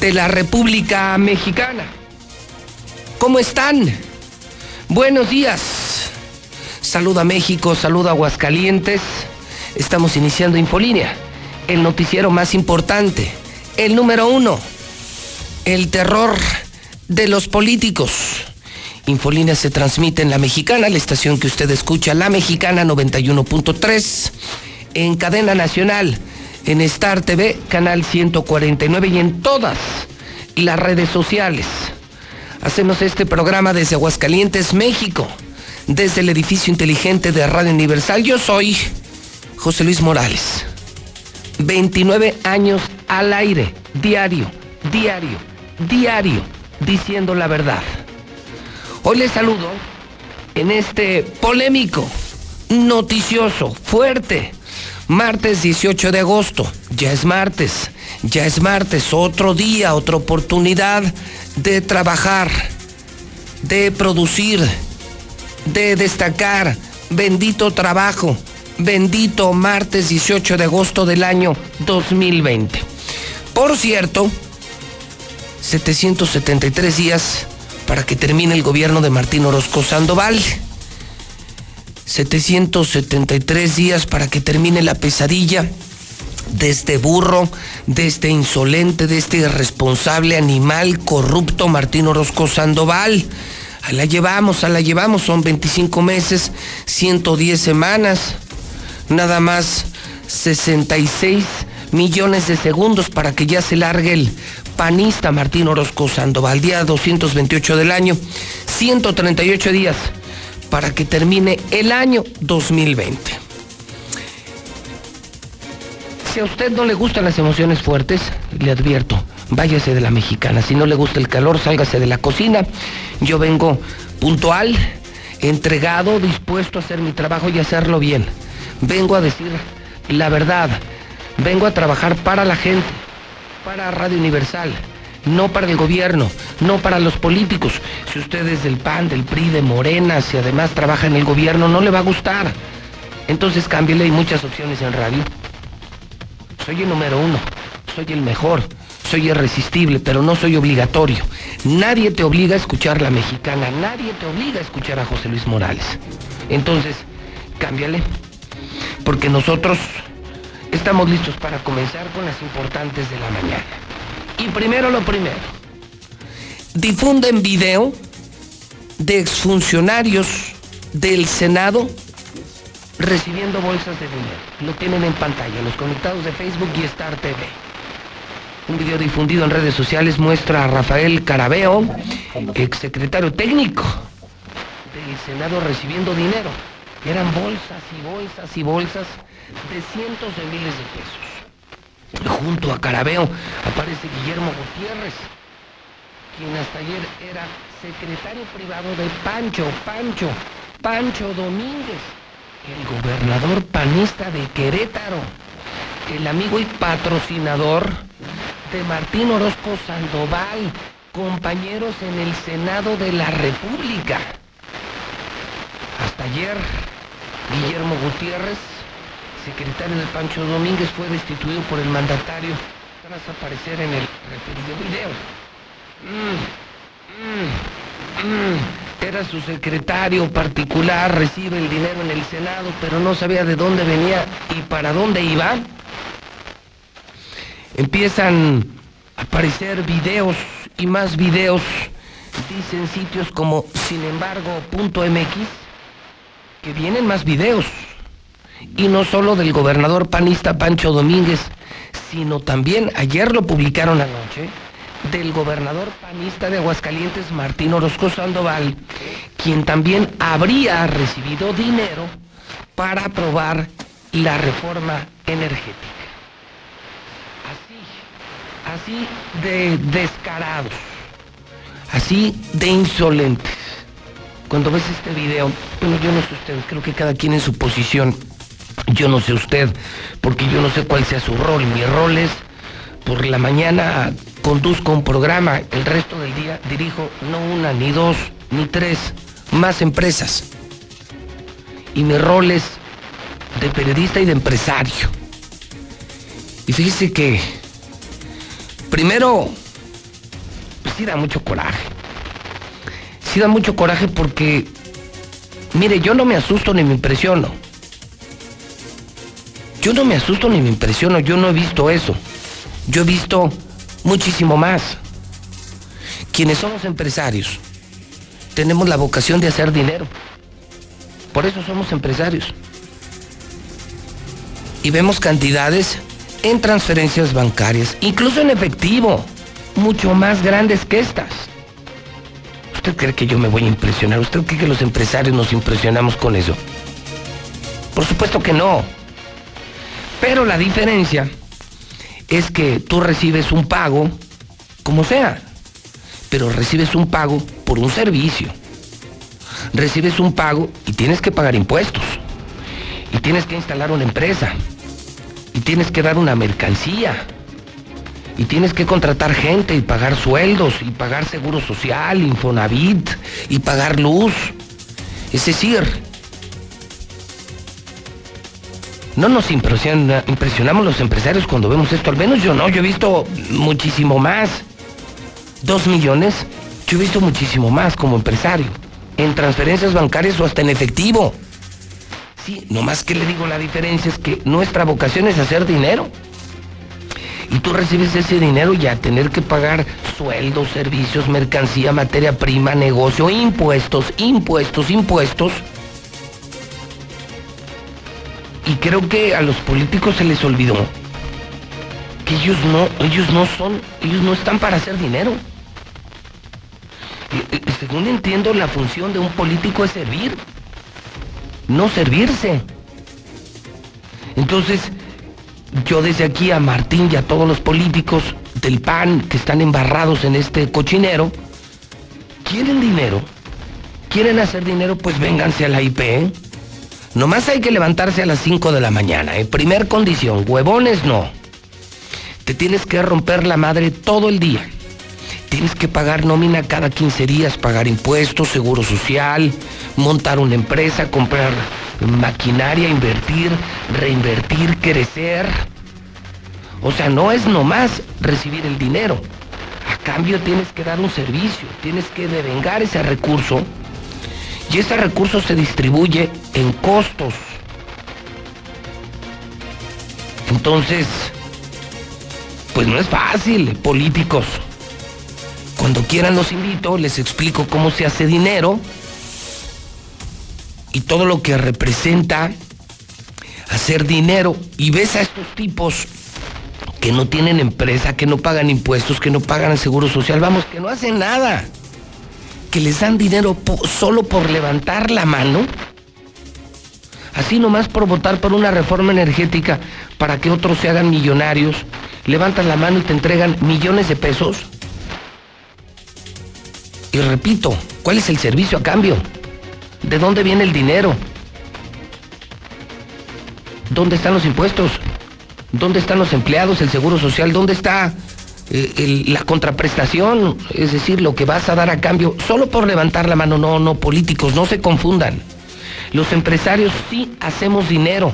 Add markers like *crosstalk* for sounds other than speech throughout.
de la República Mexicana. ¿Cómo están? Buenos días. Saluda México, saluda Aguascalientes. Estamos iniciando Infolínea, el noticiero más importante, el número uno, el terror de los políticos. Infolínea se transmite en La Mexicana, la estación que usted escucha, La Mexicana 91.3, en cadena nacional en Star TV, canal 149 y en todas las redes sociales. Hacemos este programa desde Aguascalientes, México, desde el edificio inteligente de Radio Universal. Yo soy José Luis Morales. 29 años al aire, diario, diario, diario, diciendo la verdad. Hoy les saludo en este polémico, noticioso, fuerte, Martes 18 de agosto, ya es martes, ya es martes, otro día, otra oportunidad de trabajar, de producir, de destacar. Bendito trabajo, bendito martes 18 de agosto del año 2020. Por cierto, 773 días para que termine el gobierno de Martín Orozco Sandoval. 773 días para que termine la pesadilla de este burro, de este insolente, de este irresponsable animal corrupto Martín Orozco Sandoval. A la llevamos, a la llevamos, son 25 meses, 110 semanas, nada más 66 millones de segundos para que ya se largue el panista Martín Orozco Sandoval, día 228 del año, 138 días para que termine el año 2020. Si a usted no le gustan las emociones fuertes, le advierto, váyase de la mexicana. Si no le gusta el calor, sálgase de la cocina. Yo vengo puntual, entregado, dispuesto a hacer mi trabajo y hacerlo bien. Vengo a decir la verdad. Vengo a trabajar para la gente, para Radio Universal no para el gobierno, no para los políticos. Si usted es del PAN, del PRI, de Morena, si además trabaja en el gobierno, no le va a gustar. Entonces cámbiele, hay muchas opciones en radio. Soy el número uno, soy el mejor, soy irresistible, pero no soy obligatorio. Nadie te obliga a escuchar la mexicana, nadie te obliga a escuchar a José Luis Morales. Entonces, cámbiale, porque nosotros estamos listos para comenzar con las importantes de la mañana. Y primero lo primero, difunden video de exfuncionarios del Senado recibiendo bolsas de dinero. Lo tienen en pantalla, los conectados de Facebook y Star TV. Un video difundido en redes sociales muestra a Rafael Carabeo, exsecretario técnico del Senado recibiendo dinero. Eran bolsas y bolsas y bolsas de cientos de miles de pesos. Junto a Carabeo aparece Guillermo Gutiérrez, quien hasta ayer era secretario privado de Pancho, Pancho, Pancho Domínguez, el gobernador panista de Querétaro, el amigo y patrocinador de Martín Orozco Sandoval, compañeros en el Senado de la República. Hasta ayer, Guillermo Gutiérrez secretario de Pancho Domínguez fue destituido por el mandatario tras aparecer en el referido video. Mm, mm, mm. Era su secretario particular, recibe el dinero en el Senado, pero no sabía de dónde venía y para dónde iba. Empiezan a aparecer videos y más videos, dicen sitios como sin embargo.mx, que vienen más videos y no solo del gobernador panista Pancho Domínguez, sino también, ayer lo publicaron anoche, del gobernador panista de Aguascalientes Martín Orozco Sandoval, quien también habría recibido dinero para aprobar la reforma energética. así de descarados, así de insolentes. Cuando ves este video, bueno, yo no sé usted, creo que cada quien en su posición, yo no sé usted, porque yo no sé cuál sea su rol. Mi rol es, por la mañana conduzco un programa, el resto del día dirijo no una, ni dos, ni tres, más empresas. Y mi rol es de periodista y de empresario. Y fíjese que, primero, pues sí da mucho coraje. Sí da mucho coraje porque, mire, yo no me asusto ni me impresiono. Yo no me asusto ni me impresiono, yo no he visto eso. Yo he visto muchísimo más. Quienes somos empresarios, tenemos la vocación de hacer dinero. Por eso somos empresarios. Y vemos cantidades en transferencias bancarias, incluso en efectivo, mucho más grandes que estas. ¿Usted cree que yo me voy a impresionar? ¿Usted cree que los empresarios nos impresionamos con eso? Por supuesto que no. Pero la diferencia es que tú recibes un pago, como sea, pero recibes un pago por un servicio. Recibes un pago y tienes que pagar impuestos. Y tienes que instalar una empresa y tienes que dar una mercancía y tienes que contratar gente y pagar sueldos y pagar seguro social, Infonavit y pagar luz. Es decir, no nos impresionamos los empresarios cuando vemos esto, al menos yo no, yo he visto muchísimo más. Dos millones, yo he visto muchísimo más como empresario, en transferencias bancarias o hasta en efectivo. Sí, nomás que le digo la diferencia es que nuestra vocación es hacer dinero. Y tú recibes ese dinero y a tener que pagar sueldos, servicios, mercancía, materia prima, negocio, impuestos, impuestos, impuestos. Y creo que a los políticos se les olvidó que ellos no, ellos no son, ellos no están para hacer dinero. según entiendo, la función de un político es servir no servirse. Entonces, yo desde aquí a Martín y a todos los políticos del PAN que están embarrados en este cochinero, quieren dinero, quieren hacer dinero, pues vénganse a la IP. ¿eh? Nomás hay que levantarse a las 5 de la mañana. En primer condición, huevones no. Te tienes que romper la madre todo el día. Tienes que pagar nómina cada 15 días, pagar impuestos, seguro social, montar una empresa, comprar maquinaria, invertir, reinvertir, crecer. O sea, no es nomás recibir el dinero. A cambio tienes que dar un servicio, tienes que devengar ese recurso y ese recurso se distribuye en costos. Entonces, pues no es fácil, políticos. Cuando quieran los invito, les explico cómo se hace dinero y todo lo que representa hacer dinero. Y ves a estos tipos que no tienen empresa, que no pagan impuestos, que no pagan el seguro social, vamos, que no hacen nada, que les dan dinero solo por levantar la mano. Así nomás por votar por una reforma energética para que otros se hagan millonarios, levantan la mano y te entregan millones de pesos. Y repito, ¿cuál es el servicio a cambio? ¿De dónde viene el dinero? ¿Dónde están los impuestos? ¿Dónde están los empleados, el seguro social? ¿Dónde está eh, la contraprestación? Es decir, lo que vas a dar a cambio solo por levantar la mano. No, no, políticos, no se confundan. Los empresarios sí hacemos dinero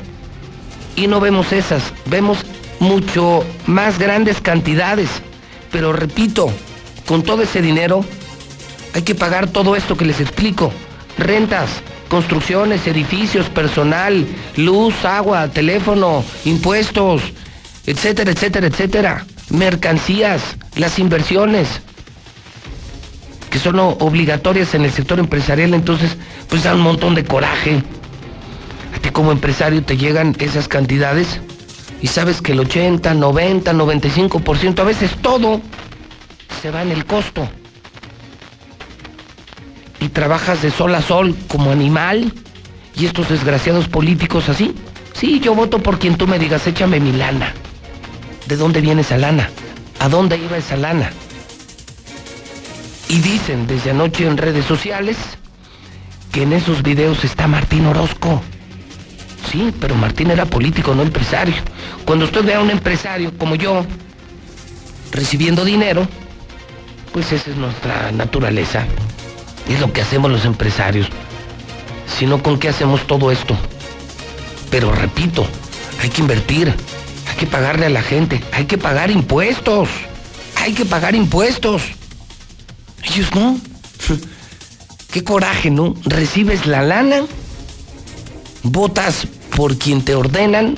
y no vemos esas, vemos mucho más grandes cantidades. Pero repito, con todo ese dinero hay que pagar todo esto que les explico. Rentas, construcciones, edificios, personal, luz, agua, teléfono, impuestos, etcétera, etcétera, etcétera. Mercancías, las inversiones, que son obligatorias en el sector empresarial, entonces pues da un montón de coraje. A ti como empresario te llegan esas cantidades y sabes que el 80, 90, 95%, a veces todo, se va en el costo y trabajas de sol a sol como animal y estos desgraciados políticos así. Sí, yo voto por quien tú me digas, échame mi lana. ¿De dónde viene esa lana? a dónde iba esa lana. Y dicen desde anoche en redes sociales que en esos videos está Martín Orozco. Sí, pero Martín era político, no empresario. Cuando usted ve a un empresario como yo recibiendo dinero, pues esa es nuestra naturaleza. Es lo que hacemos los empresarios. Si no, ¿con qué hacemos todo esto? Pero repito, hay que invertir, hay que pagarle a la gente, hay que pagar impuestos, hay que pagar impuestos. Ellos no. *laughs* Qué coraje, ¿no? Recibes la lana, votas por quien te ordenan.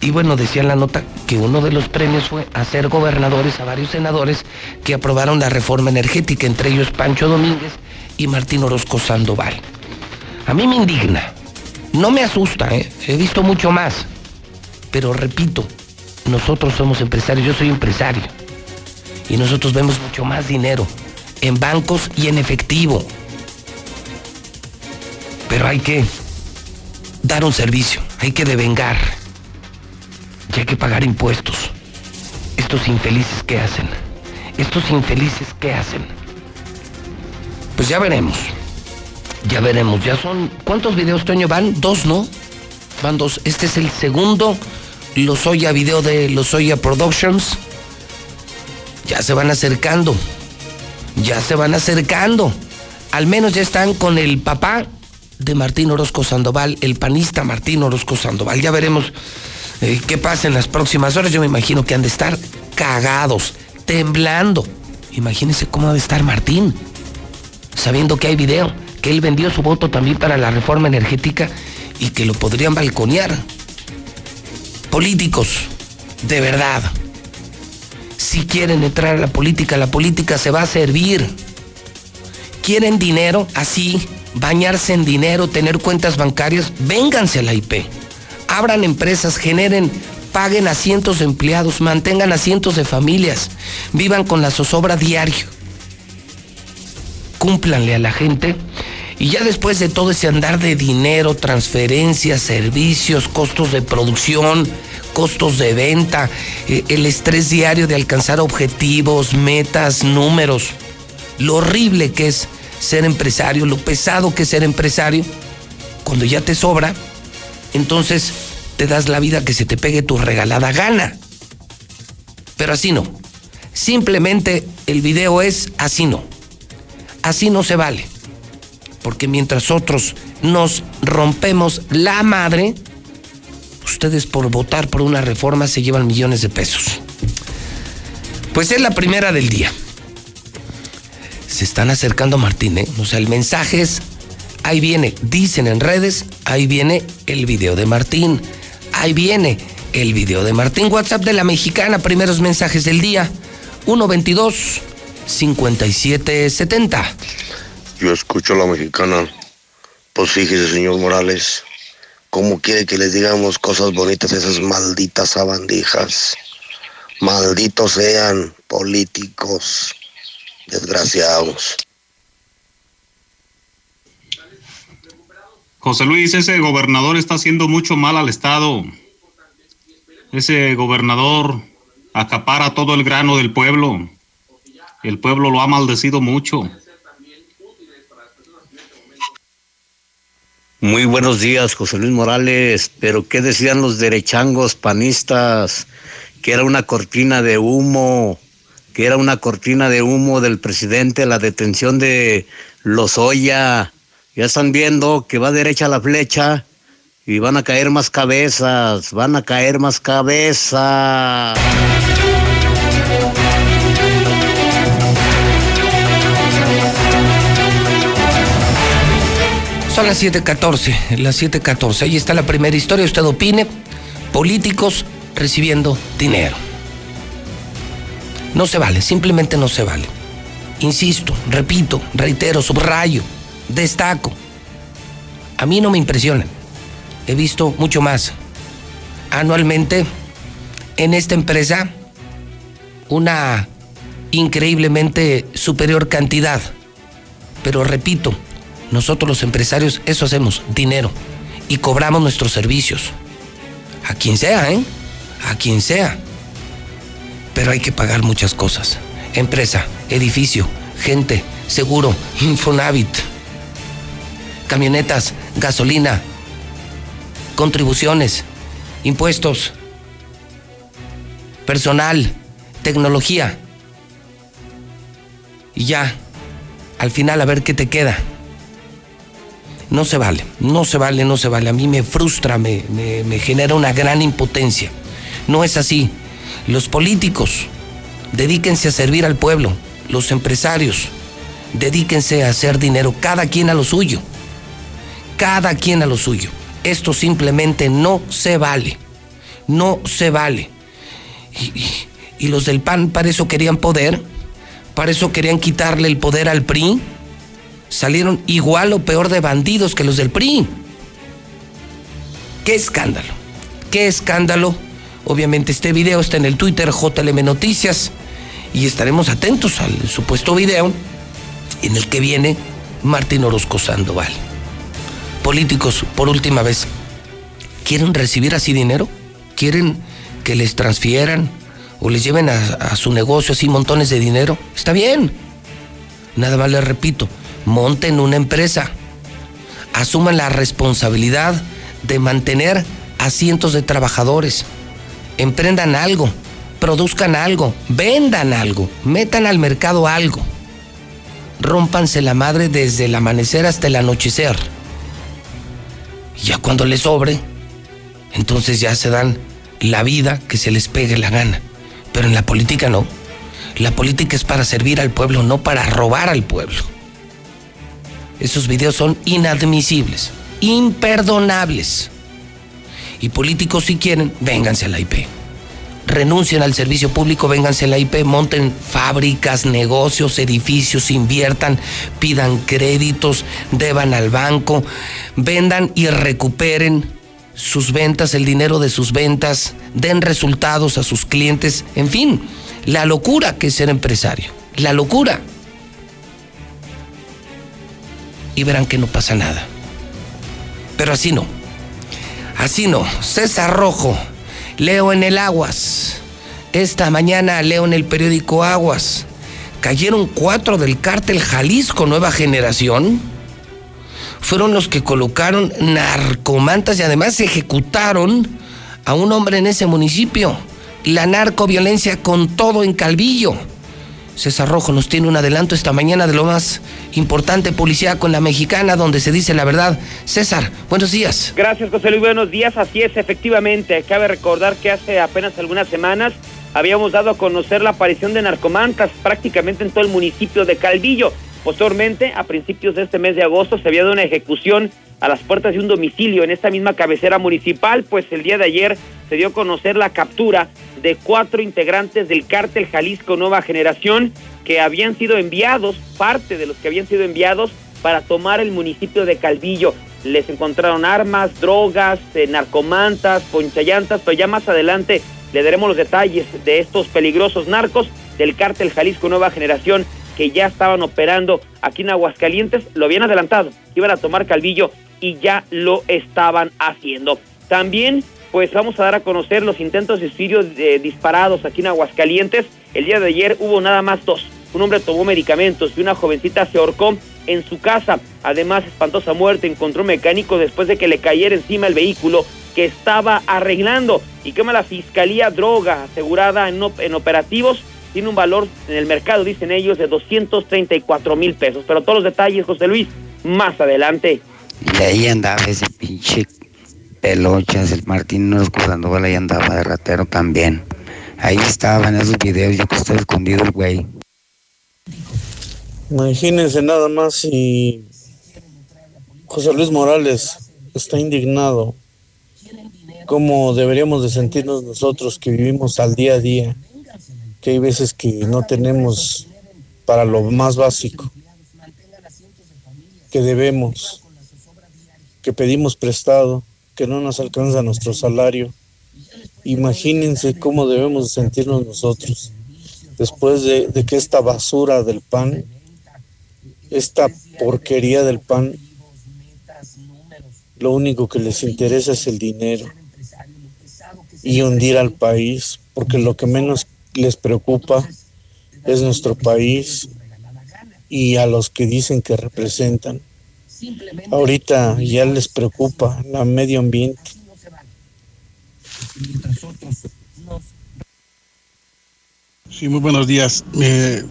Y bueno, decía en la nota que uno de los premios fue hacer gobernadores a varios senadores que aprobaron la reforma energética, entre ellos Pancho Domínguez y Martín Orozco Sandoval. A mí me indigna, no me asusta, ¿eh? he visto mucho más. Pero repito, nosotros somos empresarios, yo soy empresario. Y nosotros vemos mucho más dinero en bancos y en efectivo. Pero hay que dar un servicio, hay que devengar. Y hay que pagar impuestos. Estos infelices, ¿qué hacen? Estos infelices, ¿qué hacen? Pues ya veremos. Ya veremos, ya son. ¿Cuántos videos, Toño? Van dos, ¿no? Van dos. Este es el segundo Lozoya video de Lozoya Productions. Ya se van acercando. Ya se van acercando. Al menos ya están con el papá de Martín Orozco Sandoval, el panista Martín Orozco Sandoval. Ya veremos eh, qué pasa en las próximas horas. Yo me imagino que han de estar cagados, temblando. Imagínense cómo ha de estar Martín, sabiendo que hay video que él vendió su voto también para la reforma energética y que lo podrían balconear. Políticos, de verdad, si quieren entrar a la política, la política se va a servir. ¿Quieren dinero así? Bañarse en dinero, tener cuentas bancarias, vénganse a la IP. Abran empresas, generen, paguen a cientos de empleados, mantengan a cientos de familias, vivan con la zozobra diario. Cúmplanle a la gente y ya después de todo ese andar de dinero, transferencias, servicios, costos de producción, costos de venta, eh, el estrés diario de alcanzar objetivos, metas, números, lo horrible que es ser empresario, lo pesado que es ser empresario, cuando ya te sobra, entonces te das la vida que se te pegue tu regalada gana. Pero así no. Simplemente el video es así no. Así no se vale porque mientras otros nos rompemos la madre, ustedes por votar por una reforma se llevan millones de pesos. Pues es la primera del día. Se están acercando Martín, ¿eh? O sea, el mensaje es, ahí viene, dicen en redes, ahí viene el video de Martín, ahí viene el video de Martín. WhatsApp de la mexicana, primeros mensajes del día, 122 5770 yo escucho a la mexicana. Pues fíjese, señor Morales, ¿cómo quiere que les digamos cosas bonitas a esas malditas sabandijas? Malditos sean políticos, desgraciados. José Luis, ese gobernador está haciendo mucho mal al Estado. Ese gobernador acapara todo el grano del pueblo. El pueblo lo ha maldecido mucho. Muy buenos días, José Luis Morales. Pero ¿qué decían los derechangos panistas? Que era una cortina de humo, que era una cortina de humo del presidente, la detención de Lozoya. Ya están viendo que va derecha la flecha y van a caer más cabezas, van a caer más cabezas. Son las 7:14, las 7:14. Ahí está la primera historia. Usted opine. Políticos recibiendo dinero. No se vale, simplemente no se vale. Insisto, repito, reitero, subrayo, destaco. A mí no me impresionan. He visto mucho más. Anualmente, en esta empresa, una increíblemente superior cantidad. Pero repito, nosotros los empresarios eso hacemos, dinero. Y cobramos nuestros servicios. A quien sea, ¿eh? A quien sea. pero hay que pagar muchas cosas. Empresa, edificio, gente, seguro, *laughs* Infonavit, camionetas, gasolina, contribuciones, impuestos, personal, tecnología. Y ya, al final a ver qué te queda. No se vale, no se vale, no se vale. A mí me frustra, me, me, genera una gran impotencia. No es así. Los políticos, dedíquense a servir al pueblo. Los empresarios, dedíquense a hacer dinero, cada quien a lo suyo. Cada quien a lo suyo. Esto simplemente no se vale. No se vale. Y, y los del PAN para eso querían poder, para eso querían quitarle el poder al PRI salieron igual o peor de bandidos que los del PRI. ¡Qué escándalo! ¡Qué escándalo! Obviamente este video está en el Twitter JLM Noticias y estaremos atentos al supuesto video en el que viene Martín Orozco Sandoval. Políticos, por última vez, ¿quieren recibir así dinero? ¿Quieren que les transfieran o les lleven a, a su negocio así montones de dinero? Está bien. Nada más les repito, monten una empresa, asuman la responsabilidad de mantener a cientos de trabajadores, emprendan algo, produzcan algo, vendan algo, metan al mercado algo. Rómpanse la madre desde el amanecer hasta el anochecer. Ya cuando les sobre, entonces ya se dan la vida que se les pegue la gana. Pero en la política no. La política es para servir al pueblo, no para robar al pueblo. Esos videos son inadmisibles, imperdonables. Y políticos si quieren, vénganse a la IP. Renuncien al servicio público, vénganse a la IP, monten fábricas, negocios, edificios, inviertan, pidan créditos, deban al banco, vendan y recuperen sus ventas, el dinero de sus ventas, den resultados a sus clientes, en fin, la locura que es ser empresario, la locura y verán que no pasa nada. Pero así no. Así no. César Rojo, leo en el Aguas. Esta mañana leo en el periódico Aguas. Cayeron cuatro del cártel Jalisco Nueva Generación. Fueron los que colocaron narcomantas y además ejecutaron a un hombre en ese municipio. La narcoviolencia con todo en Calvillo. César Rojo nos tiene un adelanto esta mañana de lo más importante policía con la mexicana, donde se dice la verdad. César, buenos días. Gracias, José Luis. Buenos días. Así es, efectivamente. Cabe recordar que hace apenas algunas semanas habíamos dado a conocer la aparición de narcomantas prácticamente en todo el municipio de Calvillo. Posteriormente, a principios de este mes de agosto, se había dado una ejecución a las puertas de un domicilio en esta misma cabecera municipal, pues el día de ayer se dio a conocer la captura de cuatro integrantes del cártel Jalisco Nueva Generación que habían sido enviados, parte de los que habían sido enviados para tomar el municipio de Calvillo. Les encontraron armas, drogas, eh, narcomantas, ponchallantas, pero ya más adelante le daremos los detalles de estos peligrosos narcos del cártel Jalisco Nueva Generación que ya estaban operando aquí en Aguascalientes, lo habían adelantado, iban a tomar Calvillo y ya lo estaban haciendo. También, pues vamos a dar a conocer los intentos de suicidio disparados aquí en Aguascalientes. El día de ayer hubo nada más dos. Un hombre tomó medicamentos y una jovencita se ahorcó en su casa. Además, espantosa muerte encontró un mecánico después de que le cayera encima el vehículo que estaba arreglando. Y quema la fiscalía droga asegurada en operativos tiene un valor en el mercado, dicen ellos, de 234 mil pesos. Pero todos los detalles, José Luis, más adelante. Y ahí andaba ese pinche pelochas, el Martín no Sandoval ahí andaba de ratero también. Ahí estaban esos videos, yo que estoy escondido el güey. Imagínense nada más si José Luis Morales está indignado, cómo deberíamos de sentirnos nosotros que vivimos al día a día que hay veces que no tenemos para lo más básico, que debemos, que pedimos prestado, que no nos alcanza nuestro salario. Imagínense cómo debemos sentirnos nosotros después de, de que esta basura del pan, esta porquería del pan, lo único que les interesa es el dinero y hundir al país, porque lo que menos les preocupa es nuestro país y a los que dicen que representan. Ahorita ya les preocupa la medio ambiente. Sí, muy buenos días. Eh,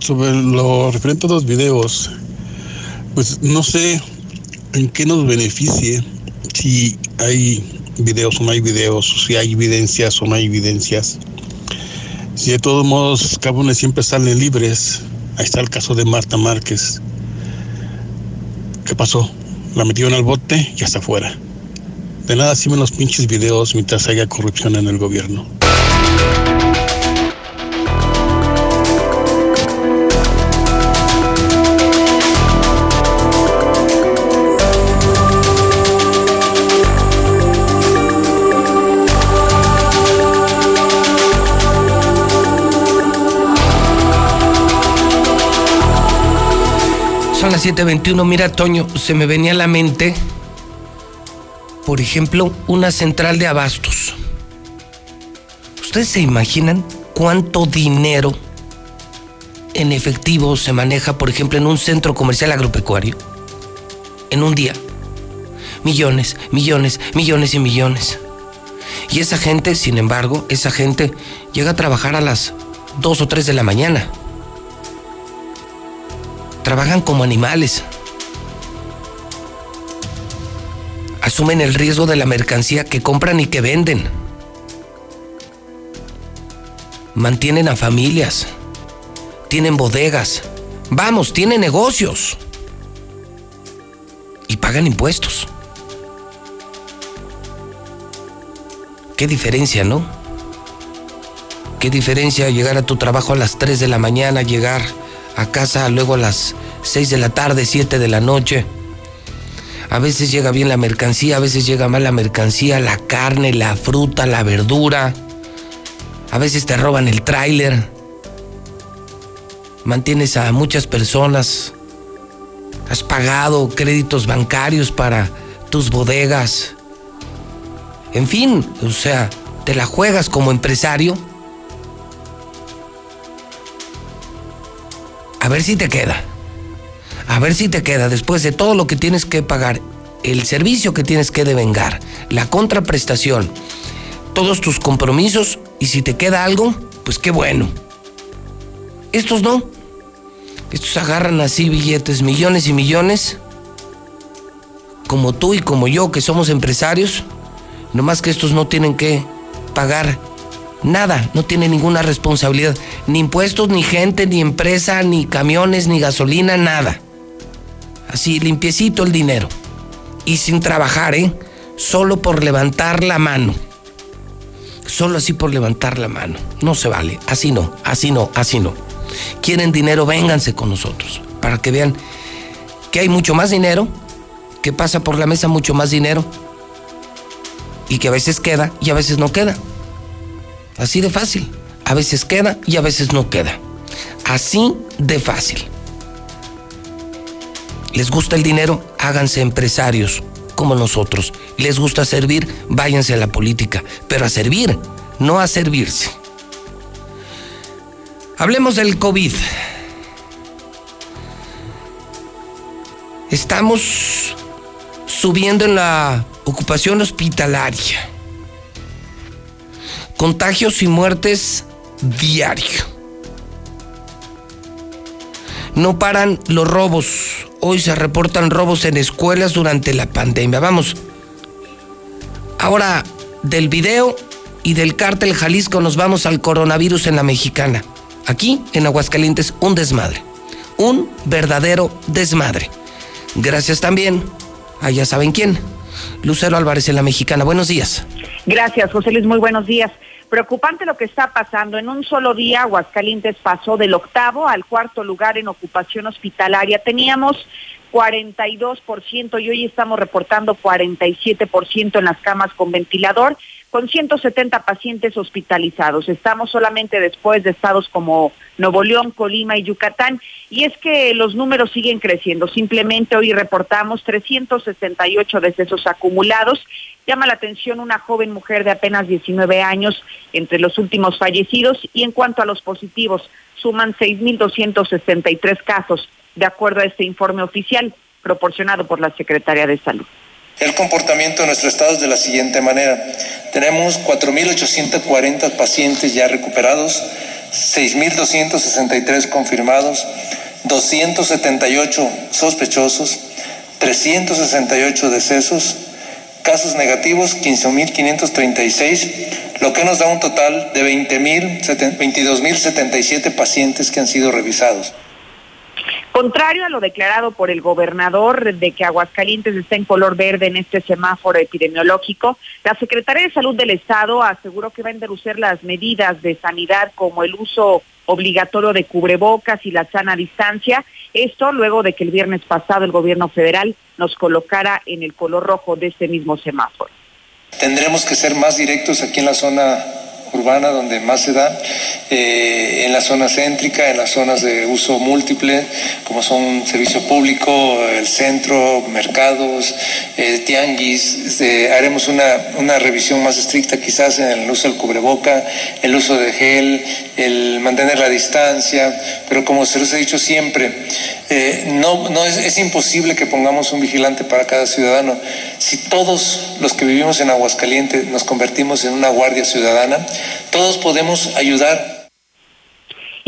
sobre lo referente a los videos, pues no sé en qué nos beneficie si hay videos o no hay videos, si hay evidencias o no hay evidencias. Si de todos modos cabones siempre salen libres, ahí está el caso de Marta Márquez. ¿Qué pasó? La metieron al bote y hasta afuera. De nada sirven los pinches videos mientras haya corrupción en el gobierno. 7:21. Mira, Toño, se me venía a la mente, por ejemplo, una central de abastos. ¿Ustedes se imaginan cuánto dinero en efectivo se maneja, por ejemplo, en un centro comercial agropecuario? En un día. Millones, millones, millones y millones. Y esa gente, sin embargo, esa gente llega a trabajar a las 2 o 3 de la mañana trabajan como animales. Asumen el riesgo de la mercancía que compran y que venden. Mantienen a familias. Tienen bodegas. Vamos, tienen negocios. Y pagan impuestos. Qué diferencia, ¿no? Qué diferencia llegar a tu trabajo a las 3 de la mañana, llegar a casa luego a las 6 de la tarde, 7 de la noche. A veces llega bien la mercancía, a veces llega mal la mercancía, la carne, la fruta, la verdura. A veces te roban el tráiler. Mantienes a muchas personas. Has pagado créditos bancarios para tus bodegas. En fin, o sea, te la juegas como empresario a ver si te queda. A ver si te queda después de todo lo que tienes que pagar, el servicio que tienes que devengar, la contraprestación, todos tus compromisos y si te queda algo, pues qué bueno. Estos no. Estos agarran así billetes, millones y millones, como tú y como yo que somos empresarios, nomás que estos no tienen que pagar Nada, no tiene ninguna responsabilidad. Ni impuestos, ni gente, ni empresa, ni camiones, ni gasolina, nada. Así, limpiecito el dinero. Y sin trabajar, ¿eh? Solo por levantar la mano. Solo así por levantar la mano. No se vale. Así no, así no, así no. Quieren dinero, vénganse con nosotros. Para que vean que hay mucho más dinero, que pasa por la mesa mucho más dinero. Y que a veces queda y a veces no queda. Así de fácil. A veces queda y a veces no queda. Así de fácil. ¿Les gusta el dinero? Háganse empresarios como nosotros. ¿Les gusta servir? Váyanse a la política. Pero a servir, no a servirse. Hablemos del COVID. Estamos subiendo en la ocupación hospitalaria contagios y muertes diario. No paran los robos. Hoy se reportan robos en escuelas durante la pandemia. Vamos. Ahora, del video y del cártel Jalisco nos vamos al coronavirus en la mexicana. Aquí, en Aguascalientes, un desmadre. Un verdadero desmadre. Gracias también a ya saben quién. Lucero Álvarez en la mexicana. Buenos días. Gracias, José Luis. Muy buenos días. Preocupante lo que está pasando. En un solo día, Aguascalientes pasó del octavo al cuarto lugar en ocupación hospitalaria. Teníamos 42% y hoy estamos reportando 47% en las camas con ventilador. Con 170 pacientes hospitalizados. Estamos solamente después de estados como Nuevo León, Colima y Yucatán. Y es que los números siguen creciendo. Simplemente hoy reportamos 368 decesos acumulados. Llama la atención una joven mujer de apenas 19 años entre los últimos fallecidos. Y en cuanto a los positivos, suman 6.263 casos, de acuerdo a este informe oficial proporcionado por la Secretaría de Salud. El comportamiento de nuestro estado es de la siguiente manera. Tenemos 4.840 pacientes ya recuperados, 6.263 confirmados, 278 sospechosos, 368 decesos, casos negativos 15.536, lo que nos da un total de 22.077 pacientes que han sido revisados. Contrario a lo declarado por el gobernador de que Aguascalientes está en color verde en este semáforo epidemiológico, la Secretaría de Salud del Estado aseguró que va a endurecer las medidas de sanidad como el uso obligatorio de cubrebocas y la sana distancia. Esto luego de que el viernes pasado el gobierno federal nos colocara en el color rojo de este mismo semáforo. Tendremos que ser más directos aquí en la zona urbana donde más se da, eh, en la zona céntrica, en las zonas de uso múltiple, como son servicio público, el centro, mercados, eh, tianguis. haremos una, una revisión más estricta quizás en el uso del cubreboca, el uso de gel, el mantener la distancia, pero como se los he dicho siempre, eh, no, no es, es imposible que pongamos un vigilante para cada ciudadano. Si todos los que vivimos en Aguascalientes nos convertimos en una guardia ciudadana, todos podemos ayudar.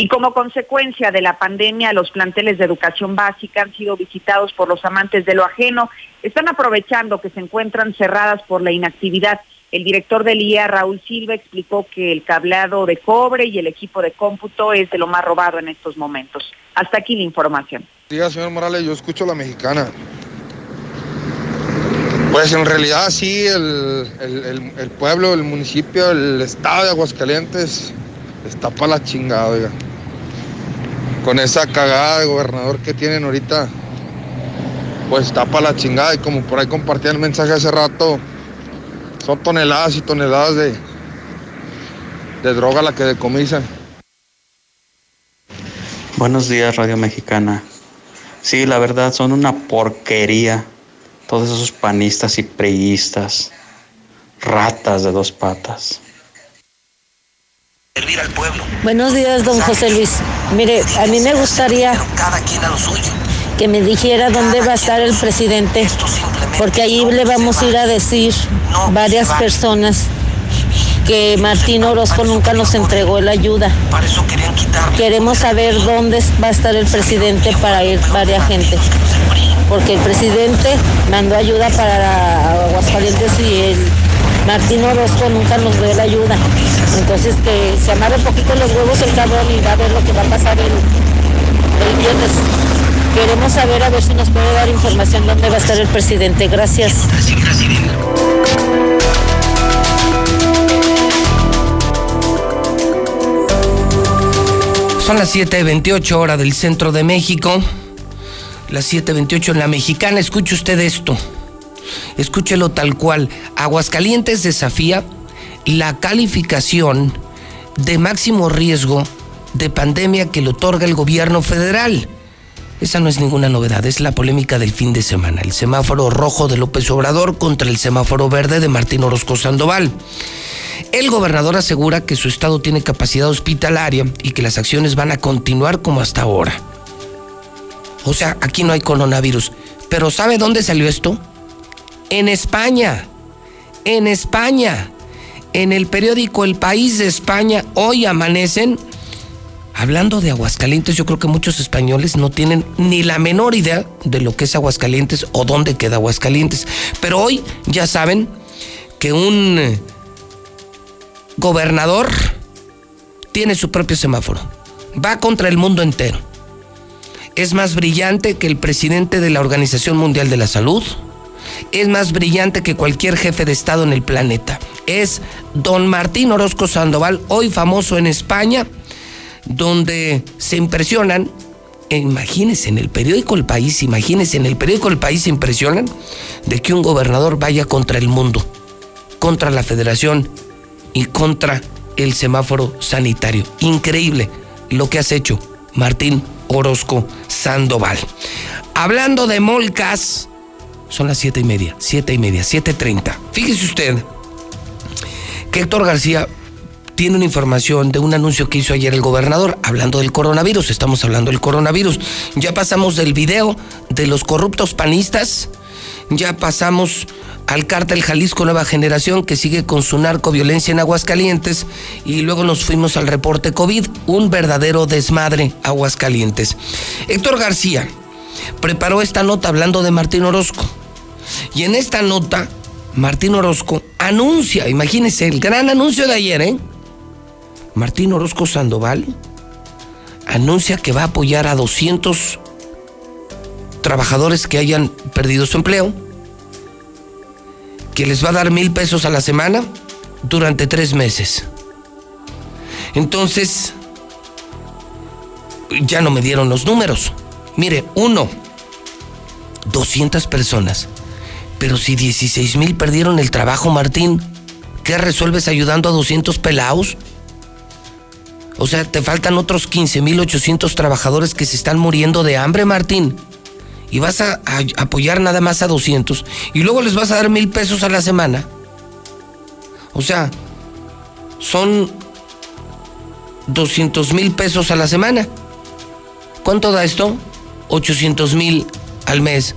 Y como consecuencia de la pandemia, los planteles de educación básica han sido visitados por los amantes de lo ajeno. Están aprovechando que se encuentran cerradas por la inactividad. El director del IA, Raúl Silva, explicó que el cableado de cobre y el equipo de cómputo es de lo más robado en estos momentos. Hasta aquí la información. Diga, señor Morales, yo escucho la mexicana. Pues en realidad sí, el, pueblo, el municipio, el estado de Aguascalientes está para la chingada, oiga. Con esa cagada de gobernador que tienen ahorita, pues está para la chingada. Y como por ahí compartí el mensaje hace rato, son toneladas y toneladas de, de droga la que decomisan. Buenos días, Radio Mexicana. Sí, la verdad, son una porquería todos esos panistas y preístas, ratas de dos patas. Servir al pueblo. Buenos días, don José Luis. Mire, a mí me gustaría que me dijera dónde va a estar el presidente, porque ahí le vamos a ir a decir varias personas que Martín Orozco nunca nos entregó la ayuda. Queremos saber dónde va a estar el presidente para ir varias gente porque el presidente mandó ayuda para Aguascalientes y el Martín Orozco nunca nos dio la ayuda. Entonces que se amarre un poquito los huevos el cabrón y va a ver lo que va a pasar el, el viernes. Queremos saber a ver si nos puede dar información dónde va a estar el presidente. Gracias. Son las 7.28 horas del centro de México las 7.28 en la mexicana. Escuche usted esto. Escúchelo tal cual. Aguascalientes desafía la calificación de máximo riesgo de pandemia que le otorga el gobierno federal. Esa no es ninguna novedad, es la polémica del fin de semana. El semáforo rojo de López Obrador contra el semáforo verde de Martín Orozco Sandoval. El gobernador asegura que su estado tiene capacidad hospitalaria y que las acciones van a continuar como hasta ahora. O sea, aquí no hay coronavirus. Pero ¿sabe dónde salió esto? En España. En España. En el periódico El País de España, hoy amanecen hablando de Aguascalientes. Yo creo que muchos españoles no tienen ni la menor idea de lo que es Aguascalientes o dónde queda Aguascalientes. Pero hoy ya saben que un gobernador tiene su propio semáforo. Va contra el mundo entero es más brillante que el presidente de la Organización Mundial de la Salud, es más brillante que cualquier jefe de Estado en el planeta. Es don Martín Orozco Sandoval, hoy famoso en España, donde se impresionan, imagínense en el periódico El País, imagínense en el periódico El País se impresionan de que un gobernador vaya contra el mundo contra la federación y contra el semáforo sanitario. Increíble lo que has hecho, Martín Orozco Sandoval. Hablando de molcas, son las siete y media, siete y media, siete treinta. Fíjese usted que Héctor García tiene una información de un anuncio que hizo ayer el gobernador hablando del coronavirus. Estamos hablando del coronavirus. Ya pasamos del video de los corruptos panistas, ya pasamos al cártel Jalisco Nueva Generación que sigue con su narcoviolencia en Aguascalientes y luego nos fuimos al reporte COVID, un verdadero desmadre Aguascalientes. Héctor García preparó esta nota hablando de Martín Orozco y en esta nota Martín Orozco anuncia, imagínense el gran anuncio de ayer, ¿eh? Martín Orozco Sandoval anuncia que va a apoyar a 200 trabajadores que hayan perdido su empleo que les va a dar mil pesos a la semana durante tres meses. Entonces, ya no me dieron los números. Mire, uno, 200 personas. Pero si 16 mil perdieron el trabajo, Martín, ¿qué resuelves ayudando a 200 pelaos? O sea, te faltan otros 15 mil 800 trabajadores que se están muriendo de hambre, Martín y vas a, apoyar nada más a 200 y luego les vas a dar mil pesos a la semana. O sea, son 200 mil pesos a la semana. ¿Cuánto da esto? 800 mil al mes.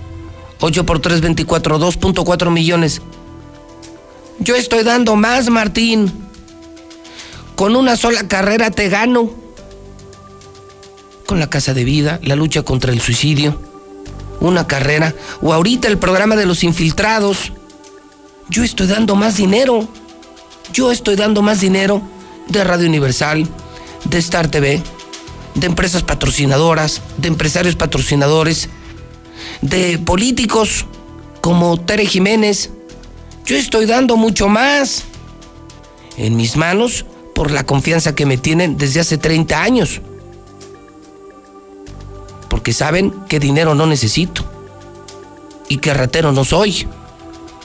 8 por 3, 24, 2.4 millones. Yo estoy dando más, Martín. Con una sola carrera te gano. Con la casa de vida, la lucha contra el suicidio una carrera, o ahorita el programa de los infiltrados. Yo estoy dando más dinero. Yo estoy dando más dinero de Radio Universal, de Star TV, de empresas patrocinadoras, de empresarios patrocinadores, de políticos como Tere Jiménez. Yo estoy dando mucho más en mis manos por la confianza que me tienen desde hace 30 años porque saben que dinero no necesito y que ratero no soy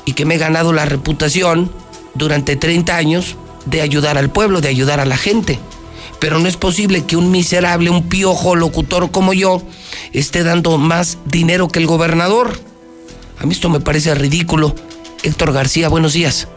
y que me he ganado la reputación durante 30 años de ayudar al pueblo, de ayudar a la gente. Pero no es posible que un miserable, un piojo locutor como yo esté dando más dinero que el gobernador. A mí esto me parece ridículo. Héctor García, buenos días.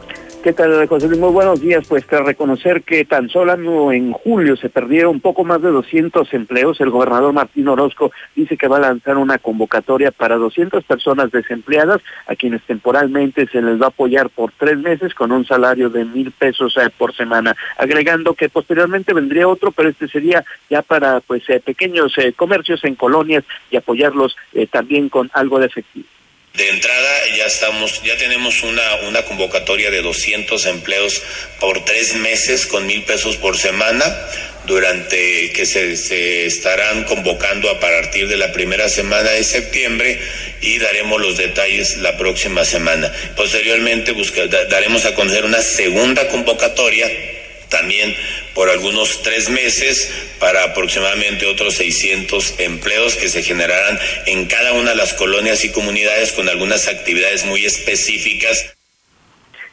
¿Qué tal, José Luis? Muy buenos días. Pues tras reconocer que tan solo en julio se perdieron poco más de 200 empleos, el gobernador Martín Orozco dice que va a lanzar una convocatoria para 200 personas desempleadas a quienes temporalmente se les va a apoyar por tres meses con un salario de mil pesos eh, por semana, agregando que posteriormente vendría otro, pero este sería ya para pues eh, pequeños eh, comercios en colonias y apoyarlos también con algo de efectivo. De entrada ya estamos, ya tenemos una, una convocatoria de 200 empleos por tres meses con mil pesos por semana durante que se, se, estarán convocando a partir de la primera semana de septiembre y daremos los detalles la próxima semana. Posteriormente daremos a conocer una segunda convocatoria también por algunos tres meses para aproximadamente otros 600 empleos que se generarán en cada una de las colonias y comunidades con algunas actividades muy específicas.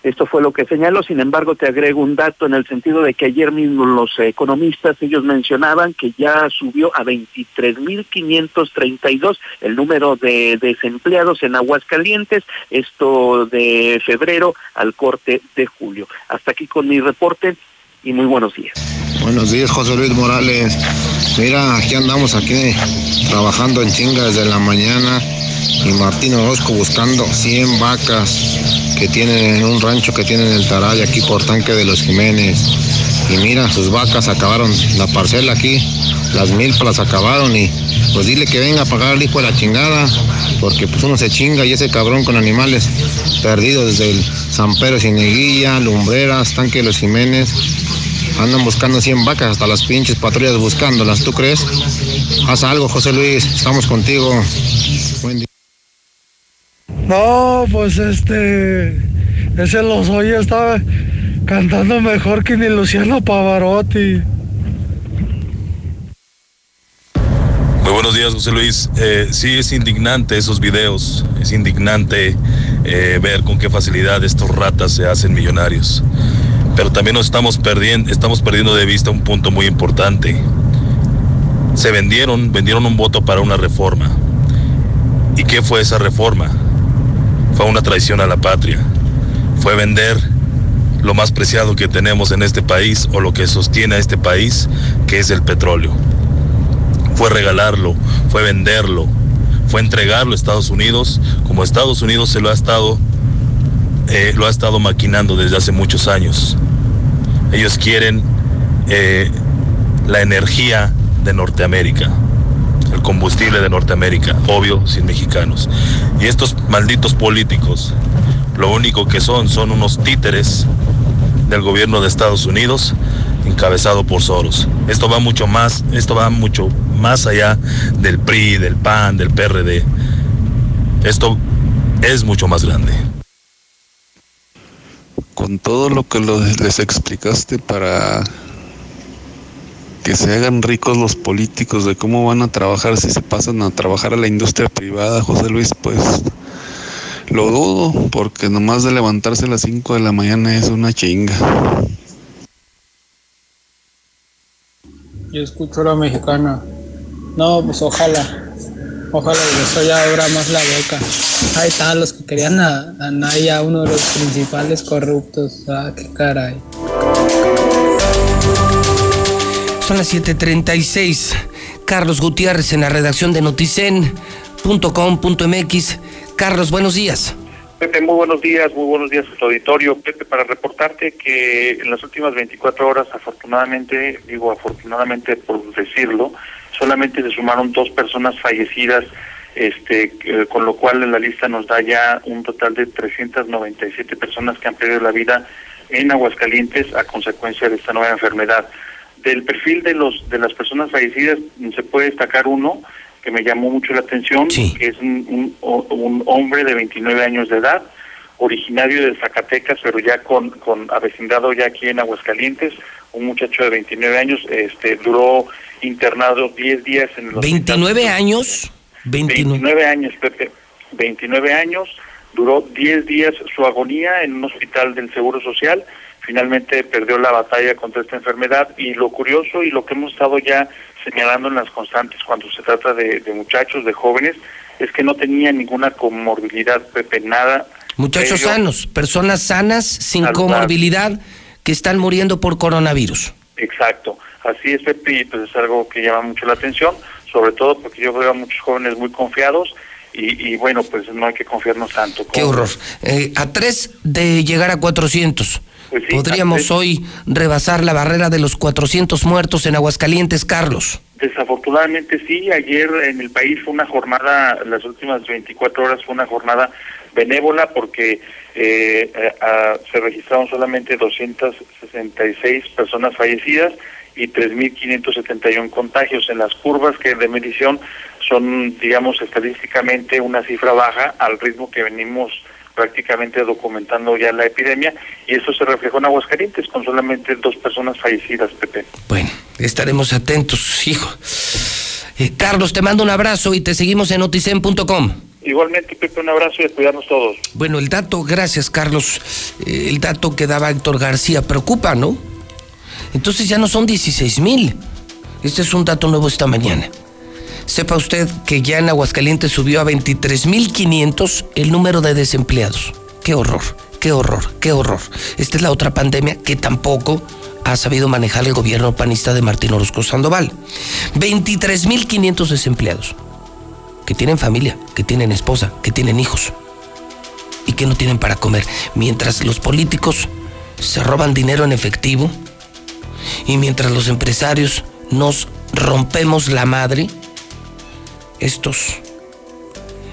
Esto fue lo que señaló, sin embargo te agrego un dato en el sentido de que ayer mismo los economistas, ellos mencionaban que ya subió a 23.532 el número de desempleados en Aguascalientes, esto de febrero al corte de julio. Hasta aquí con mi reporte, y muy buenos días. Buenos días, José Luis Morales. Mira, aquí andamos aquí trabajando en chinga desde la mañana y Martín Orozco buscando 100 vacas que tienen en un rancho que tienen en el Taray aquí por Tanque de los Jiménez. Y mira, sus vacas acabaron la parcela aquí, las milpas acabaron y pues dile que venga a pagar el hijo de la chingada, porque pues uno se chinga y ese cabrón con animales perdidos desde el San Pedro Cineguilla, Lumbreras, Tanque de los Jiménez, andan buscando 100 vacas, hasta las pinches patrullas buscándolas, ¿tú crees? Haz algo, José Luis, estamos contigo. Buen día. No, pues este, ese los hoy estaba cantando mejor que ni Luciano Pavarotti. Muy buenos días, José Luis. Eh, sí, es indignante esos videos. Es indignante eh, ver con qué facilidad estos ratas se hacen millonarios. Pero también nos estamos perdiendo, estamos perdiendo de vista un punto muy importante. Se vendieron, vendieron un voto para una reforma. ¿Y qué fue esa reforma? Fue una traición a la patria. Fue vender lo más preciado que tenemos en este país o lo que sostiene a este país, que es el petróleo fue regalarlo, fue venderlo, fue entregarlo a Estados Unidos, como Estados Unidos se lo ha estado, eh, lo ha estado maquinando desde hace muchos años. Ellos quieren eh, la energía de Norteamérica, el combustible de Norteamérica, obvio, sin mexicanos. Y estos malditos políticos, lo único que son son unos títeres del gobierno de Estados Unidos encabezado por Soros. Esto va mucho más, esto va mucho más allá del PRI, del PAN, del PRD. Esto es mucho más grande. Con todo lo que les explicaste para que se hagan ricos los políticos de cómo van a trabajar si se pasan a trabajar a la industria privada, José Luis, pues lo dudo, porque nomás de levantarse a las 5 de la mañana es una chinga. Yo escucho la mexicana. No, pues ojalá. Ojalá y eso ya abra más la boca. Ahí están los que querían a, a Naya, uno de los principales corruptos. Ah, qué caray. Son las 7:36. Carlos Gutiérrez en la redacción de noticen.com.mx. Carlos, buenos días. Pepe, muy buenos días, muy buenos días a tu auditorio. Pepe, para reportarte que en las últimas 24 horas, afortunadamente, digo afortunadamente por decirlo, solamente se sumaron dos personas fallecidas, este, con lo cual en la lista nos da ya un total de 397 personas que han perdido la vida en Aguascalientes a consecuencia de esta nueva enfermedad. Del perfil de los de las personas fallecidas se puede destacar uno que me llamó mucho la atención, que es un, un, hombre de 29 años de edad, originario de Zacatecas, pero ya con, con avecindado ya aquí en Aguascalientes, un muchacho de 29 años, este duró internado 10 días en el ¿29 años? 29. años, Pepe. 29 años, duró 10 días su agonía en un hospital del Seguro Social, finalmente perdió la batalla contra esta enfermedad y lo curioso y lo que hemos estado ya señalando en las constantes cuando se trata de, muchachos, de jóvenes, es que no tenían ninguna comorbilidad, Pepe, nada. Muchachos sanos, personas sanas, sin comorbilidad, que están muriendo por coronavirus. Exacto, así es, Pepe, y pues es algo que llama mucho la atención, sobre todo porque yo veo a muchos jóvenes muy confiados y, bueno, pues no hay que confiarnos tanto. Qué horror. Eh, a tres de llegar a 400. Pues ¿Podríamos hoy rebasar la barrera de los 400 muertos en Aguascalientes, Carlos? Desafortunadamente sí, ayer en el país fue una jornada, las últimas 24 horas fue una jornada benévola porque eh, se registraron solamente 266 personas fallecidas y 3.571 contagios. En las curvas que de medición son, digamos, estadísticamente una cifra baja al ritmo que venimos prácticamente documentando ya la epidemia y eso se reflejó en Aguascalientes con solamente dos personas fallecidas, Pepe. Bueno, estaremos atentos, hijo. Eh, Carlos, te mando un abrazo y te seguimos en noticen.com. Igualmente, Pepe, un abrazo y a cuidarnos todos. Bueno, el dato, gracias Carlos, eh, el dato que daba Héctor García preocupa, ¿no? Entonces ya no son 16 mil. Este es un dato nuevo esta mañana. Sepa usted que ya en Aguascalientes subió a 23.500 el número de desempleados. Qué horror, qué horror, qué horror. Esta es la otra pandemia que tampoco ha sabido manejar el gobierno panista de Martín Orozco Sandoval. 23.500 desempleados que tienen familia, que tienen esposa, que tienen hijos y que no tienen para comer. Mientras los políticos se roban dinero en efectivo y mientras los empresarios nos rompemos la madre, estos,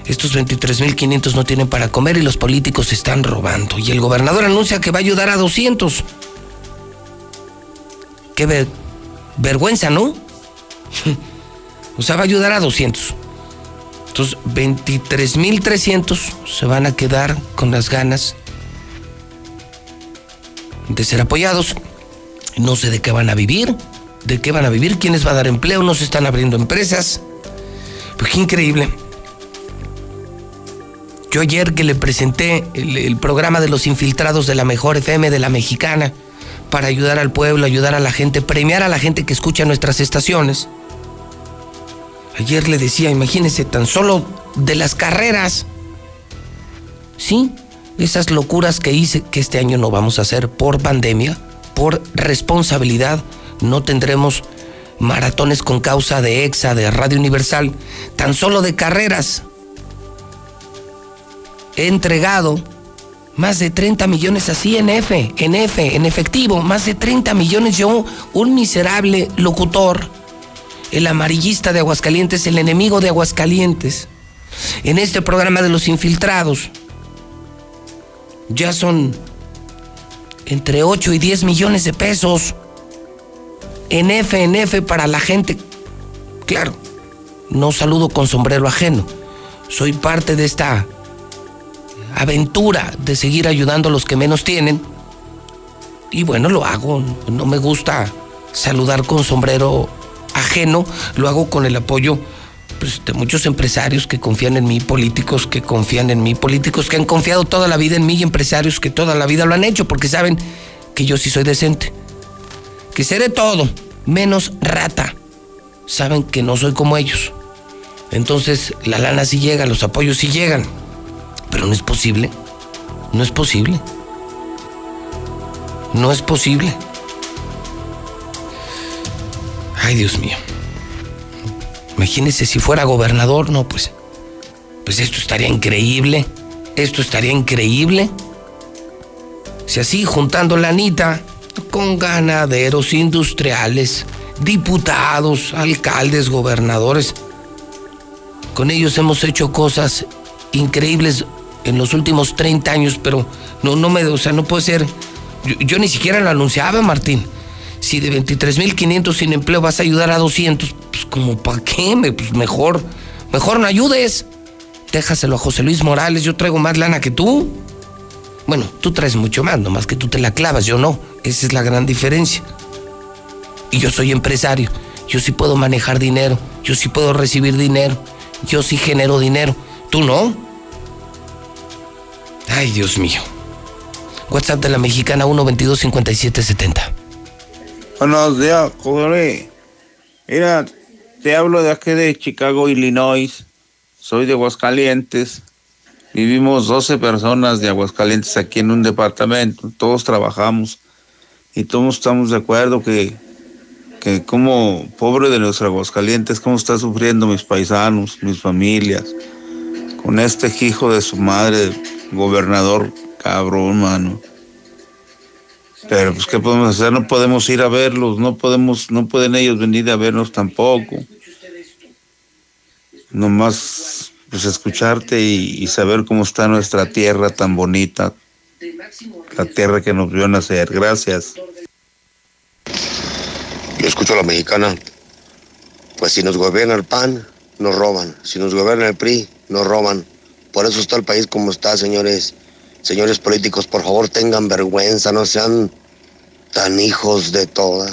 estos 23.500 no tienen para comer y los políticos están robando. Y el gobernador anuncia que va a ayudar a 200. Qué vergüenza, ¿no? *laughs* o sea, va a ayudar a 200. Entonces, 23.300 se van a quedar con las ganas de ser apoyados. No sé de qué van a vivir, de qué van a vivir, quiénes va a dar empleo, no se están abriendo empresas. Pues qué increíble. Yo ayer que le presenté el, programa de los infiltrados de la mejor FM de la mexicana para ayudar al pueblo, ayudar a la gente, premiar a la gente que escucha nuestras estaciones. Ayer le decía, imagínese, tan solo de las carreras. Sí, esas locuras que hice que este año no vamos a hacer por pandemia, por responsabilidad, no tendremos maratones con causa de EXA, de Radio Universal, tan solo de carreras he entregado más de 30 millones así en F, en F, en efectivo, más de 30 millones yo, un miserable locutor, el amarillista de Aguascalientes, el enemigo de Aguascalientes, en este programa de los infiltrados. Ya son entre 8 y 10 millones de pesos en F, en F para la gente. Claro, no saludo con sombrero ajeno. Soy parte de esta aventura de seguir ayudando a los que menos tienen. Y bueno, lo hago. No me gusta saludar con sombrero ajeno, lo hago con el apoyo pues, de muchos empresarios que confían en mí, políticos que confían en mí, políticos que han confiado toda la vida en mí y empresarios que toda la vida lo han hecho porque saben que yo sí soy decente, que seré todo, menos rata. Saben que no soy como ellos. Entonces la lana sí llega, los apoyos sí llegan. Pero no es posible. No es posible. No es posible. Ay, Dios mío. Imagínese si fuera gobernador, no, pues. Pues esto estaría increíble. Esto estaría increíble. Si así juntando la anita con ganaderos industriales, diputados, alcaldes, gobernadores, con ellos hemos hecho cosas increíbles en los últimos 30 años, pero no, no me, o sea, no puede ser. Yo, ni siquiera lo anunciaba, Martín. Si de 23.500 sin empleo vas a ayudar a 200, pues como para qué, pues mejor, mejor no ayudes. Déjaselo a José Luis Morales, yo traigo más lana que tú. Bueno, tú traes mucho más, nomás que tú te la clavas, yo no. Esa es la gran diferencia. Y yo soy empresario, yo sí puedo manejar dinero, yo sí puedo recibir dinero, yo sí genero dinero. Tú no. Ay, Dios mío. WhatsApp de la mexicana 122-5770. Buenos días, joder. Mira, te hablo de aquí de Chicago, Illinois. Soy de Aguascalientes. Vivimos 12 personas de Aguascalientes aquí en un departamento. Todos trabajamos y todos estamos de acuerdo que, que como pobre de los Aguascalientes, cómo está sufriendo mis paisanos, mis familias, con este hijo de su madre, gobernador cabrón, mano. Pero pues qué podemos hacer, no podemos ir a verlos, no podemos, no pueden ellos venir a vernos tampoco. Nomás pues escucharte y, saber cómo está nuestra tierra tan bonita, la tierra que nos vio nacer. Gracias. Yo escucho a la mexicana. Pues si nos gobierna el PAN, nos roban. Si nos gobierna el PRI, nos roban. Por eso está el país como está, señores. Señores políticos, por favor tengan vergüenza, no sean tan hijos de toda.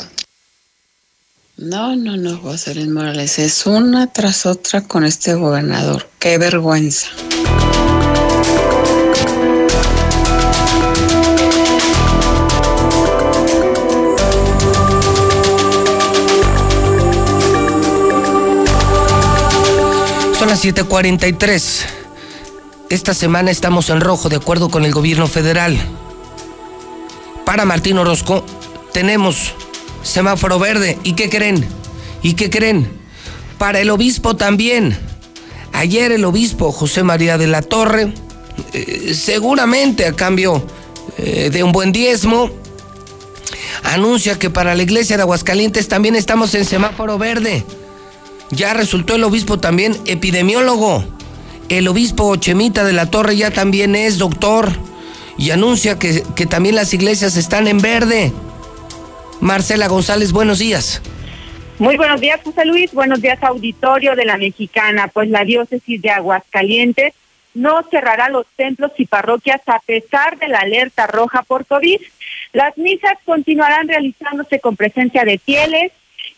No, no, no, José Luis Morales, es una tras otra con este gobernador. Qué vergüenza. Son las 7:43. Esta semana estamos en rojo de acuerdo con el gobierno federal. Para Martín Orozco tenemos semáforo verde. ¿Y qué creen? ¿Y qué creen? Para el obispo también. Ayer el obispo José María de la Torre, eh, seguramente a cambio eh, de un buen diezmo, anuncia que para la iglesia de Aguascalientes también estamos en semáforo verde. Ya resultó el obispo también epidemiólogo el obispo Chemita de la Torre ya también es doctor y anuncia que, que también las iglesias están en verde. Marcela González, buenos días. Muy buenos días, José Luis. Buenos días, auditorio de la Mexicana. Pues la diócesis de Aguascalientes no cerrará los templos y parroquias a pesar de la alerta roja por COVID. Las misas continuarán realizándose con presencia de fieles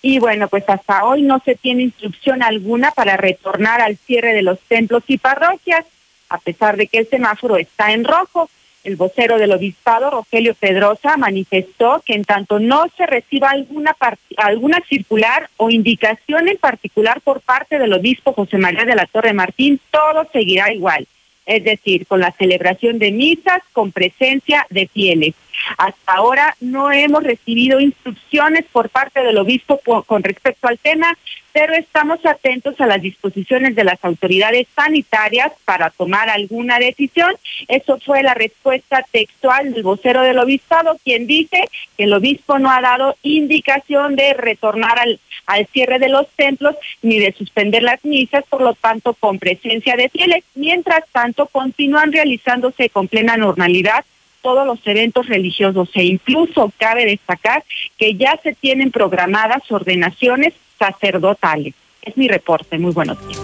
Y bueno, pues hasta hoy no se tiene instrucción alguna para retornar al cierre de los templos y parroquias, a pesar de que el semáforo está en rojo. El vocero del obispado, Rogelio Pedrosa, manifestó que en tanto no se reciba alguna, alguna circular o indicación en particular por parte del obispo José María de la Torre Martín, todo seguirá igual es decir, con la celebración de misas con presencia de fieles. Hasta ahora no hemos recibido instrucciones por parte del obispo con respecto al tema, pero estamos atentos a las disposiciones de las autoridades sanitarias para tomar alguna decisión. Eso fue la respuesta textual del vocero del obispado, quien dice que el obispo no ha dado indicación de retornar al, al cierre de los templos ni de suspender las misas, por lo tanto, con presencia de fieles. Mientras tanto, continúan realizándose con plena normalidad todos los eventos religiosos e incluso cabe destacar que ya se tienen programadas ordenaciones sacerdotales. Es mi reporte. Muy buenos días.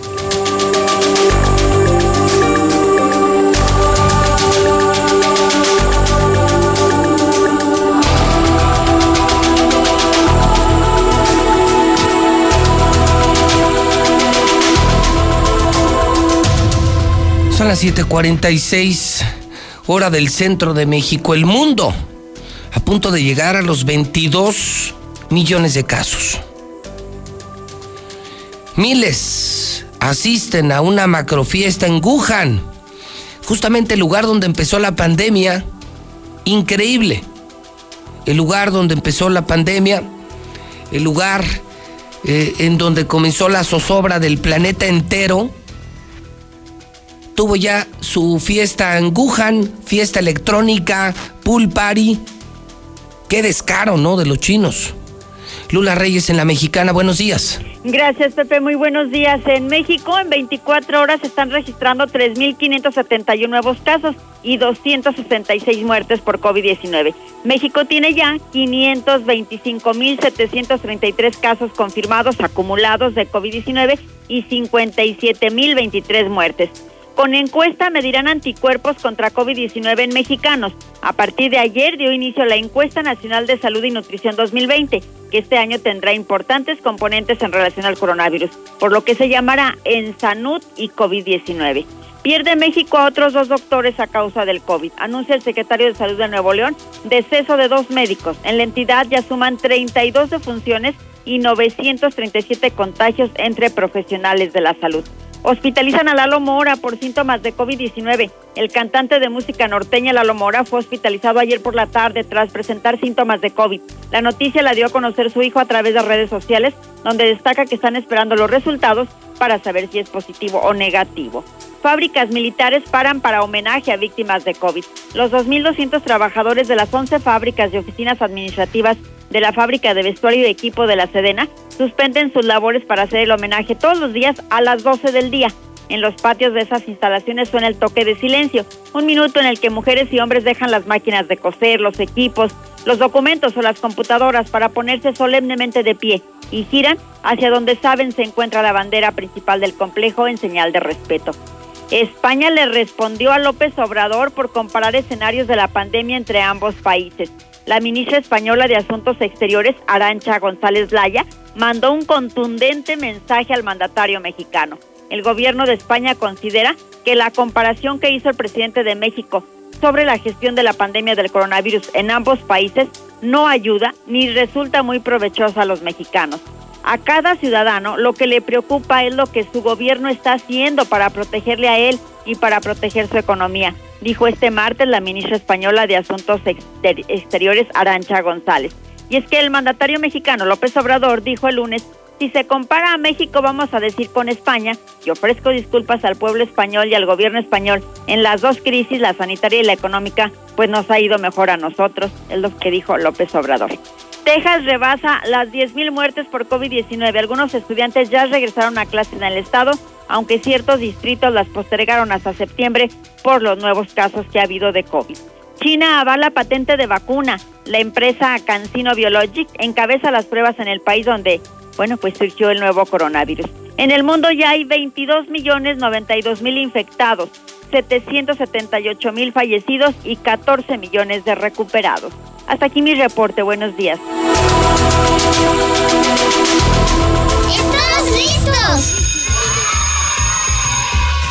Son las 7:46 hora del centro de México. El mundo a punto de llegar a los 22 millones de casos. Miles asisten a una macrofiesta en Wuhan, justamente el lugar donde empezó la pandemia. Increíble. El lugar donde empezó la pandemia, el lugar eh, en donde comenzó la zozobra del planeta entero tuvo ya su fiesta en Wuhan, fiesta electrónica, pool party. Qué descaro, ¿no? De los chinos. Lula Reyes en la Mexicana, buenos días. Gracias, Pepe. Muy buenos días. En México, en 24 horas, están registrando 3.571 nuevos casos y 266 muertes por COVID-19. México tiene ya 525.733 casos confirmados acumulados de COVID-19 y 57.023 muertes. Con encuesta medirán anticuerpos contra COVID-19 en mexicanos. A partir de ayer dio inicio la encuesta nacional de salud y nutrición 2020, que este año tendrá importantes componentes en relación al coronavirus, por lo que se llamará Ensanud y COVID-19. Pierde México a otros dos doctores a causa del COVID. Anuncia el secretario de Salud de Nuevo León deceso de dos médicos. En la entidad ya suman 32 defunciones y 937 contagios entre profesionales de la salud. Hospitalizan a Lalo Mora por síntomas de COVID-19. El cantante de música norteña Lalo Mora fue hospitalizado ayer por la tarde tras presentar síntomas de COVID. La noticia la dio a conocer su hijo a través de redes sociales, donde destaca que están esperando los resultados para saber si es positivo o negativo. Fábricas militares paran para homenaje a víctimas de COVID. Los 2.200 trabajadores de las 11 fábricas y oficinas administrativas de la fábrica de vestuario y equipo de la Sedena suspenden sus labores para hacer el homenaje todos los días a las 12 del día. En los patios de esas instalaciones suena el toque de silencio, un minuto en el que mujeres y hombres dejan las máquinas de coser, los equipos, los documentos o las computadoras para ponerse solemnemente de pie y giran hacia donde saben se encuentra la bandera principal del complejo en señal de respeto. España le respondió a López Obrador por comparar escenarios de la pandemia entre ambos países la ministra española de Asuntos Exteriores, Arancha González Laya, mandó un contundente mensaje al mandatario mexicano. El gobierno de España considera que la comparación que hizo el presidente de México sobre la gestión de la pandemia del coronavirus en ambos países no ayuda ni resulta muy provechosa a los mexicanos. A cada ciudadano lo que le preocupa es lo que su gobierno está haciendo para protegerle a él y para proteger su economía dijo este martes la ministra española de Asuntos Exteriores, Arancha González. Y es que el mandatario mexicano López Obrador dijo el lunes, si se compara a México vamos a decir con España, y ofrezco disculpas al pueblo español y al gobierno español, en las dos crisis, la sanitaria y la económica, pues nos ha ido mejor a nosotros, es lo que dijo López Obrador. Texas rebasa las 10.000 muertes por COVID-19. Algunos estudiantes ya regresaron a clase en el estado, aunque ciertos distritos las postergaron hasta septiembre por los nuevos casos que ha habido de COVID. China avala patente de vacuna. La empresa CanSino Biologic encabeza las pruebas en el país donde, bueno, pues surgió el nuevo coronavirus. En el mundo ya hay 22 millones 92 mil infectados, 778 mil fallecidos y 14 millones de recuperados. Hasta aquí mi reporte. Buenos días.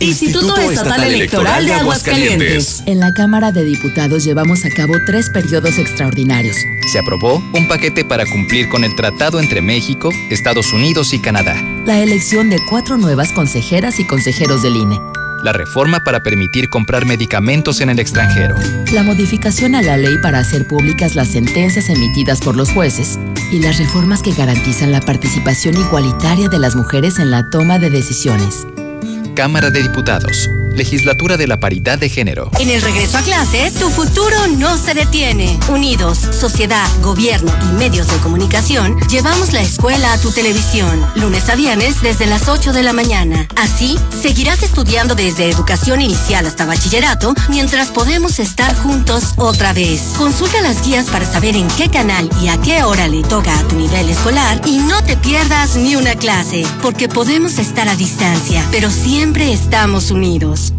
Instituto, Estatal, Electoral de Aguascalientes. En la Cámara de Diputados llevamos a cabo tres periodos extraordinarios. Se aprobó un paquete para cumplir con el tratado entre México, Estados Unidos y Canadá. La elección de cuatro nuevas consejeras y consejeros del INE. La reforma para permitir comprar medicamentos en el extranjero. La modificación a la ley para hacer públicas las sentencias emitidas por los jueces. Y las reformas que garantizan la participación igualitaria de las mujeres en la toma de decisiones. Cámara de Diputados. Legislatura de la Paridad de Género. En el regreso a clases, tu futuro no se detiene. Unidos, sociedad, gobierno y medios de comunicación, llevamos la escuela a tu televisión. Lunes a viernes desde las 8 de la mañana. Así, seguirás estudiando desde educación inicial hasta bachillerato mientras podemos estar juntos otra vez. Consulta las guías para saber en qué canal y a qué hora le toca a tu nivel escolar y no te pierdas ni una clase, porque podemos estar a distancia, pero siempre estamos unidos. podcast.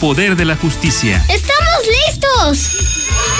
poder de la justicia. ¡Estamos listos!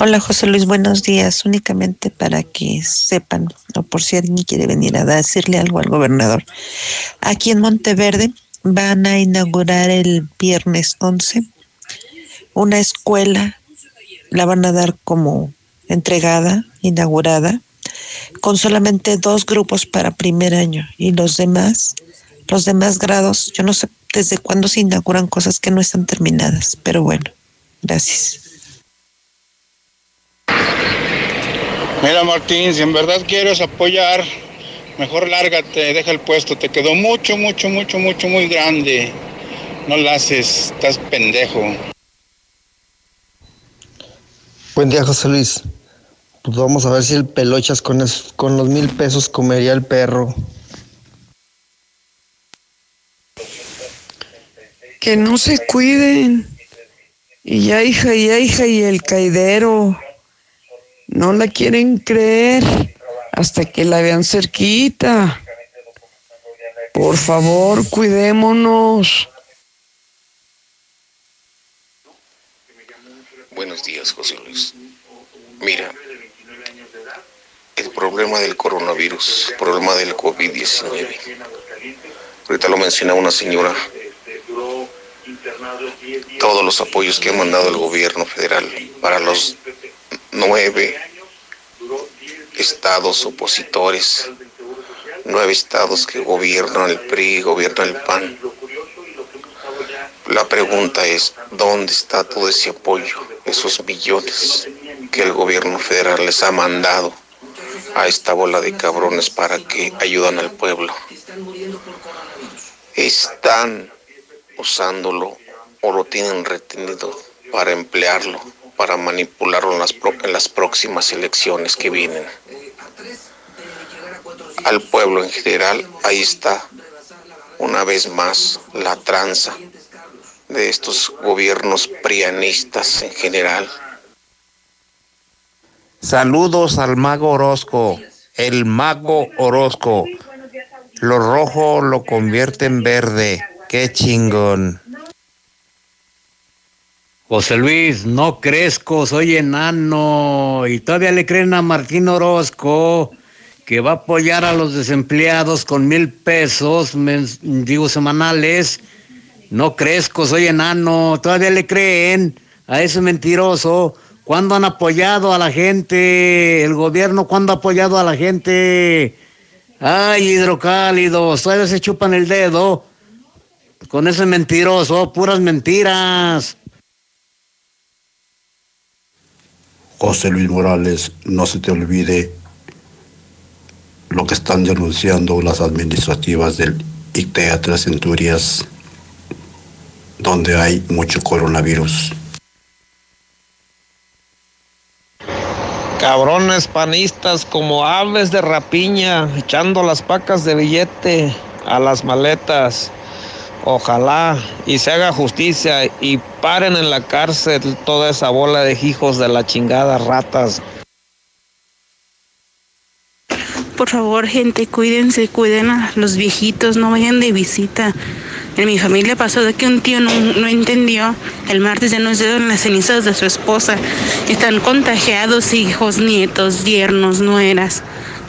Hola José Luis, buenos días. Únicamente para que sepan, o por si alguien quiere venir a decirle algo al gobernador. Aquí en Monteverde van a inaugurar el viernes 11 una escuela, la van a dar como entregada, inaugurada, con solamente dos grupos para primer año y los demás, los demás grados, yo no sé desde cuándo se inauguran cosas que no están terminadas, pero bueno, gracias. Mira Martín, si en verdad quieres apoyar, mejor lárgate, deja el puesto, te quedó mucho, mucho, mucho, mucho, muy grande. No lo haces, estás pendejo. Buen día, José Luis. Pues vamos a ver si el pelochas con, es- con los mil pesos comería el perro. Que no se cuiden. Y ya hija, y ya hija, y el caidero. No la quieren creer hasta que la vean cerquita. Por favor, cuidémonos. Buenos días, José Luis. Mira, el problema del coronavirus, el problema del COVID-19. Ahorita lo menciona una señora. Todos los apoyos que ha mandado el gobierno federal para los nueve estados opositores, nueve estados que gobiernan el PRI, gobiernan el PAN. La pregunta es, ¿dónde está todo ese apoyo, esos millones que el gobierno federal les ha mandado a esta bola de cabrones para que ayudan al pueblo? Están usándolo o lo tienen retenido para emplearlo, para manipularlo en las, en las próximas elecciones que vienen. Al pueblo en general, ahí está una vez más la tranza de estos gobiernos prianistas en general. Saludos al mago Orozco, el mago Orozco. Lo rojo lo convierte en verde. Qué chingón. José Luis, no crezco, soy enano. Y todavía le creen a Martín Orozco que va a apoyar a los desempleados con mil pesos, digo, semanales. No crezco, soy enano. Todavía le creen a ese mentiroso. ¿Cuándo han apoyado a la gente? El gobierno, ¿cuándo ha apoyado a la gente? Ay, hidrocálidos, todavía se chupan el dedo con ese mentiroso, puras mentiras. José Luis Morales, no se te olvide lo que están denunciando las administrativas del ICTEA Tres Centurias, donde hay mucho coronavirus. Cabrones panistas como aves de rapiña, echando las pacas de billete a las maletas. Ojalá y se haga justicia y paren en la cárcel toda esa bola de hijos de la chingada ratas. Por favor, gente, cuídense, cuiden a los viejitos, no vayan de visita. En mi familia pasó de que un tío no, no entendió. El martes ya nos dieron las cenizas de su esposa. Están contagiados hijos, nietos, yernos, nueras.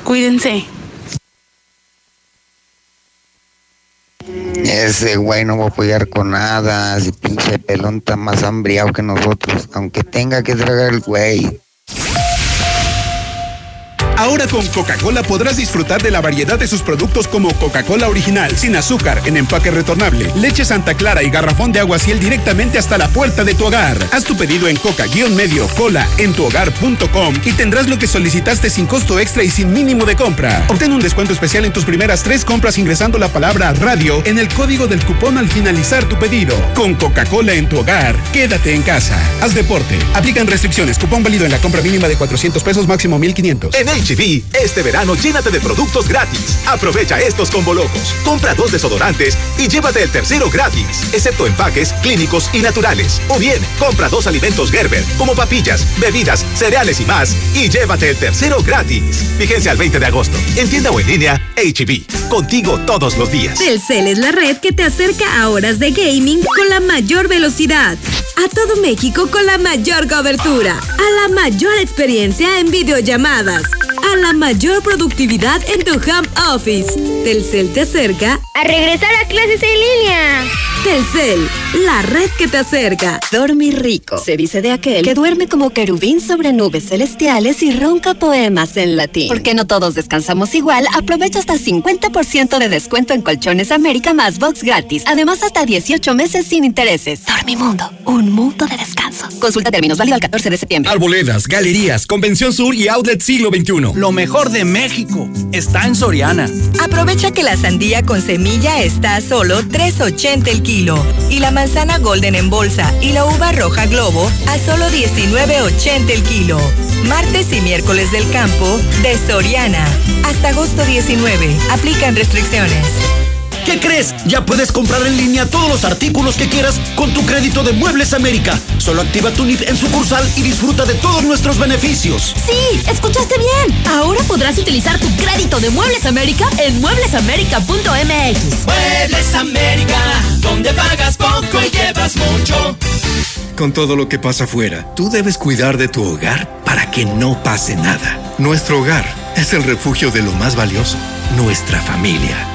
Cuídense. Ese güey no va a apoyar con nada. Si pinche pelón está más hambriado que nosotros. Aunque tenga que tragar el güey. Ahora con Coca-Cola podrás disfrutar de la variedad de sus productos como Coca-Cola original, sin azúcar, en empaque retornable, leche Santa Clara y garrafón de agua ciel directamente hasta la puerta de tu hogar. Haz tu pedido en coca-medio cola en tuhogar.com y tendrás lo que solicitaste sin costo extra y sin mínimo de compra. Obtén un descuento especial en tus primeras tres compras ingresando la palabra radio en el código del cupón al finalizar tu pedido. Con Coca-Cola en tu hogar, quédate en casa. Haz deporte. Aplican restricciones. Cupón válido en la compra mínima de 400 pesos, máximo 1500. En HB, este verano llénate de productos gratis. Aprovecha estos combo locos. Compra dos desodorantes y llévate el tercero gratis, excepto empaques, clínicos y naturales. O bien, compra dos alimentos Gerber, como papillas, bebidas, cereales y más, y llévate el tercero gratis. Vigencia al 20 de agosto. En tienda o en línea, HB. Contigo todos los días. Telcel es la red que te acerca a horas de gaming con la mayor velocidad. A todo México con la mayor cobertura. A la mayor experiencia en videollamadas. A la mayor productividad en tu home office. Telcel te acerca A regresar a clases en línea. Telcel, la red que te acerca. Dormir rico. Se dice de aquel que duerme como querubín sobre nubes celestiales y ronca poemas en latín. Porque no todos descansamos igual, aprovecha hasta 50% de descuento en Colchones América más box gratis. Además, hasta 18 meses sin intereses. Dormimundo, un mundo de descansos. Consulta términos válido al 14 de septiembre. Arboledas, galerías, Convención Sur y Outlet Siglo XXI. Lo mejor de México está en Soriana. Aprovecha que la sandía con semilla está a solo 3.80 el kilo y la manzana golden en bolsa y la uva roja globo a solo 19.80 el kilo. Martes y miércoles del campo de Soriana. Hasta agosto 19. Aplican restricciones. ¿Qué crees? Ya puedes comprar en línea todos los artículos que quieras con tu crédito de Muebles América. Solo activa tu NIP en sucursal y disfruta de todos nuestros beneficios. Sí, escuchaste bien. Ahora podrás utilizar tu crédito de Muebles América en mueblesamerica.mx. Muebles América, donde pagas poco y llevas mucho. Con todo lo que pasa afuera, tú debes cuidar de tu hogar para que no pase nada. Nuestro hogar es el refugio de lo más valioso, nuestra familia.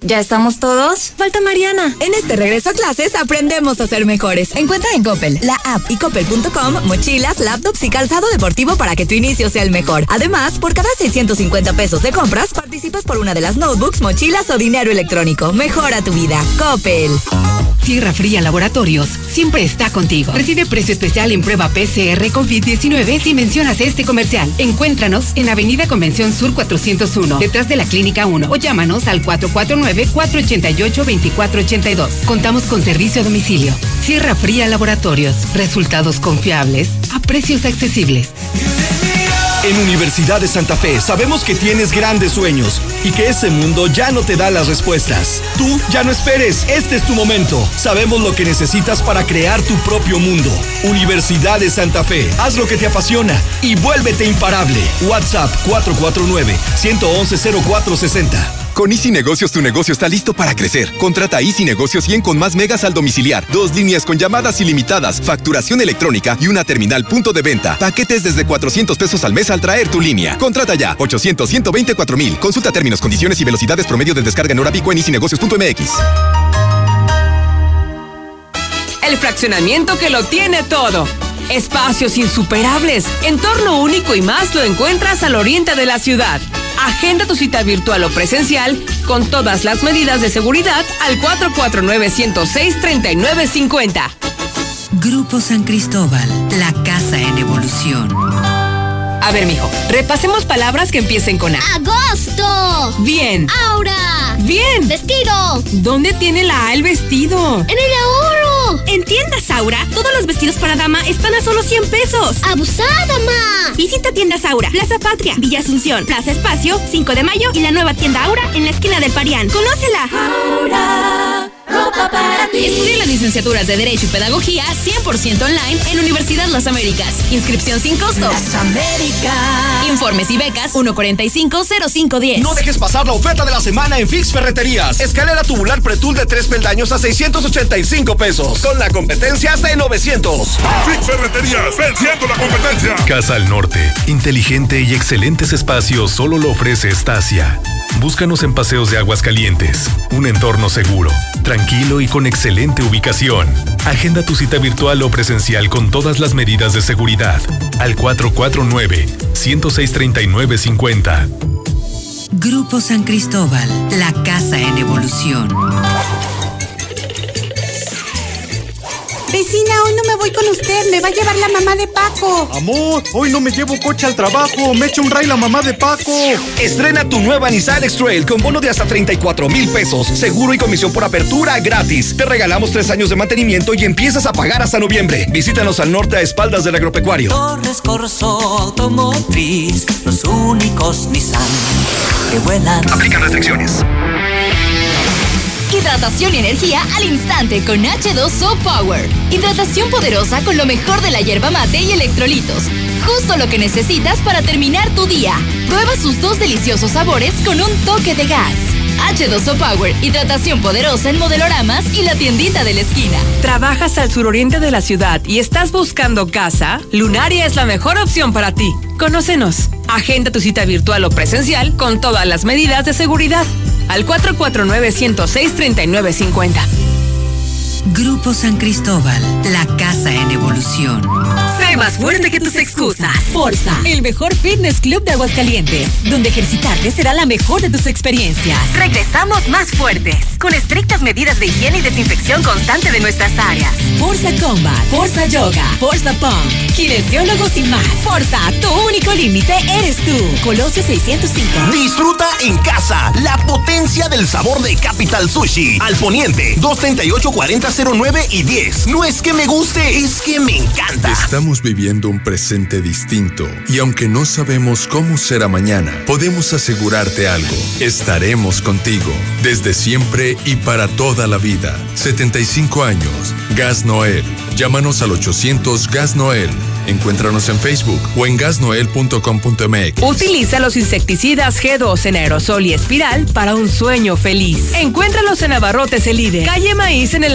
¿Ya estamos todos? Falta Mariana. En este regreso a clases aprendemos a ser mejores. Encuentra en Coppel, la app y coppel.com mochilas, laptops y calzado deportivo para que tu inicio sea el mejor. Además, por cada 650 pesos de compras, participas por una de las notebooks, mochilas o dinero electrónico. Mejora tu vida. Coppel. Sierra Fría Laboratorios siempre está contigo. Recibe precio especial en prueba PCR COVID-19 si mencionas este comercial. Encuéntranos en Avenida Convención Sur 401, detrás de la Clínica 1 o llámanos al 449-488-2482. Contamos con servicio a domicilio. Sierra Fría Laboratorios. Resultados confiables a precios accesibles. En Universidad de Santa Fe sabemos que tienes grandes sueños y que ese mundo ya no te da las respuestas. Tú ya no esperes, este es tu momento. Sabemos lo que necesitas para crear tu propio mundo. Universidad de Santa Fe, haz lo que te apasiona y vuélvete imparable. WhatsApp 449 111 0460. Con Easy Negocios tu negocio está listo para crecer. Contrata Easy Negocios 100 con más megas al domiciliar, dos líneas con llamadas ilimitadas, facturación electrónica y una terminal punto de venta. Paquetes desde 400 pesos al mes al traer tu línea. Contrata ya 800 124 mil. Consulta términos, condiciones y velocidades promedio de descarga en hora pico en easynegocios.mx. El fraccionamiento que lo tiene todo. Espacios insuperables, entorno único y más lo encuentras al oriente de la ciudad. Agenda tu cita virtual o presencial con todas las medidas de seguridad al 449-106-3950. Grupo San Cristóbal, la casa en evolución. A ver, mijo, repasemos palabras que empiecen con A. ¡Agosto! Bien. ¡Aura! Bien. ¡Vestido! ¿Dónde tiene la A el vestido? ¡En el ahorro! En tiendas Aura, todos los vestidos para dama están a solo 100 pesos. ¡Abusada, ma! Visita tiendas Aura, Plaza Patria, Villa Asunción, Plaza Espacio, 5 de mayo y la nueva tienda Aura en la esquina del Parián. ¡Conócela! Aura, ropa para ti. Estudia las licenciaturas de Derecho y Pedagogía 100% online en Universidad Las Américas. Inscripción sin costo. Las Américas. Informes y becas 1450510. No dejes pasar la oferta de la semana en Fix Ferreterías. Escalera tubular pretul de tres peldaños a 685 pesos. Con la competencia hasta en 900. Fix Ferreterías, venciendo la competencia. Casa al Norte. Inteligente y excelentes espacios solo lo ofrece Estacia. Búscanos en Paseos de Aguas Calientes. Un entorno seguro, tranquilo y con excelente ubicación. Agenda tu cita virtual o presencial con todas las medidas de seguridad. Al 449-106-3950. Grupo San Cristóbal, la casa en evolución. Vecina, hoy no me voy con usted, me va a llevar la mamá de Paco. Amor, hoy no me llevo coche al trabajo, me echa un ray la mamá de Paco. Estrena tu nueva Nissan X-Trail con bono de hasta 34 mil pesos, seguro y comisión por apertura gratis. Te regalamos tres años de mantenimiento y empiezas a pagar hasta noviembre. Visítanos al norte a espaldas del agropecuario. Torres Corso Automotriz, los únicos Nissan que vuelan. Aplican restricciones. Hidratación y energía al instante con H2O Power. Hidratación poderosa con lo mejor de la hierba mate y electrolitos. Justo lo que necesitas para terminar tu día. Prueba sus dos deliciosos sabores con un toque de gas. H2O Power, hidratación poderosa en modeloramas y la tiendita de la esquina. ¿Trabajas al suroriente de la ciudad y estás buscando casa? Lunaria es la mejor opción para ti. Conócenos. Agenda tu cita virtual o presencial con todas las medidas de seguridad. Al 449-106-3950. Grupo San Cristóbal, la casa en evolución. Sé más fuerte que tus excusas. Forza, el mejor fitness club de Aguascalientes, donde ejercitarte será la mejor de tus experiencias. Regresamos más fuertes, con estrictas medidas de higiene y desinfección constante de nuestras áreas. Forza Combat, Forza Yoga, Forza Pump, kinesiólogos y más. Forza, tu único límite eres tú. Colosio 605. Disfruta en casa la potencia del sabor de Capital Sushi. Al poniente, 238 40 09 y 10. No es que me guste, es que me encanta. Estamos viviendo un presente distinto y aunque no sabemos cómo será mañana, podemos asegurarte algo. Estaremos contigo desde siempre y para toda la vida. 75 años. Gas Noel. Llámanos al 800 Gas Noel. Encuéntranos en Facebook o en gasnoel.com.mx. Utiliza los insecticidas G2 en aerosol y espiral para un sueño feliz. Encuéntralos en Abarrotes el líder, calle Maíz en el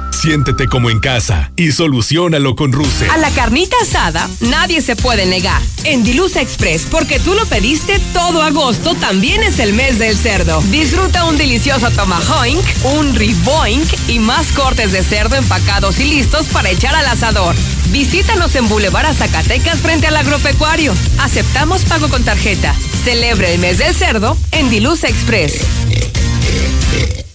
Siéntete como en casa y solucionalo con Russell. A la carnita asada nadie se puede negar. En Dilusa Express, porque tú lo pediste todo agosto, también es el mes del cerdo. Disfruta un delicioso tomahawk, un riboink y más cortes de cerdo empacados y listos para echar al asador. Visítanos en Boulevard Zacatecas frente al agropecuario. Aceptamos pago con tarjeta. Celebre el mes del cerdo en Dilusa Express.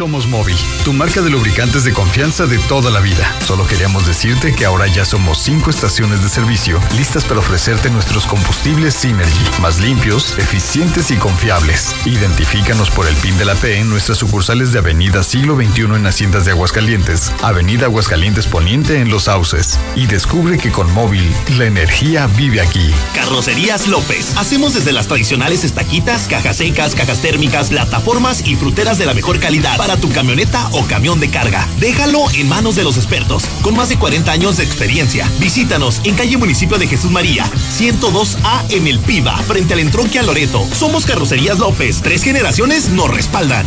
Somos Móvil, tu marca de lubricantes de confianza de toda la vida. Solo queríamos decirte que ahora ya somos cinco estaciones de servicio listas para ofrecerte nuestros combustibles Synergy, más limpios, eficientes y confiables. Identifícanos por el PIN de la P en nuestras sucursales de Avenida Siglo XXI en Haciendas de Aguascalientes, Avenida Aguascalientes Poniente en Los Sauces. Y descubre que con Móvil, la energía vive aquí. Carrocerías López. Hacemos desde las tradicionales estaquitas, cajas secas, cajas térmicas, plataformas y fruteras de la mejor calidad tu camioneta o camión de carga. Déjalo en manos de los expertos, con más de 40 años de experiencia. Visítanos en calle Municipio de Jesús María, 102A en el Piva, frente al entronque a Loreto. Somos Carrocerías López. Tres generaciones nos respaldan.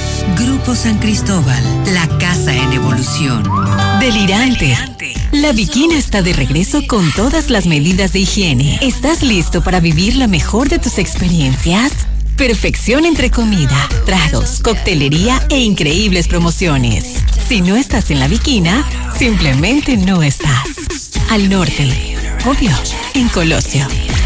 Grupo San Cristóbal, la casa en evolución. Delirante. La Bikina está de regreso con todas las medidas de higiene. ¿Estás listo para vivir la mejor de tus experiencias? Perfección entre comida, tragos, coctelería e increíbles promociones. Si no estás en la Bikina, simplemente no estás. Al norte, obvio, en Colosio.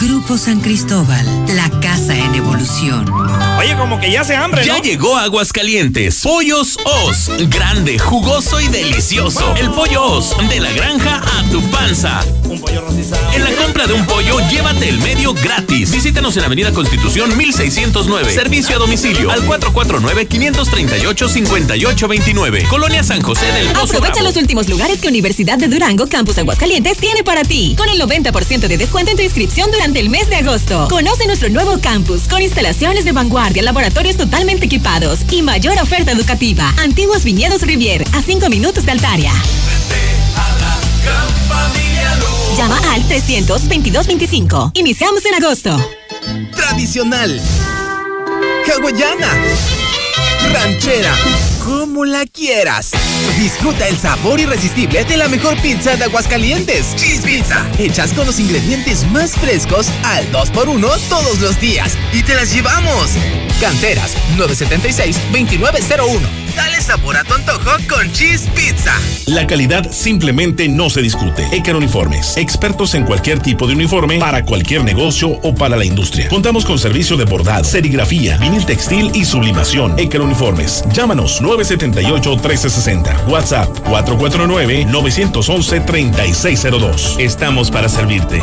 Grupo San Cristóbal, la casa en evolución. Oye, como que ya se hambre, Ya llegó Aguascalientes. Pollos Os. Grande, jugoso y delicioso. El pollo Os. De la granja a tu panza. Un pollo rostizado. En la compra de un pollo, llévate el medio gratis. Visítanos en Avenida Constitución 1609. Servicio a domicilio al 449-538-5829. Colonia San José del Pozo Aprovecha Bravo. los últimos lugares que Universidad de Durango Campus Aguascalientes tiene para ti, con el 90% de descuento en tu inscripción durante el mes de agosto. Conoce nuestro nuevo campus con instalaciones de vanguardia, laboratorios totalmente equipados y mayor oferta educativa. Antiguos Viñedos Rivier, a 5 minutos de Altaria. Llama al 322-25. Iniciamos en agosto. Tradicional. Hawaiana. Ranchera. Como la quieras. Disfruta el sabor irresistible de la mejor pizza de Aguascalientes. Cheese Pizza. Hechas con los ingredientes más frescos al 2x1 todos los días. Y te las llevamos. Canteras 976-2901. Dale sabor a tu antojo con Cheese Pizza. La calidad simplemente no se discute. Eker Uniformes, expertos en cualquier tipo de uniforme para cualquier negocio o para la industria. Contamos con servicio de bordado, serigrafía, vinil textil y sublimación. Eker Uniformes. Llámanos 978-1360. WhatsApp 449-911-3602. Estamos para servirte.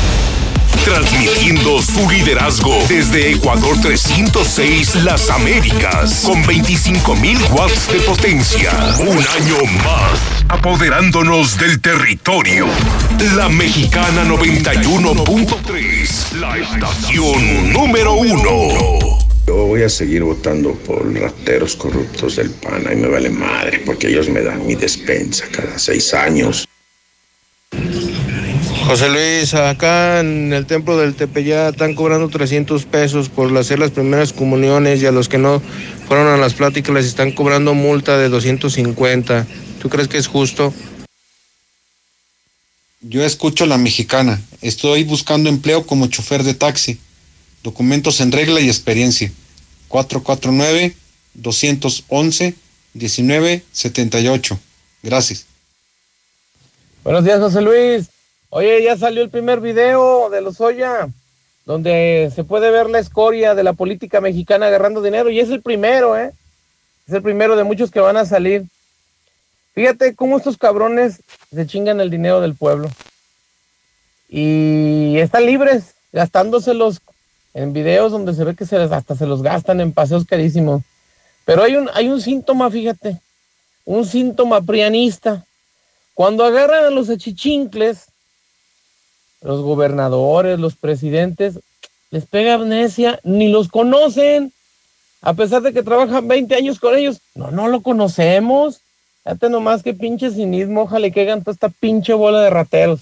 Transmitiendo su liderazgo desde Ecuador 306 Las Américas con 25.000 watts de potencia. Un año más apoderándonos del territorio. La Mexicana 91.3, la estación número uno. Yo voy a seguir votando por rateros corruptos del PAN. Ahí me vale madre, porque ellos me dan mi despensa cada seis años. José Luis, acá en el templo del Tepeyá están cobrando 300 pesos por hacer las primeras comuniones y a los que no fueron a las pláticas les están cobrando multa de 250. ¿Tú crees que es justo? Yo escucho la mexicana. Estoy buscando empleo como chofer de taxi. Documentos en regla y experiencia. 449-211-1978. Gracias. Buenos días, José Luis. Oye, ya salió el primer video de los Oya, donde se puede ver la escoria de la política mexicana agarrando dinero, y es el primero, ¿eh? Es el primero de muchos que van a salir. Fíjate cómo estos cabrones se chingan el dinero del pueblo. Y están libres, gastándoselos en videos donde se ve que se hasta se los gastan en paseos carísimos. Pero hay un, hay un síntoma, fíjate, un síntoma prianista. Cuando agarran a los achichincles, los gobernadores, los presidentes, les pega amnesia, ni los conocen, a pesar de que trabajan 20 años con ellos. No, no lo conocemos. Fíjate nomás que pinche cinismo, ojalá que hagan toda esta pinche bola de rateros.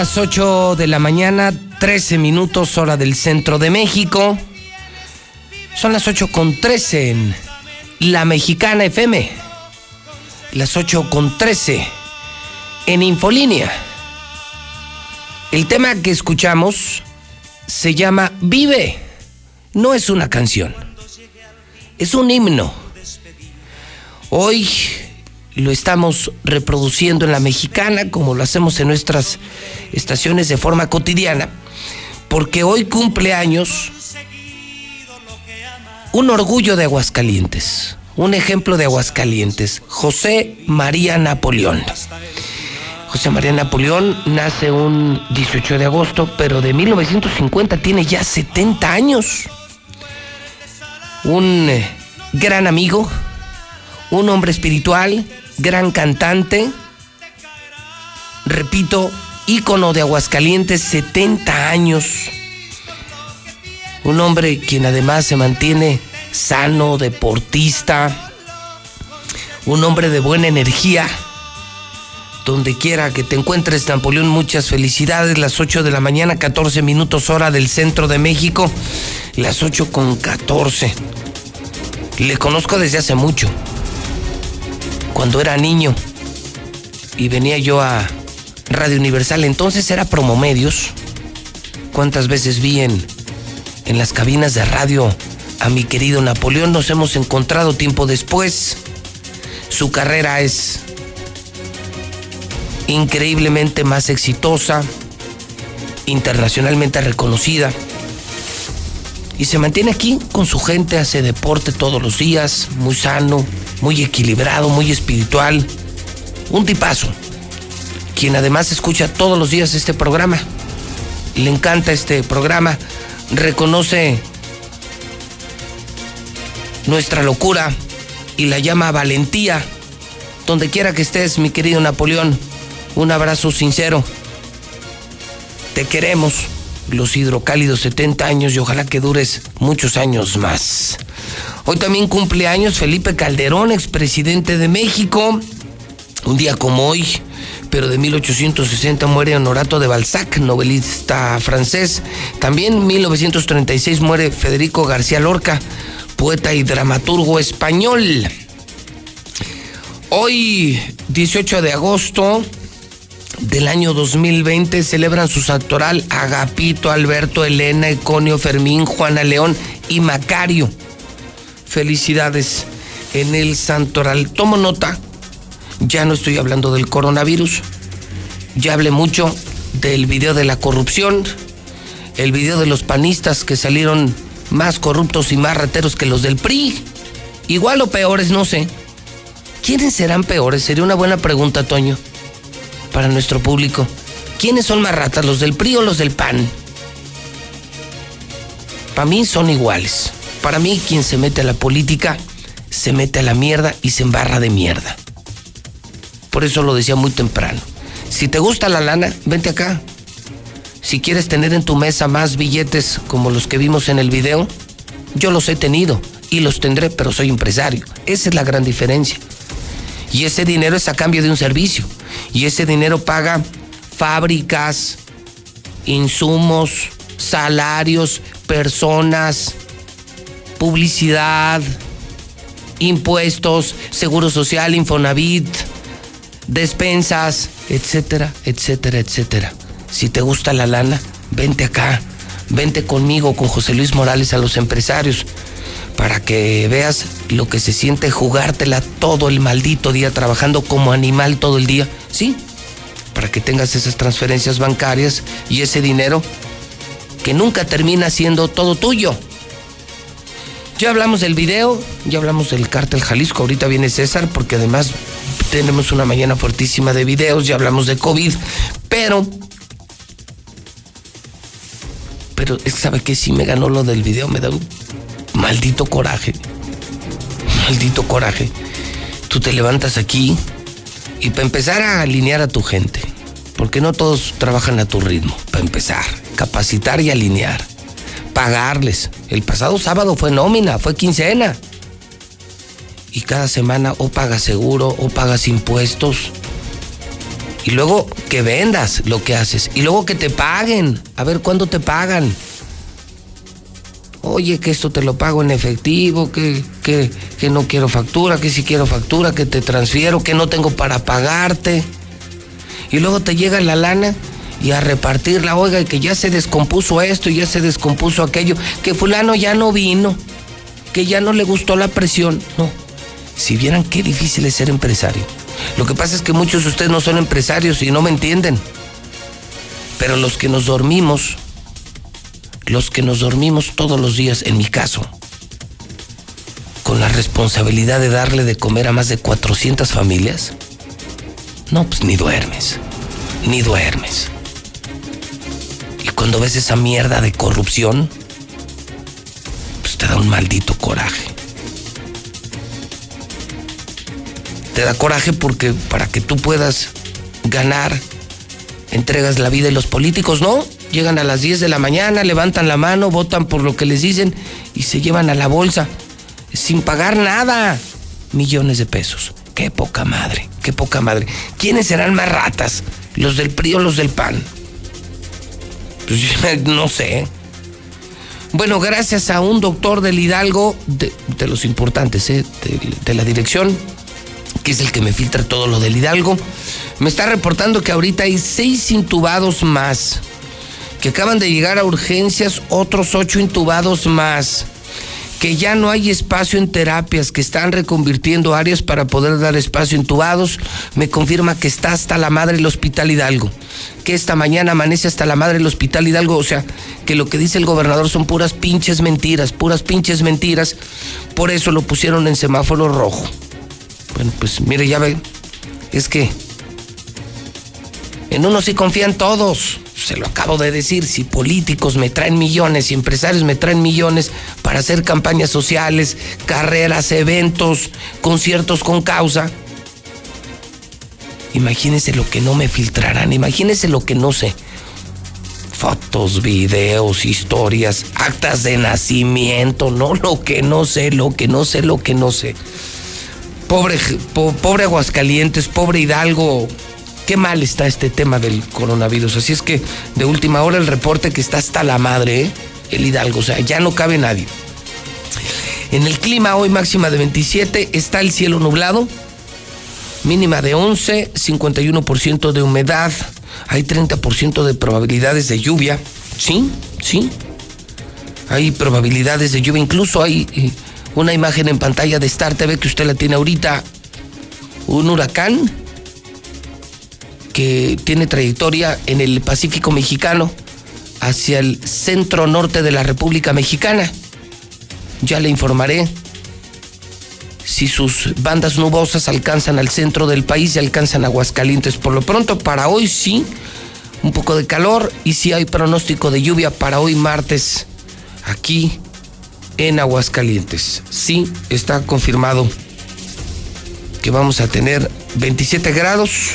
Las 8 de la mañana, 13 minutos hora del centro de México. Son las 8 con 13 en La Mexicana FM. Las 8 con 13 en Infolínea. El tema que escuchamos se llama Vive. No es una canción. Es un himno. Hoy lo estamos reproduciendo en la mexicana como lo hacemos en nuestras estaciones de forma cotidiana, porque hoy cumple años un orgullo de Aguascalientes, un ejemplo de Aguascalientes, José María Napoleón. José María Napoleón nace un 18 de agosto, pero de 1950 tiene ya 70 años. Un eh, gran amigo, un hombre espiritual, gran cantante, repito, ícono de Aguascalientes, 70 años. Un hombre quien además se mantiene sano, deportista, un hombre de buena energía. Donde quiera que te encuentres, Napoleón, muchas felicidades. Las 8 de la mañana, 14 minutos hora del centro de México. Las 8 con 14. Le conozco desde hace mucho. Cuando era niño y venía yo a Radio Universal, entonces era Promomedios. ¿Cuántas veces vi en, en las cabinas de radio a mi querido Napoleón? Nos hemos encontrado tiempo después. Su carrera es increíblemente más exitosa, internacionalmente reconocida. Y se mantiene aquí con su gente, hace deporte todos los días, muy sano, muy equilibrado, muy espiritual. Un tipazo, quien además escucha todos los días este programa. Le encanta este programa, reconoce nuestra locura y la llama valentía. Donde quiera que estés, mi querido Napoleón, un abrazo sincero. Te queremos, los hidrocálidos 70 años y ojalá que dures muchos años más. Hoy también cumple años Felipe Calderón, expresidente de México. Un día como hoy, pero de 1860 muere Honorato de Balzac, novelista francés. También en 1936 muere Federico García Lorca, poeta y dramaturgo español. Hoy, 18 de agosto del año 2020, celebran su santoral Agapito, Alberto, Elena, Econio, Fermín, Juana León y Macario. Felicidades en el santoral. Tomo nota, ya no estoy hablando del coronavirus, ya hablé mucho del video de la corrupción, el video de los panistas que salieron más corruptos y más rateros que los del PRI. Igual o peores, no sé. ¿Quiénes serán peores? Sería una buena pregunta, Toño, para nuestro público. ¿Quiénes son más ratas, los del PRI o los del PAN? Para mí son iguales. Para mí, quien se mete a la política, se mete a la mierda y se embarra de mierda. Por eso lo decía muy temprano. Si te gusta la lana, vente acá. Si quieres tener en tu mesa más billetes como los que vimos en el video, yo los he tenido y los tendré, pero soy empresario. Esa es la gran diferencia. Y ese dinero es a cambio de un servicio. Y ese dinero paga fábricas, insumos, salarios, personas, publicidad, impuestos, seguro social, Infonavit, despensas, etcétera, etcétera, etcétera. Si te gusta la lana, vente acá, vente conmigo, con José Luis Morales a los empresarios, para que veas lo que se siente jugártela todo el maldito día trabajando como animal todo el día. Sí, para que tengas esas transferencias bancarias y ese dinero que nunca termina siendo todo tuyo. Ya hablamos del video, ya hablamos del cártel Jalisco, ahorita viene César porque además tenemos una mañana fuertísima de videos, ya hablamos de COVID, pero pero sabe que si me ganó lo del video, me da un maldito coraje. Maldito coraje. Tú te levantas aquí y para empezar a alinear a tu gente, porque no todos trabajan a tu ritmo, para empezar, capacitar y alinear, pagarles. El pasado sábado fue nómina, fue quincena. Y cada semana o pagas seguro o pagas impuestos. Y luego que vendas lo que haces. Y luego que te paguen. A ver cuándo te pagan. Oye, que esto te lo pago en efectivo, que, que, que no quiero factura, que si quiero factura, que te transfiero, que no tengo para pagarte. Y luego te llega la lana y a repartirla, oiga, y que ya se descompuso esto y ya se descompuso aquello, que fulano ya no vino, que ya no le gustó la presión. No, si vieran qué difícil es ser empresario. Lo que pasa es que muchos de ustedes no son empresarios y no me entienden. Pero los que nos dormimos, los que nos dormimos todos los días, en mi caso, con la responsabilidad de darle de comer a más de 400 familias, no, pues ni duermes, ni duermes. Y cuando ves esa mierda de corrupción, pues te da un maldito coraje. Te da coraje porque para que tú puedas ganar entregas la vida y los políticos no. Llegan a las 10 de la mañana, levantan la mano, votan por lo que les dicen y se llevan a la bolsa sin pagar nada. Millones de pesos. Qué poca madre, qué poca madre. ¿Quiénes serán más ratas? ¿Los del PRI o los del PAN? Pues *laughs* no sé. Bueno, gracias a un doctor del Hidalgo, de, los importantes, ¿eh? de, de la dirección, que es el que me filtra todo lo del Hidalgo, me está reportando que ahorita hay seis intubados más, que acaban de llegar a urgencias otros ocho intubados más que ya no hay espacio en terapias, que están reconvirtiendo áreas para poder dar espacio en tubados, me confirma que está hasta la madre el Hospital Hidalgo, que esta mañana amanece hasta la madre el Hospital Hidalgo, o sea, que lo que dice el gobernador son puras pinches mentiras, puras pinches mentiras, por eso lo pusieron en semáforo rojo. Bueno, pues mire, ya ve, es que en uno sí confían todos se lo acabo de decir, si políticos me traen millones y empresarios me traen millones para hacer campañas sociales, carreras, eventos, conciertos con causa, imagínense lo que no me filtrarán, imagínense lo que no sé. Fotos, videos, historias, actas de nacimiento, no lo que no sé, lo que no sé, lo que no sé. Pobre, pobre Aguascalientes, pobre Hidalgo, qué mal está este tema del coronavirus. Así es que de última hora el reporte que está hasta la madre, ¿eh? el Hidalgo, o sea, ya no cabe nadie. En el clima hoy máxima de 27, está el cielo nublado, mínima de 11, 51% de humedad, hay 30% de probabilidades de lluvia, sí, sí, hay probabilidades de lluvia, incluso hay eh, una imagen en pantalla de Star TV que usted la tiene ahorita, un huracán que tiene trayectoria en el Pacífico mexicano hacia el centro norte de la República Mexicana. Ya le informaré si sus bandas nubosas alcanzan al centro del país y alcanzan Aguascalientes. Por lo pronto, para hoy sí, un poco de calor y si hay pronóstico de lluvia para hoy martes aquí en Aguascalientes. Sí, está confirmado que vamos a tener 27 grados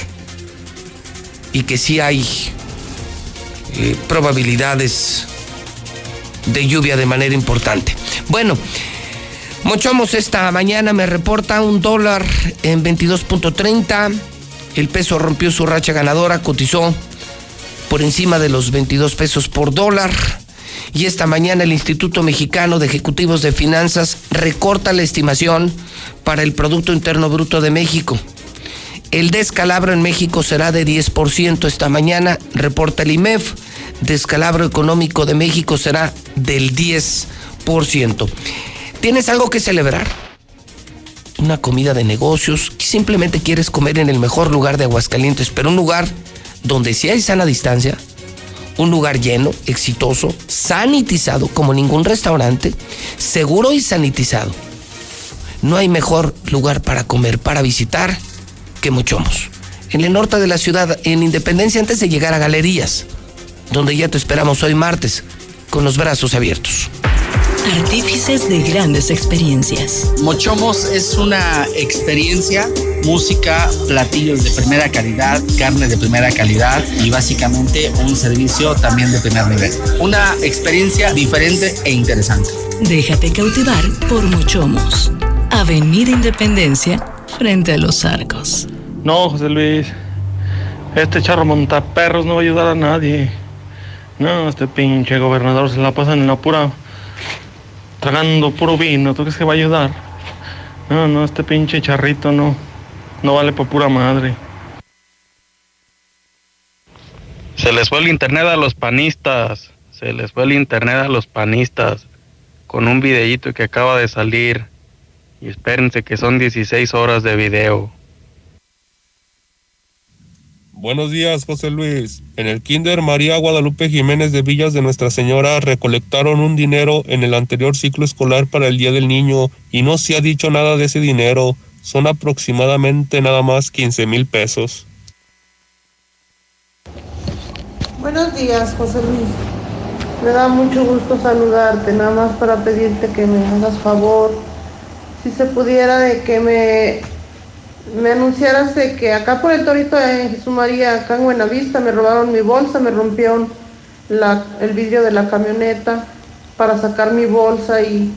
y que sí hay eh, probabilidades de lluvia de manera importante. Bueno, Mochomos esta mañana me reporta un dólar en 22.30. El peso rompió su racha ganadora, cotizó por encima de los 22 pesos por dólar. Y esta mañana el Instituto Mexicano de Ejecutivos de Finanzas recorta la estimación para el Producto Interno Bruto de México. El descalabro en México será de 10% esta mañana, reporta el IMEF. Descalabro económico de México será del 10%. ¿Tienes algo que celebrar? Una comida de negocios, simplemente quieres comer en el mejor lugar de Aguascalientes, pero un lugar donde sí hay sana distancia, un lugar lleno, exitoso, sanitizado como ningún restaurante, seguro y sanitizado. No hay mejor lugar para comer, para visitar que Mochomos. En el norte de la ciudad, en Independencia, antes de llegar a Galerías, donde ya te esperamos hoy martes, con los brazos abiertos. Artífices de grandes experiencias. Mochomos es una experiencia, música, platillos de primera calidad, carne de primera calidad y básicamente un servicio también de primer nivel. Una experiencia diferente e interesante. Déjate cautivar por Mochomos. Avenida Independencia, frente a los arcos. No, José Luis. Este charro montaperros no va a ayudar a nadie. No, este pinche gobernador se la pasa en la pura. tragando puro vino. ¿Tú crees que va a ayudar? No, no, este pinche charrito no. No vale por pura madre. Se les fue el internet a los panistas. Se les fue el internet a los panistas. Con un videíto que acaba de salir. Y espérense que son 16 horas de video. Buenos días, José Luis. En el Kinder María Guadalupe Jiménez de Villas de Nuestra Señora recolectaron un dinero en el anterior ciclo escolar para el Día del Niño y no se ha dicho nada de ese dinero. Son aproximadamente nada más 15 mil pesos. Buenos días, José Luis. Me da mucho gusto saludarte, nada más para pedirte que me hagas favor, si se pudiera, de que me me anunciaras de que acá por el Torito de Jesús María, acá en Buenavista, me robaron mi bolsa, me rompieron el vidrio de la camioneta para sacar mi bolsa y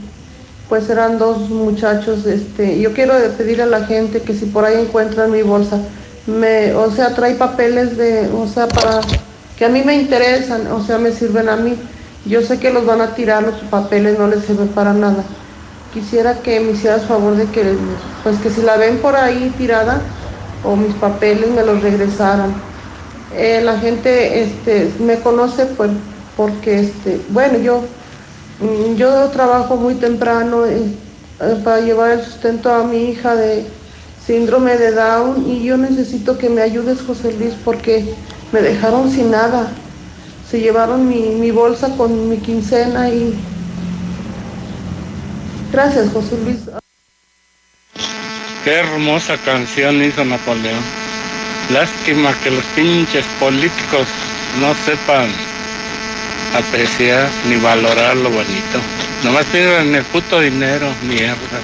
pues eran dos muchachos, este, yo quiero pedir a la gente que si por ahí encuentran mi bolsa, me, o sea, trae papeles de, o sea, para que a mí me interesan, o sea, me sirven a mí. Yo sé que los van a tirar los papeles, no les sirven para nada. Quisiera que me hicieras favor de que, pues que si la ven por ahí tirada o mis papeles me los regresaran. Eh, la gente, este, me conoce pues porque, este, bueno, yo Yo trabajo muy temprano eh, eh, para llevar el sustento a mi hija de síndrome de Down y yo necesito que me ayudes, José Luis, porque me dejaron sin nada. Se llevaron mi, mi bolsa con mi quincena y... Gracias, José Luis. Qué hermosa canción hizo Napoleón. Lástima que los pinches políticos no sepan apreciar ni valorar lo bonito. Nomás piden el puto dinero, mierda.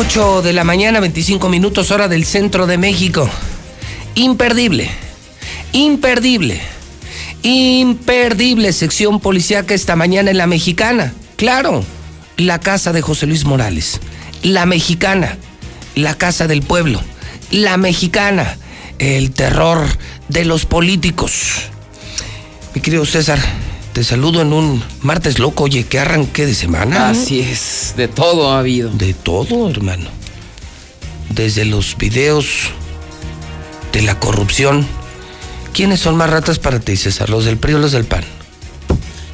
8 de la mañana, 25 minutos, hora del centro de México. Imperdible, imperdible, imperdible sección policíaca esta mañana en La Mexicana. Claro, la casa de José Luis Morales. La Mexicana, la casa del pueblo. La Mexicana, el terror de los políticos. Mi querido César, te saludo en un martes loco. Oye, ¿qué arranque de semana? Así es, de todo ha habido. De todo, hermano. Desde los videos de la corrupción. ¿Quiénes son más ratas para ti, César? ¿Los del PRI o los del PAN?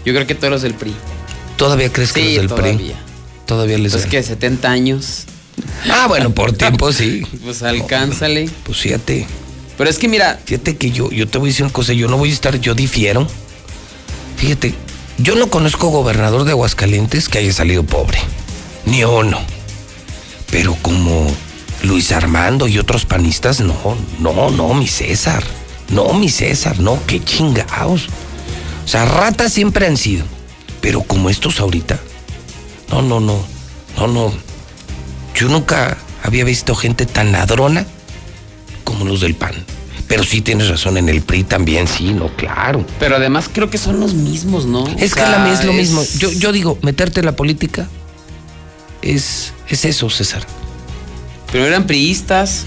Yo creo que todos los del PRI. ¿Todavía crees que Sí, los del todavía. PRI? Todavía les Pues dan? que 70 años. Ah, bueno, por tiempo sí. *laughs* Pues alcánzale. Pues fíjate. Pero es que mira. Fíjate que yo, yo te voy a decir una cosa, yo no voy a estar, yo difiero. Fíjate, yo no conozco gobernador de Aguascalientes que haya salido pobre. Ni uno. Pero como Luis Armando y otros panistas, no, no, no, mi César. No, mi César, no, qué chingados. O sea, ratas siempre han sido. Pero como estos ahorita. No, no, no. No, no. Yo nunca había visto gente tan ladrona como los del PAN. Pero sí tienes razón, en el PRI también, sí, no, claro. Pero además creo que son los mismos, ¿no? Es O que sea, la, es lo es- mismo. Yo, yo digo, meterte en la política es, es eso, César. Primero eran priistas,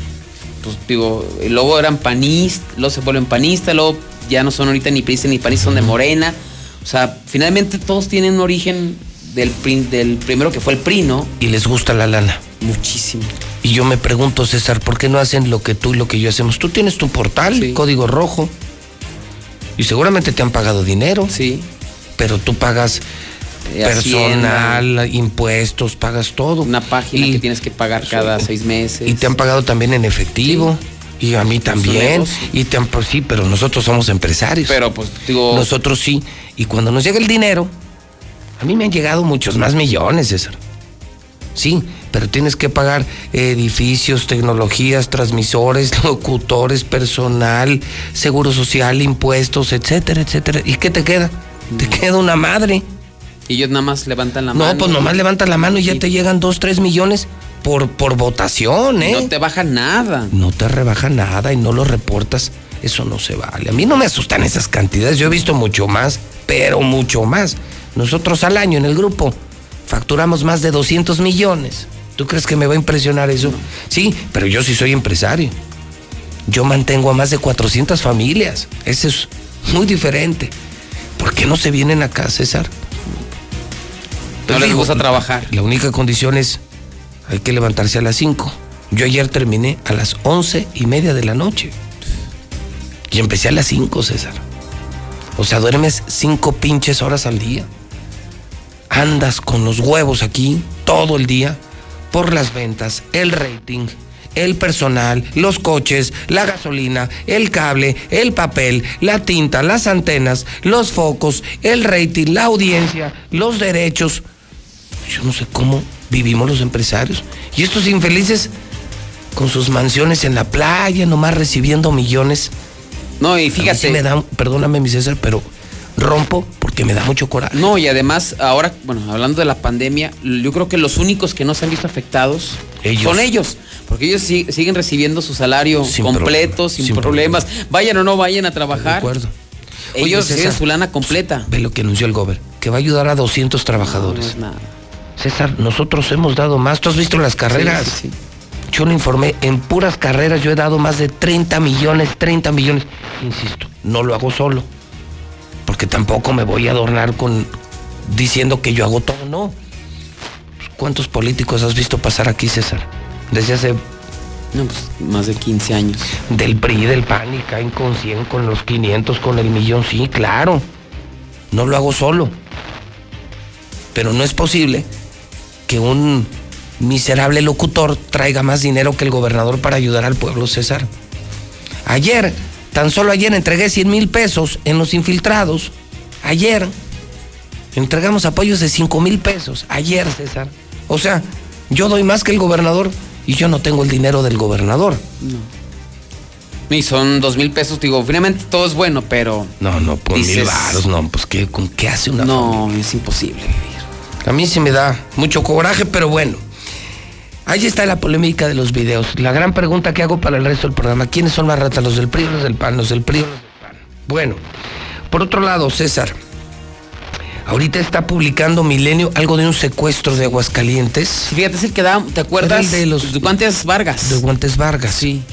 pues digo, luego eran panistas, luego se vuelven panistas, luego ya no son ahorita ni priistas ni panistas, son de Morena. O sea, finalmente todos tienen un origen del, del primero que fue el PRI, ¿no? Y les gusta la lana. Muchísimo. Y yo me pregunto, César, ¿por qué no hacen lo que tú y lo que yo hacemos? Tú tienes tu portal, código rojo. Y seguramente te han pagado dinero. Sí. Pero tú pagas Eh, personal, impuestos, pagas todo. Una página que tienes que pagar cada seis meses. Y te han pagado también en efectivo. Y a mí también. Y te han, pues sí, pero nosotros somos empresarios. Pero pues digo. Nosotros sí. Y cuando nos llega el dinero, a mí me han llegado muchos más millones, César. Sí, pero tienes que pagar edificios, tecnologías, transmisores, *laughs* locutores, personal, seguro social, impuestos, etcétera, etcétera. ¿Y qué te queda? Te queda una madre. Y ellos nada más levantan la No, mano. pues nomás levantas la mano y ya te llegan dos, tres millones por, por votación, ¿eh? No te baja nada. No te rebaja nada y no lo reportas. Eso no se vale. A mí no me asustan esas cantidades. Yo he visto mucho más, pero mucho más. Nosotros al año en el grupo facturamos más de 200 millones. ¿Tú crees que me va a impresionar eso? Sí, pero yo sí soy empresario. Yo mantengo a más de 400 familias. Eso es muy diferente. ¿Por qué no se vienen acá, César? No les gusta trabajar. La única condición es, hay que levantarse a las 5. Yo ayer terminé a las once y media de la noche. Y empecé a las 5, César. O sea, duermes cinco pinches horas al día. Andas con los huevos aquí todo el día por las ventas, el rating, el personal, los coches, la gasolina, el cable, el papel, la tinta, las antenas, los focos, el rating, la audiencia, los derechos. Yo no sé cómo vivimos los empresarios. Y estos infelices con sus mansiones en la playa, nomás recibiendo millones. No, y fíjate. me dan, perdóname, mi César, pero rompo por que me da mucho coraje. No, y además, ahora, bueno, hablando de la pandemia, yo creo que los únicos que no se han visto afectados Ellos. son ellos. Porque ellos siguen recibiendo su salario Sin completo, problema, sin, sin problemas. Vayan o no vayan a trabajar. De acuerdo. Ellos Oye, reciben César, su lana completa. Ve lo que anunció el Gober, que va a ayudar a 200 trabajadores. César, nosotros hemos dado más. ¿Tú has visto las carreras? Sí, sí, sí. Yo le informé, en puras carreras yo he dado más de 30 millones, 30 millones. Insisto, no lo hago solo. Porque tampoco me voy a adornar con diciendo que yo hago todo, no. ¿Cuántos políticos has visto pasar aquí, César? Desde hace No, pues más de 15 años. del PRI, del PAN y caen con 100, con los 500, con el millón. Sí, claro. No lo hago solo. Pero no es posible que un miserable locutor traiga más dinero que el gobernador para ayudar al pueblo, César. Ayer, tan solo ayer entregué 100 mil pesos en los infiltrados. Ayer entregamos apoyos de 5 mil pesos. Ayer, César. O sea, yo doy más que el gobernador y yo no tengo el dinero del gobernador. Y son dos mil pesos, digo, finalmente todo es bueno, pero. No, no, por mil varos, no, pues ¿qué, ¿con qué hace una No, es imposible. A mí sí me da mucho coraje, pero bueno. Ahí está la polémica de los videos. La gran pregunta que hago para el resto del programa, ¿quiénes son más ratas, los del PRI o los del PAN? Los del PRI o los del PAN. Bueno, por otro lado, César, ahorita está publicando Milenio algo de un secuestro de Aguascalientes. Fíjate, es el que da, ¿te acuerdas? De los- Guantes Vargas. De Guantes Vargas. Sí.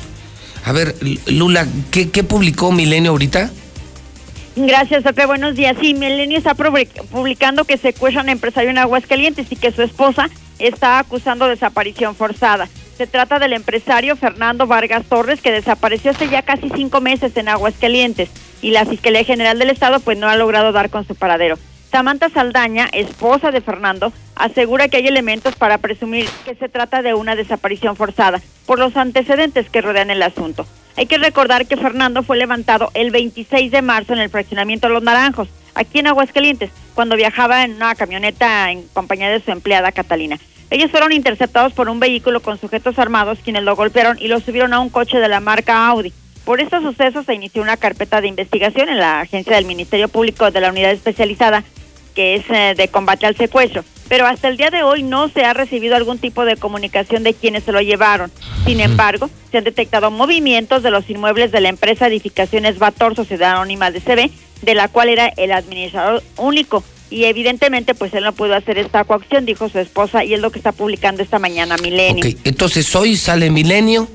A ver, Lula, ¿qué, qué publicó Milenio ahorita? Gracias, Pepe. Buenos días. Sí, Milenio está public- publicando que secuestran a empresario en Aguascalientes y que su esposa está acusando desaparición forzada. Se trata del empresario Fernando Vargas Torres, que desapareció hace ya casi cinco meses en Aguascalientes y la Fiscalía General del Estado pues no ha logrado dar con su paradero. Samantha Saldaña, esposa de Fernando, asegura que hay elementos para presumir que se trata de una desaparición forzada por los antecedentes que rodean el asunto. Hay que recordar que Fernando fue levantado el 26 de marzo en el fraccionamiento Los Naranjos, aquí en Aguascalientes, cuando viajaba en una camioneta en compañía de su empleada Catalina. Ellos fueron interceptados por un vehículo con sujetos armados quienes lo golpearon y lo subieron a un coche de la marca Audi. Por estos sucesos se inició una carpeta de investigación en la agencia del Ministerio Público de la Unidad Especializada que es eh, de combate al secuestro. Pero hasta el día de hoy no se ha recibido algún tipo de comunicación de quienes se lo llevaron. Sin embargo, se han detectado movimientos de los inmuebles de la empresa Edificaciones Bator, Sociedad Anónima de CB, de la cual era el administrador único. Y evidentemente, pues él no pudo hacer esta coacción, dijo su esposa, y es lo que está publicando esta mañana Milenio. Entonces hoy sale Milenio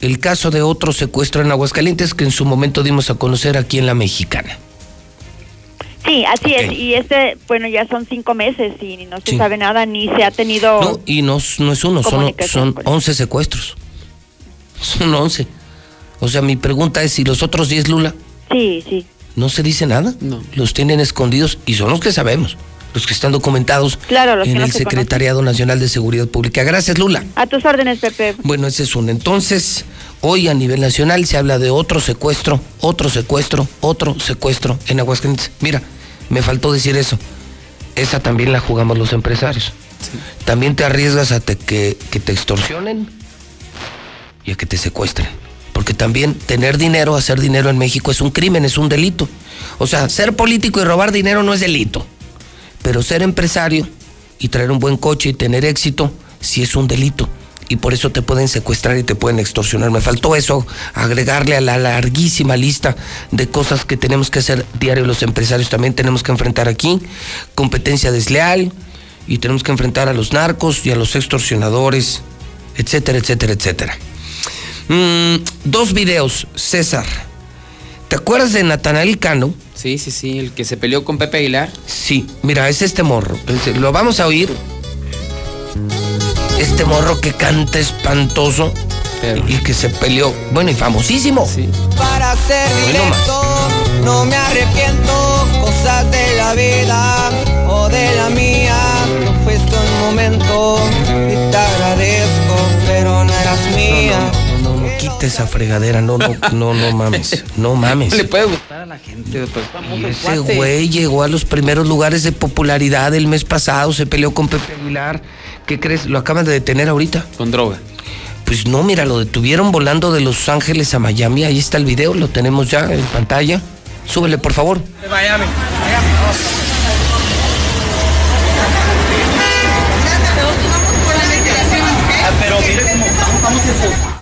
el caso de otro secuestro en Aguascalientes que en su momento dimos a conocer aquí en La Mexicana. Sí, así es. Y este, bueno, ya son cinco meses y no se Sí. sabe nada, ni se ha tenido... No, y no, es- no es uno, son, son 11 secuestros. Son 11. O sea, mi pregunta es si los otros 10 Lula Sí, sí. no se dice nada. No. Los tienen escondidos y son los que sabemos, los que están documentados Claro, los en no el se Secretariado Nacional de Seguridad Pública. Gracias, Lula. A tus órdenes, Pepe. Bueno, ese es uno. Entonces, hoy a nivel nacional se habla de otro secuestro, otro secuestro, otro secuestro en Aguascalientes. Mira, me faltó decir eso. Esa también la jugamos los empresarios. También te arriesgas a te- que, que te extorsionen y a que te secuestren. Porque también tener dinero, hacer dinero en México es un crimen, es un delito. O sea, ser político y robar dinero no es delito. Pero ser empresario y traer un buen coche y tener éxito sí es un delito. Y por eso te pueden secuestrar y te pueden extorsionar. Me faltó eso, agregarle a la larguísima lista de cosas que tenemos que hacer diario los empresarios. También tenemos que enfrentar aquí competencia desleal y tenemos que enfrentar a los narcos y a los extorsionadores, etcétera, etcétera, etcétera. Mm, dos videos, César. ¿Te acuerdas de Natanael Cano? Sí, sí, sí, el que se peleó con Pepe Aguilar. Sí, mira, es este morro. Lo vamos a oír. Este morro que canta espantoso y que se peleó. Bueno, y famosísimo. Sí. Para ser directo, no me arrepiento, cosas de la vida o de la mía. No fue esto el momento quita esa fregadera. No, no, no, no mames. No mames. *laughs* Le puede gustar a la gente, Y ese güey llegó a los primeros lugares de popularidad el mes pasado, se peleó con Pepe Aguilar. ¿Qué crees? Lo acaban de detener ahorita. Con droga. Pues no, mira, lo detuvieron volando de Los Ángeles a Miami. Ahí está el video, lo tenemos ya en pantalla. Súbele, por favor. De Miami.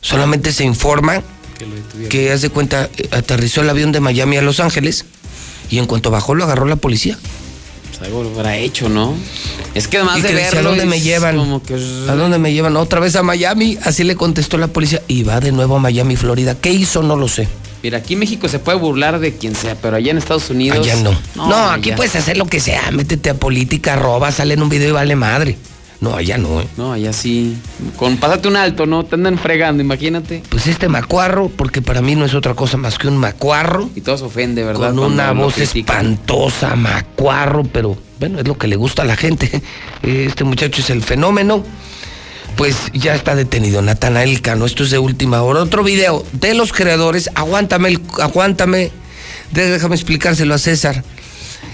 Solamente se informa que, hace cuenta, eh, aterrizó el avión de Miami a Los Ángeles y en cuanto bajó lo agarró la policía. Pues algo lo habrá hecho, ¿no? Es que además Y de que verlo. ¿A dónde me llevan? como que- ¿A dónde me llevan? Otra vez a Miami. Así le contestó la policía. Y va de nuevo a Miami, Florida. ¿Qué hizo? No lo sé. Mira, aquí en México se puede burlar de quien sea, pero allá en Estados Unidos. Allá no. No, aquí allá- puedes hacer lo que sea. Métete a política, roba, sale en un video y vale madre. No, allá no, ¿eh? No, allá sí. Con pásate un alto, ¿no? Te andan fregando, imagínate. Pues este macuarro, porque para mí no es otra cosa más que un macuarro. Y todo se ofende, ¿verdad? Con una voz espantosa, macuarro, pero bueno, es lo que le gusta a la gente. *laughs* Este muchacho es el fenómeno. Pues ya está detenido Natanael Cano. Esto es de última hora. Otro video de los creadores. Aguántame, el- aguántame. Déjame explicárselo a César.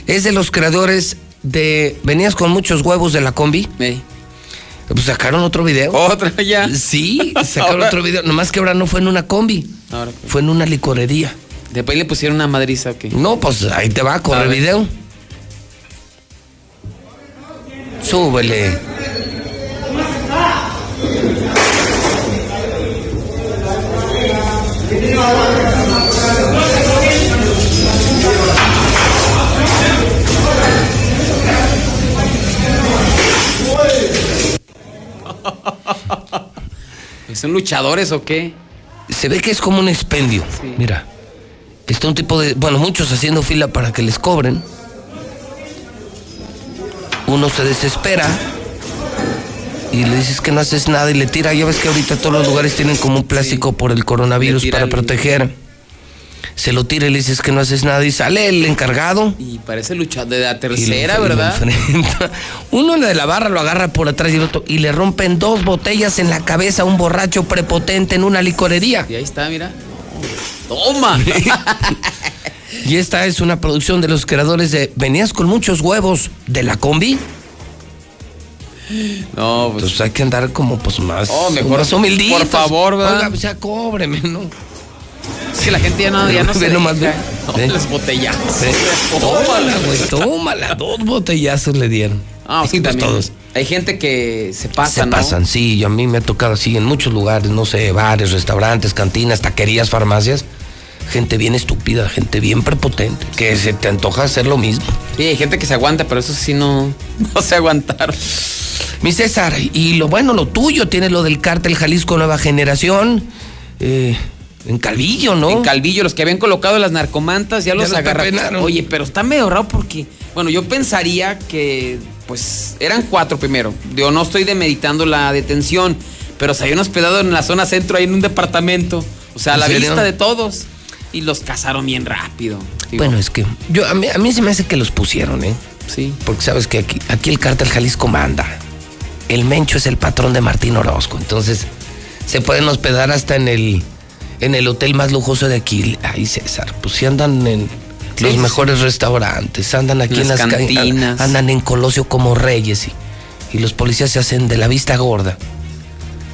Es de los creadores de. Venías con muchos huevos de la combi. Pues sacaron otro video. ¿Otra ya? Sí, *laughs* sacaron Ahora- otro video. Nomás que ahora no fue en una combi. Ahora, Fue en una licorería. Después le pusieron una madriza, ¿o qué? No, pues ahí te va, corre video. Súbele. *laughs* ¿Son luchadores o qué? Se ve que es como un expendio. Mira. Está un tipo de. Bueno, muchos haciendo fila para que les cobren. Uno se desespera. Y le dices que no haces nada y le tira. Ya ves que ahorita todos los lugares tienen como un plástico por el coronavirus para proteger. Se lo tira y le dices que no haces nada. Y sale el encargado. Y parece luchador de la tercera, lo ¿verdad? Uno de la barra lo agarra por atrás y el otro. Y le rompen dos botellas en la cabeza a un borracho prepotente en una licorería. Y ahí está, mira. ¡Toma! *laughs* Y esta es una producción de los creadores de Venías con muchos huevos de la combi. No, pues. Entonces hay que andar como pues más, Oh, mejor, más humilditos. por favor, ¿verdad? Oiga, o sea, cóbreme, ¿no? Es que la gente ya no, ya no *laughs* se nomás, deja. No, Ve. las botellas. Tómala, güey, *laughs* tómala. Dos botellazos le dieron. Ah, sí, pues todos. Hay gente que se pasa, Se ¿no? pasan, sí. Yo a mí me ha tocado así en muchos lugares, no sé, bares, restaurantes, cantinas, taquerías, farmacias. Gente bien estúpida, gente bien prepotente, que se te antoja hacer lo mismo. Sí, hay gente que se aguanta, pero eso sí no, no se aguantaron. Mi César, y lo bueno, lo tuyo, tienes lo del cártel Jalisco Nueva Generación, eh, en Calvillo, ¿no? En Calvillo, los que habían colocado las narcomantas ya los los agarraron. Oye, pero está medio raro porque, bueno, yo pensaría que, pues, eran cuatro primero. Yo no estoy demeditando la detención, pero se habían hospedado en la zona centro, ahí en un departamento. O sea, a ¿En la serio? vista de todos. Y los cazaron bien rápido. Digo, Bueno, es que yo a mí, a mí se me hace que los pusieron, ¿eh? Sí. Porque sabes que aquí, aquí el cártel Jalisco manda. El Mencho es el patrón de Martín Orozco, entonces se pueden hospedar hasta en el en el hotel más lujoso de aquí. Ay, César, pues si andan en los mejores restaurantes, andan aquí en Las las, ca- cantinas. andan en Colosio como reyes y, y los policías se hacen de la vista gorda.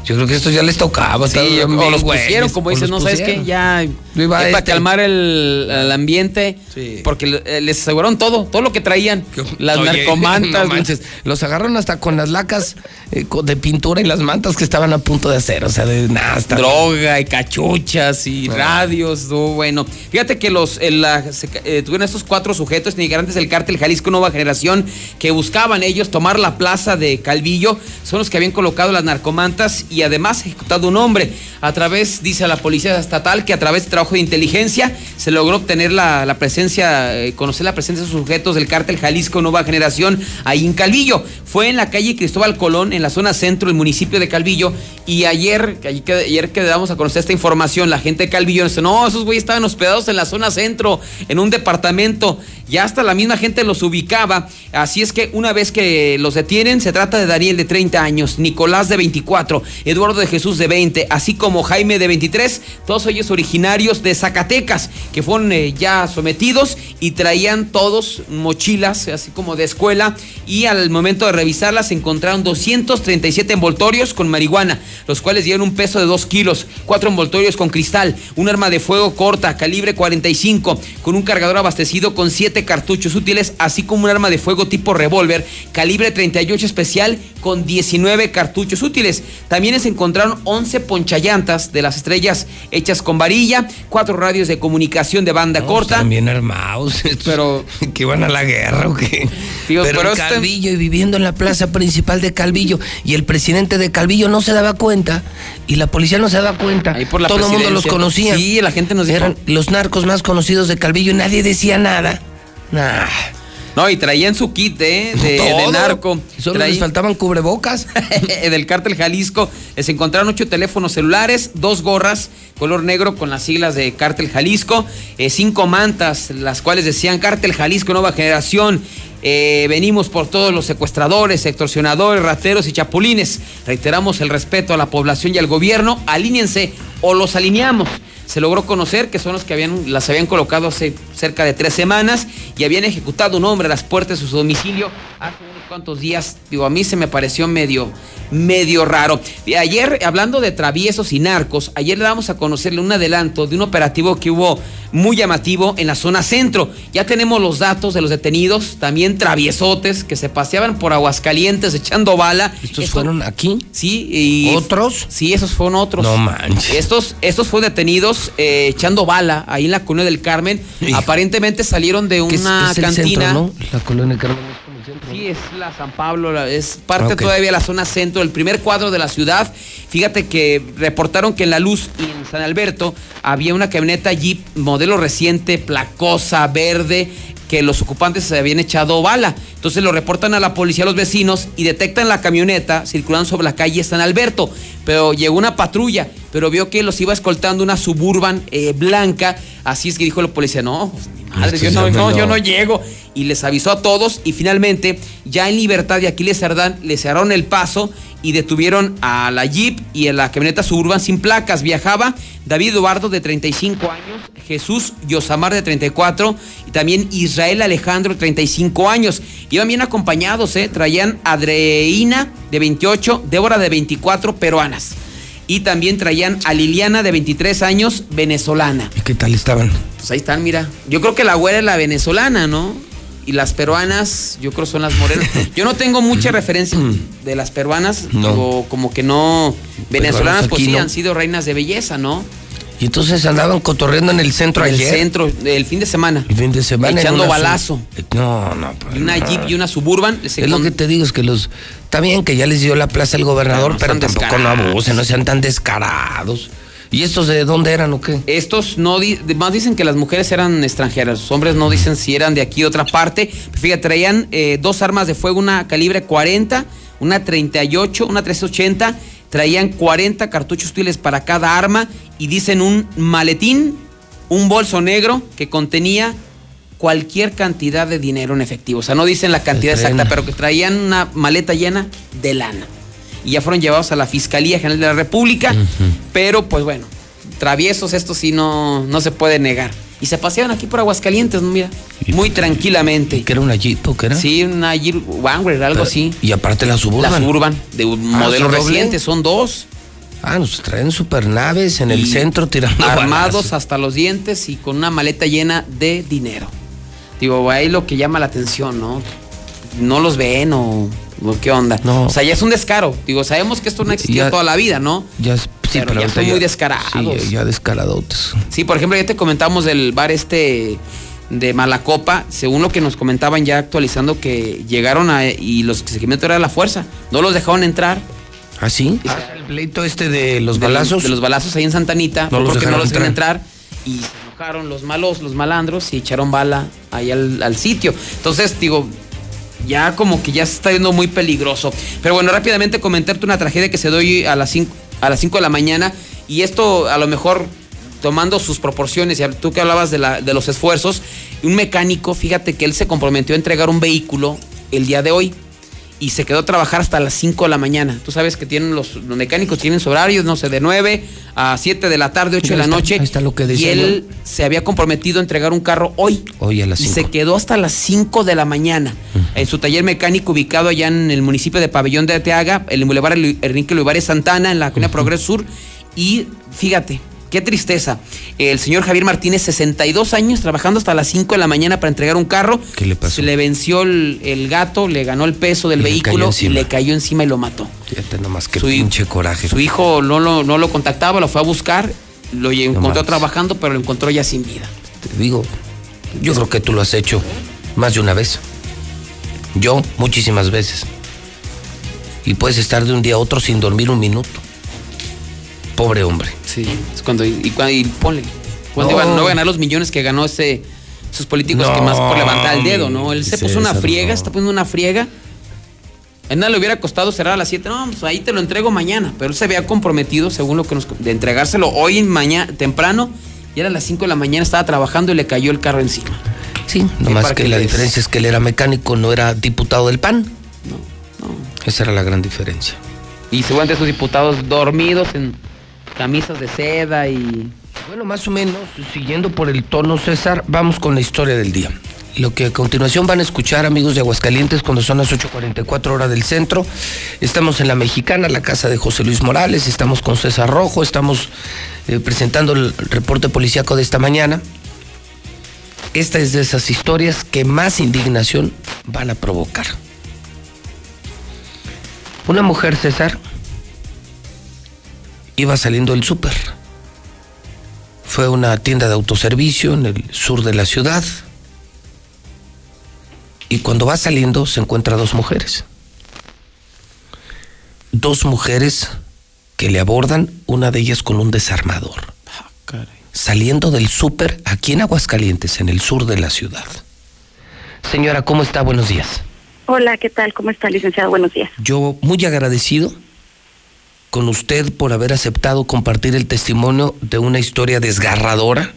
Yo creo que esto ya les tocaba. Sí, estaban o bien los güeyes, pusieron, como dices, no sabes qué, ya, Yo iba ya a para este- calmar el, el ambiente, porque eh, les aseguraron todo, todo lo que traían, las Oye, *laughs* narcomantas. no manches, los agarraron hasta con las lacas eh, de pintura y las mantas que estaban a punto de hacer. O sea, de nada, hasta- droga y cachuchas y radios, no, bueno. Fíjate que los eh, la- se ca- eh, tuvieron estos cuatro sujetos integrantes del cártel Jalisco Nueva Generación que buscaban ellos tomar la plaza de Calvillo, son los que habían colocado las narcomantas y además ejecutado un hombre. A través, dice la policía estatal, que a través de trabajo de inteligencia se logró obtener la, la presencia, eh, conocer la presencia de sujetos del cártel Jalisco Nueva Generación ahí en Calvillo. Fue en la calle Cristóbal Colón, en la zona centro del municipio de Calvillo, y ayer, ayer, ayer que damos a conocer esta información, la gente de Calvillo dice, no, esos güeyes estaban hospedados en la zona centro, en un departamento, ya hasta la misma gente los ubicaba, así es que una vez que los detienen, se trata de Daniel de 30 años, Nicolás de 24, Eduardo de Jesús de 20, así como Jaime de 23, todos ellos originarios de Zacatecas, que fueron eh, ya sometidos y traían todos mochilas, así como de escuela, y al momento de revisarlas encontraron 237 envoltorios con marihuana, los cuales dieron un peso de 2 kilos, cuatro envoltorios con cristal, un arma de fuego corta, calibre 45, con un cargador abastecido con 7 cartuchos útiles, así como un arma de fuego tipo revólver, calibre 38 especial, con 19 cartuchos útiles. También se encontraron 11 ponchallantas de las estrellas hechas con varilla, cuatro radios de comunicación de banda corta. Están bien armados. *laughs* Pero- *laughs* que van a la guerra o qué. Digo, pero este- Calvillo y viviendo en la plaza principal de Calvillo y el presidente de Calvillo no se daba cuenta y la policía no se daba cuenta. por la Todo el mundo los conocía. Sí, la gente nos dijo. Eran los narcos más conocidos de Calvillo y nadie decía nada. Nah. No, y traían su kit ¿eh? *laughs* de, narco. Solo Traí- les faltaban cubrebocas. *laughs* del cártel Jalisco. Les encontraron ocho teléfonos celulares, dos gorras color negro con las siglas de cártel Jalisco, eh, cinco mantas, las cuales decían cártel Jalisco Nueva Generación. eh, venimos por todos los secuestradores, extorsionadores, rateros y chapulines. Reiteramos el respeto a la población y al gobierno. Alíñense o los alineamos. Se logró conocer que son los que habían, las habían colocado hace cerca de tres semanas y habían ejecutado un hombre a las puertas de su domicilio unos cuantos días. Digo, a mí se me pareció medio, medio raro. Y ayer, hablando de traviesos y narcos, ayer le damos a conocerle un adelanto de un operativo que hubo muy llamativo en la zona centro. Ya tenemos los datos de los detenidos, también traviesotes que se paseaban por Aguascalientes echando bala. ¿Estos fueron aquí? Sí, y. ¿Otros? Sí, esos fueron otros. No manches. Estos, estos fueron detenidos eh, echando bala ahí en la colonia del Carmen. Aparentemente salieron de es- una el cantina. centro, ¿no? La colonia Carmen es como el centro. Sí, es la San Pablo, la- es parte Ok. todavía de la zona centro, el primer cuadro de la ciudad. Fíjate que reportaron que en La Luz y en San Alberto había una camioneta Jeep modelo reciente, placosa, verde, que los ocupantes se habían echado bala. Entonces lo reportan a la policía los vecinos y detectan la camioneta circulando sobre la calle San Alberto. Pero llegó una patrulla, pero vio que los iba escoltando una suburban eh, blanca. Así es que dijo la policía, no, madre, yo no, yo no llego. Y les avisó a todos y finalmente, ya en libertad de Aquiles Cerdán, le cerraron el paso y detuvieron a la Jeep y a la camioneta suburban sin placas. Viajaba David Eduardo de 35 años, Jesús Yosamar de 34 y también Israel Alejandro de 35 años. Iban bien acompañados, ¿eh? traían Adreina de 28, Débora de 24, peruanas. Y también traían a Liliana de 23 años, venezolana. ¿Y qué tal estaban? Pues ahí están, mira. Yo creo que la güera es la venezolana, ¿no? Y las peruanas, yo creo son las morenas. *laughs* Yo no tengo mucha referencia de las peruanas, No. como que no. Venezolanas, pues sí, no. han sido reinas de belleza, ¿no? Y entonces andaban cotorreando en el centro En el ayer. centro, el fin de semana. El fin de semana. Echando balazo. No, no. pues, Y una no. Jeep y una Suburban. Es lo que te digo, es que los. Está bien que ya les dio la plaza el gobernador, Pero pero, no tampoco no abusen, no sean tan descarados. ¿Y estos de dónde eran o qué? Estos no di- más dicen que las mujeres eran extranjeras, los hombres no dicen si eran de aquí de otra parte. Fíjate, traían eh, dos armas de fuego, una calibre 40, una 38, una 380. Traían 40 cartuchos útiles para cada arma y dicen un maletín, un bolso negro que contenía cualquier cantidad de dinero en efectivo. O sea, no dicen la cantidad exacta, pero que traían una maleta llena de lana. Y ya fueron llevados a la Fiscalía General de la República. Pero pues bueno, traviesos estos sí no, no se puede negar. Y se paseaban aquí por Aguascalientes, ¿no? Mira, muy tranquilamente. ¿Que era una Jeep o qué era? Sí, una Jeep algo así. Y aparte la Suburban. La Suburban, de un Ah, modelo reciente, son dos. Ah, nos traen supernaves en el centro tirando Armados hasta los dientes y con una maleta llena de dinero. Digo, ahí lo que llama la atención, ¿no? No los ven o, qué onda. No. O sea, ya es un descaro. Digo, sabemos que esto no ha existido Ya- toda la vida, ¿no? Ya, es- sí, Pero ya ahorita son muy descarados. Sí, ya, ya descaradotes. Sí, por ejemplo, ya te comentamos del bar este de Malacopa, según lo que nos comentaban ya actualizando que llegaron a y los que se era la fuerza, no los dejaron entrar. ¿Ah, sí? el pleito este de los de balazos. de los balazos ahí en Santanita, No porque no dejaron los dejaron entrar y se enojaron los malos, los malandros y echaron bala ahí al, al sitio. Entonces, digo, ya como que ya se está viendo muy peligroso. Pero bueno, rápidamente comentarte una tragedia que se dio a las 5 a las 5 de la mañana y esto a lo mejor tomando sus proporciones, y tú que hablabas de, la- de los esfuerzos, un mecánico, fíjate que él se comprometió a entregar un vehículo el día de hoy y se quedó a trabajar hasta las 5 de la mañana. Tú sabes que tienen los, los mecánicos tienen su horario, no sé, de 9 a 7 de la tarde, 8 de la está, noche. ahí está lo que y decía él se había comprometido a entregar un carro hoy. Hoy a las Y 5. se quedó hasta las 5 de la mañana en su taller mecánico ubicado allá en el municipio de Pabellón de Ateaga, el Boulevard Enrique Olivares Santana, en la colonia Progreso Sur. Y fíjate, Qué tristeza. El señor Javier Martínez, 62 años, trabajando hasta las 5 de la mañana para entregar un carro. ¿Qué le pasó? Se le venció el, el gato, le ganó el peso del Y vehículo y le cayó encima y lo mató. Fíjate nomás qué Su pinche coraje. Su hijo no lo, no lo contactaba, lo fue a buscar, lo encontró trabajando, pero lo encontró ya sin vida. Te digo, yo creo que tú lo has hecho más de una vez. Yo, muchísimas veces. Y puedes estar de un día a otro sin dormir un minuto. Pobre hombre. Sí. Es cuando, y, ponle, cuando No. iban no iba a ganar los millones que ganó ese, esos políticos No, que más por levantar el dedo, ¿no? Él se puso una friega, no. está poniendo una friega. A él nada le hubiera costado cerrar a las 7. No, pues ahí te lo entrego mañana. Pero él se había comprometido, según lo que nos. de entregárselo hoy, mañana, temprano. Y era las 5 de la mañana, estaba trabajando y le cayó el carro encima. Sí, nomás que, la diferencia es que él era mecánico, no era diputado del PAN. Esa era la gran diferencia. Y seguramente esos diputados dormidos en camisas de seda y. Bueno, más o menos, siguiendo por el tono, César, vamos con la historia del día. Lo que a continuación van a escuchar, amigos de Aguascalientes, cuando son las 8.44 horas del centro. Estamos en la Mexicana, la casa de José Luis Morales, estamos con César Rojo, estamos eh, presentando el reporte policíaco de esta mañana. Esta es de esas historias que más indignación van a provocar. Una mujer, César, iba saliendo del súper. Fue una tienda de autoservicio en el sur de la ciudad. Y cuando va saliendo se encuentra dos mujeres. Dos mujeres que le abordan, una de ellas con un desarmador. Saliendo del súper aquí en Aguascalientes, en el sur de la ciudad. Señora, ¿cómo está? Buenos días. Hola, ¿qué tal? ¿Cómo está, licenciado? Buenos días. Yo muy agradecido con usted por haber aceptado compartir el testimonio de una historia desgarradora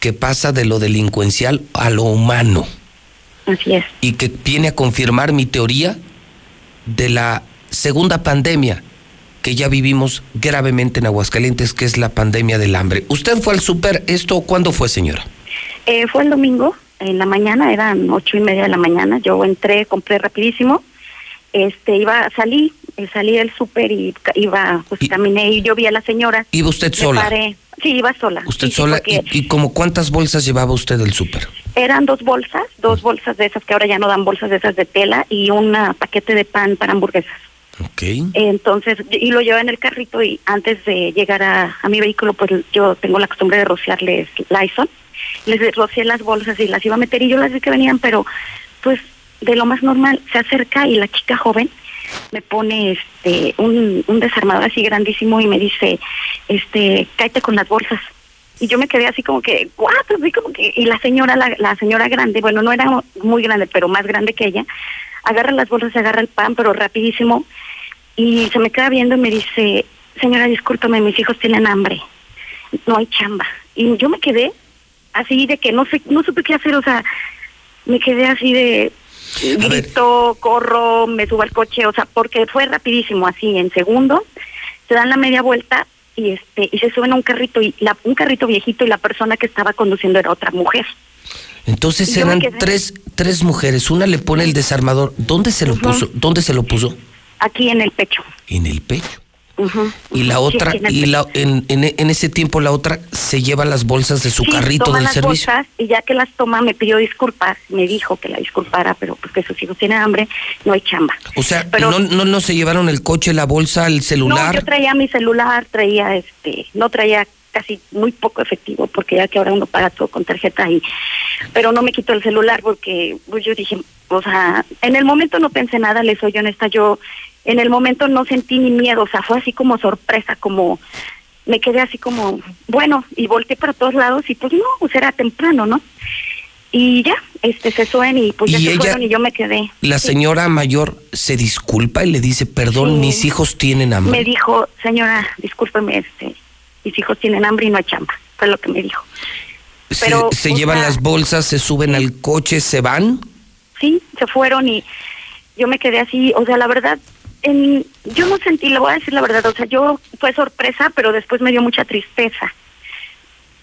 que pasa de lo delincuencial a lo humano Así es. y que viene a confirmar mi teoría de la segunda pandemia que ya vivimos gravemente en Aguascalientes, que es la pandemia del hambre. ¿Usted fue al súper? ¿Esto cuándo fue, señora? Eh, fue el domingo, en la mañana, eran ocho y media de la mañana. Yo entré, compré rapidísimo. Este, iba, salí, salí del súper y iba, pues caminé y yo vi a la señora. ¿Iba usted sola? paré. Sí, iba sola. ¿Usted Sí, sola? porque ¿Y, y como cuántas bolsas llevaba usted del súper? Eran dos bolsas, dos bolsas de esas que ahora ya no dan bolsas de esas de tela y un paquete de pan para hamburguesas. Ok. Entonces, y lo llevaba en el carrito y antes de llegar a, a mi vehículo, pues yo tengo la costumbre de rociarles Lysol. Les rocié las bolsas y las iba a meter y yo las vi que venían, pero pues de lo más normal se acerca y la chica joven me pone este un, un desarmador así grandísimo y me dice, este, cállate con las bolsas. Y yo me quedé así como que, ¿what? Así como que, y la señora, la, la señora grande, bueno, no era muy grande, pero más grande que ella, agarra las bolsas, agarra el pan, pero rapidísimo, y se me queda viendo y me dice, señora, discúlpame, mis hijos tienen hambre, no hay chamba. Y yo me quedé así de que no sé, no supe qué hacer, o sea, me quedé así de grito, corro, me subo al coche, o sea, porque fue rapidísimo, así en segundos, se dan la media vuelta y este y se suben a un carrito y la, un carrito viejito y la persona que estaba conduciendo era otra mujer. Entonces eran tres, tres mujeres. Una le pone el desarmador. ¿Dónde se lo puso? ¿Dónde se lo puso? Aquí en el pecho. En el pecho. Y la sí, otra, y la, en, en, en ese tiempo la otra se lleva las bolsas de su Sí, carrito toma del las servicio. bolsas y ya que las toma me pidió disculpas, me dijo que la disculpara, pero porque sus hijos tienen hambre, no hay chamba. O sea, Pero- no, no, no se llevaron el coche, la bolsa, el No, celular. yo traía mi celular, traía este, no traía casi muy poco efectivo porque ya que ahora uno paga todo con tarjeta y pero no me quito el celular porque pues yo dije, o sea, en el momento no pensé nada, le soy honesta, yo en el momento no sentí ni miedo, o sea, fue así como sorpresa, como me quedé así como, bueno, y volteé para todos lados y pues no, pues era temprano, ¿no? Y ya, este se suben y pues ya Y se ella- fueron y yo me quedé. La Sí. señora mayor se disculpa y le dice, perdón, Sí. mis hijos tienen hambre. Me dijo, señora, discúlpeme, este, mis hijos tienen hambre y no hay chamba. Fue lo que me dijo. Pero, se llevan sea- las bolsas, se suben al coche, se van. Sí, se fueron y yo me quedé así, o sea, la verdad, en, yo no sentí, le voy a decir la verdad, o sea, yo fue sorpresa, pero después me dio mucha tristeza.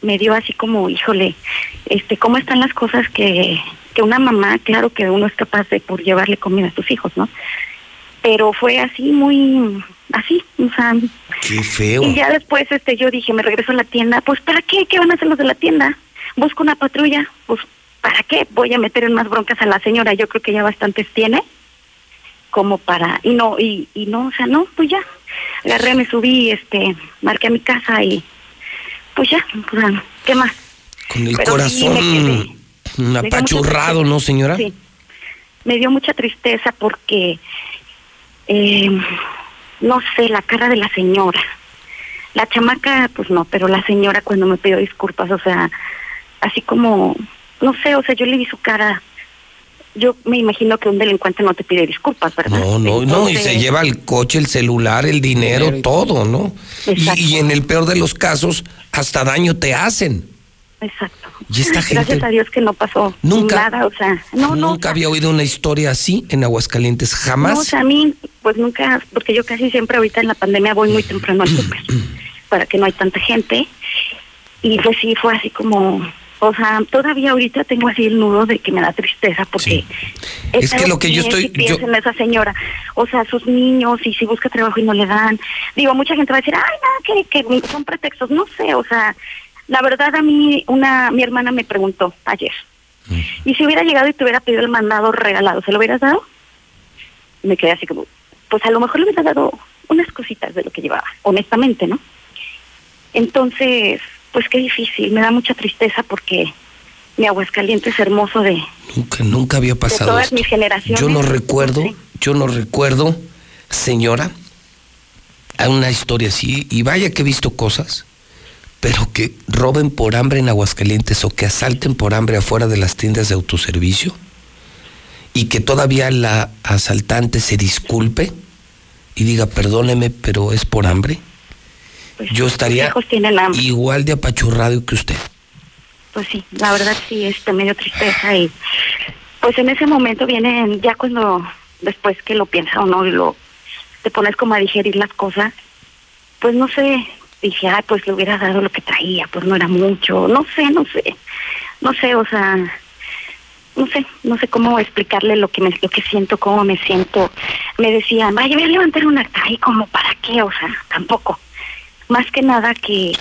Me dio así como, híjole, este, ¿cómo están las cosas que, que una mamá, claro que uno es capaz de por llevarle comida a sus hijos, ¿no? Pero fue así muy, así, sea, Qué feo. y ya después este yo dije, me regreso a la tienda, pues ¿para qué? ¿Qué van a hacer los de la tienda? Busco una patrulla, pues ¿para qué? Voy a meter en más broncas a la señora, yo creo que ya bastantes tiene como para y no y, y no, o sea, no, pues ya. Agarré, me subí, este, marqué a mi casa y pues ya, pues, ¿qué más? Con el Pero sí corazón mm, apachurrado, ¿no, señora? Sí. Me dio mucha tristeza porque, eh, no sé, la cara de la señora. La chamaca, pues no, pero la señora cuando me pidió disculpas, o sea, así como, no sé, o sea, yo le vi su cara. Yo me imagino que un delincuente no te pide disculpas, ¿verdad? No, no, no, y se Entonces, lleva el coche, el celular, el dinero, todo, ¿no? Y, y en el peor de los casos, hasta daño te hacen. Exacto. Y esta Gracias gente a Dios que no pasó Nunca- nada, o sea, no, no, nunca había oído una historia así en Aguascalientes, No, o jamás. sea, a mí, pues nunca, porque yo casi siempre ahorita en la pandemia voy muy temprano al súper, *clears throat* para que no hay tanta gente. Y pues sí, fue así como, o sea, todavía ahorita tengo así el nudo de que me da tristeza porque... Es que lo que yo estoy- yo- en esa señora, o sea, sus niños, y si busca trabajo y no le dan. Digo, mucha gente va a decir, ay, no, que, que son pretextos, no sé, o sea, la verdad a mí, una, mi hermana me preguntó ayer, ¿y si hubiera llegado y te hubiera pedido el mandado regalado, ¿se lo hubieras dado? me quedé así como, pues a lo mejor le hubiera dado unas cositas de lo que llevaba, honestamente, ¿no? Entonces, pues qué difícil, me da mucha tristeza porque mi Aguascalientes es hermoso de, Nunca, nunca había de pasado todas esto. mis generaciones. Yo no recuerdo, yo no recuerdo, señora, a una historia así, y vaya que he visto cosas, pero que roben por hambre en Aguascalientes o que asalten por hambre afuera de las tiendas de autoservicio y que todavía la asaltante se disculpe y diga, perdóneme, pero es por hambre. Yo estaría hijos tienen hambre. igual de apachurrado que usted. Pues sí, la verdad sí, este, me dio tristeza y pues en ese momento vienen, ya cuando después que lo piensas o no y lo te pones como a digerir las cosas, pues no sé, dije, ay, pues le hubiera dado lo que traía, pues no era mucho, no sé, no sé, no sé, o sea, no sé, no sé cómo explicarle lo que me, lo que siento, cómo me siento. Me decían, vaya, voy a levantar un acta y como para qué, o sea, tampoco. Más que nada que,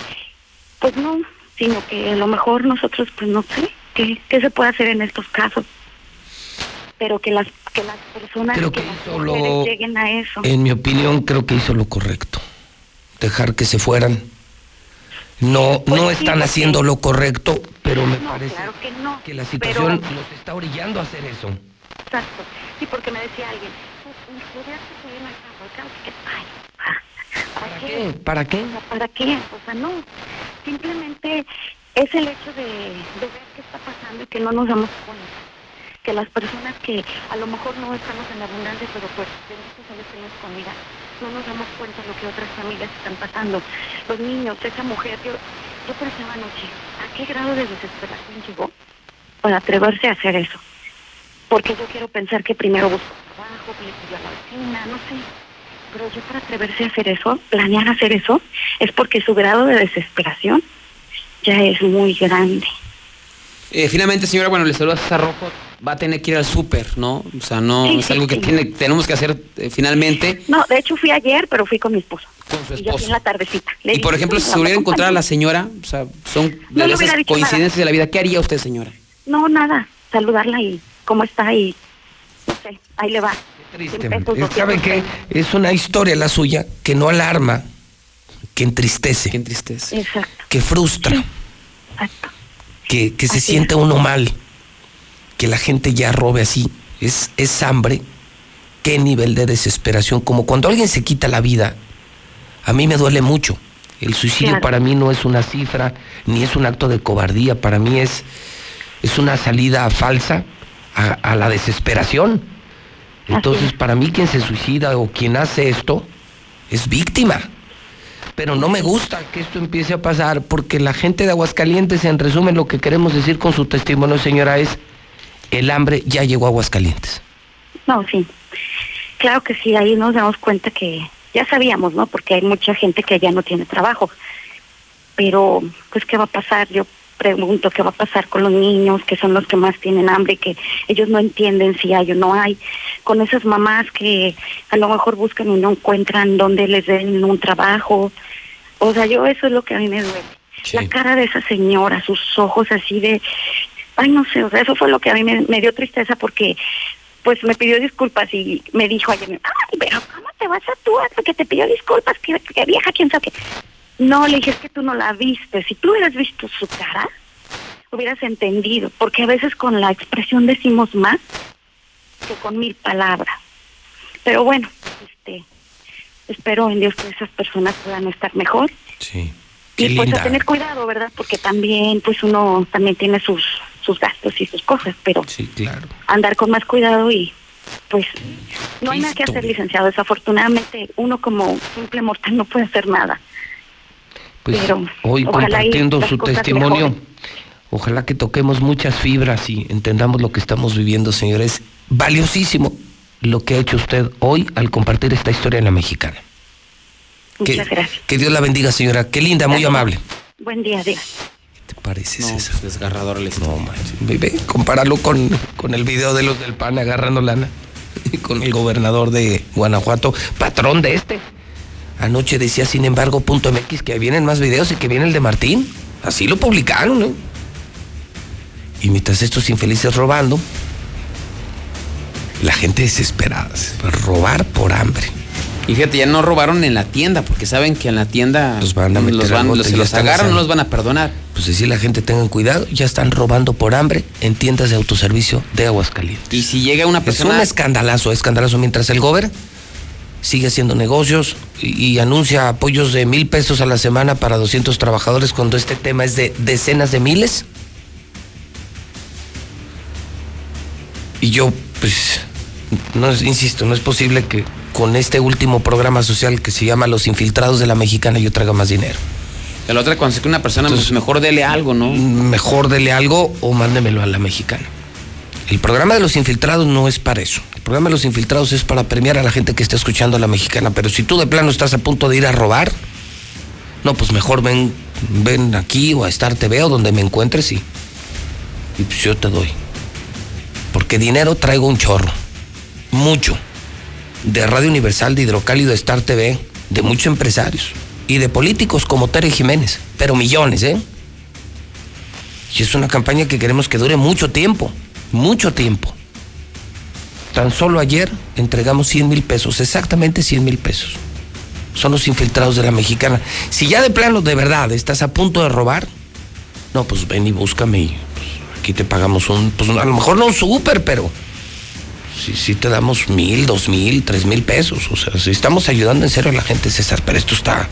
pues no, sino que a lo mejor nosotros, pues no sé, qué, qué se puede hacer en estos casos. Pero que las, que las personas, Creo que, que las lo- lleguen a eso. En mi opinión, creo que hizo lo correcto. Dejar que se fueran. No, Pues no sí, están porque- haciendo lo correcto, pero me No, parece claro que no. que la situación pero- los está orillando a hacer eso. Exacto. Sí, porque me decía alguien, pues, ¿podrías conseguir una casa? Claro que, ay, ah, ¿para, qué? ¿Para qué? ¿Para qué? O sea, no. Simplemente es el hecho de, de ver qué está pasando y que no nos damos cuenta. Que las personas que a lo mejor no estamos en abundancia, pero pues bendito sea Dios tenemos comida, no nos damos cuenta de lo que otras familias están pasando. Los niños, esa mujer, yo, yo pensaba anoche, ¿a qué grado de desesperación llegó para atreverse a hacer eso? Porque yo quiero pensar que primero busco trabajo, que le pidió a la vecina, no sé. Pero yo para atreverse a hacer eso, planear hacer eso, es porque su grado de desesperación ya es muy grande. Eh, finalmente, señora, bueno, le saluda a Rojo. Va a tener que ir al súper, ¿no? O sea, no Sí, es sí, algo que sí. tiene, tenemos que hacer eh, finalmente. No, de hecho fui ayer, pero fui con mi esposo. Con su Y yo fui esposo. en la tardecita. Le Y dije, por ejemplo, "Sí, si se hubiera encontrado a la acompañar". señora, o sea, son No dicho coincidencias de la vida. ¿Qué haría usted, señora? No, nada, saludarla y cómo está y no sé, ahí le va. Triste. Cien pesos, ¿Sabe 200 qué? Es una historia la suya que no alarma, que entristece, que, entristece, Exacto. frustra, que, que se siente uno mal, que la gente ya robe así. Es, es hambre. Qué nivel de desesperación. Como cuando alguien se quita la vida, a mí me duele mucho. El suicidio Claro. para mí no es una cifra, ni es un acto de cobardía, para mí es, es una salida falsa a, a la desesperación. Entonces, para mí quien se suicida o quien hace esto es víctima. Pero no me gusta que esto empiece a pasar porque la gente de Aguascalientes, en resumen, lo que queremos decir con su testimonio, señora, es el hambre ya llegó a Aguascalientes. No, sí. Claro que sí, ahí nos damos cuenta que ya sabíamos, ¿no? Porque hay mucha gente que ya no tiene trabajo. Pero, pues, ¿qué va a pasar? Yo pregunto qué va a pasar con los niños, que son los que más tienen hambre, que ellos no entienden si hay o no hay, con esas mamás que a lo mejor buscan y no encuentran dónde les den un trabajo. O sea, yo eso es lo que a mí me duele. La cara de esa señora, sus ojos así de, ay no sé, o sea, eso fue lo que a mí me, me dio tristeza porque pues me pidió disculpas y me dijo ayer, ay, pero ¿cómo te vas a tú que te pidió disculpas? Que, que vieja, quién sabe qué. No, le dije, es que tú no la viste. Si tú hubieras visto su cara, hubieras entendido, porque a veces con la expresión decimos más que con mil palabras. Pero bueno, este, espero en Dios que esas personas puedan estar mejor. Sí. Y pues a tener cuidado, ¿verdad? Porque también, pues uno también tiene sus sus gastos y sus cosas, pero Sí, claro. andar con más cuidado y pues no hay nada que hacer, licenciado. Desafortunadamente, uno como simple mortal no puede hacer nada. Pues Pero hoy y compartiendo su testimonio, ojalá que toquemos muchas fibras y entendamos lo que estamos viviendo, señores. Valiosísimo lo que ha hecho usted hoy al compartir esta historia en la mexicana. Muchas gracias. Que Dios la bendiga, señora. Qué linda, muy amable. Buen día, Dios. ¿Te parece, No, César? pues, desgarrador la historia. No, manches. Ve, compáralo con, con el video de los del PAN agarrando lana. *laughs* con el gobernador de Guanajuato, patrón de este. Anoche decía, sin embargo, punto MX, que vienen más videos y que viene el de Martín. Así lo publicaron, ¿no? Y mientras estos infelices robando, la gente desesperada. Robar por hambre. Y fíjate, ya no robaron en la tienda, porque saben que en la tienda Los van a meter los van, los, los agarran, no los van a perdonar. Pues decir la gente tengan cuidado, ya están robando por hambre en tiendas de autoservicio de Aguascalientes. Y si llega una Es persona un escandalazo, escandalazo. Mientras el gober sigue haciendo negocios y, y anuncia apoyos de mil pesos a la semana para 200 trabajadores cuando este tema es de decenas de miles. Y yo, pues, no es- insisto, no es posible que con este último programa social que se llama Los Infiltrados de la Mexicana yo traiga más dinero. la otra cuando se queda una persona, pues mejor dele algo, ¿no? Mejor dele algo o mándemelo a la mexicana. El programa de los infiltrados no es para eso. El programa de los infiltrados es para premiar a la gente que está escuchando a la mexicana. Pero si tú de plano estás a punto de ir a robar, no, pues mejor ven, ven aquí o a Star TV o donde me encuentres y, y pues yo te doy. Porque dinero traigo un chorro. Mucho. De Radio Universal, de Hidrocálido, de Star TV, de muchos empresarios. Y de políticos como Tere Jiménez. Pero millones, ¿eh? Y es una campaña que queremos que dure mucho tiempo, mucho tiempo. Tan solo ayer entregamos 100 mil pesos, exactamente 100 mil pesos. Son los infiltrados de la mexicana. Si ya de plano, de verdad, estás a punto de robar, no, pues ven y búscame y pues, aquí te pagamos un, pues a lo mejor no un súper, pero sí, sí te damos mil, dos mil, tres mil pesos. O sea, si estamos ayudando en serio a la gente, César, pero esto está...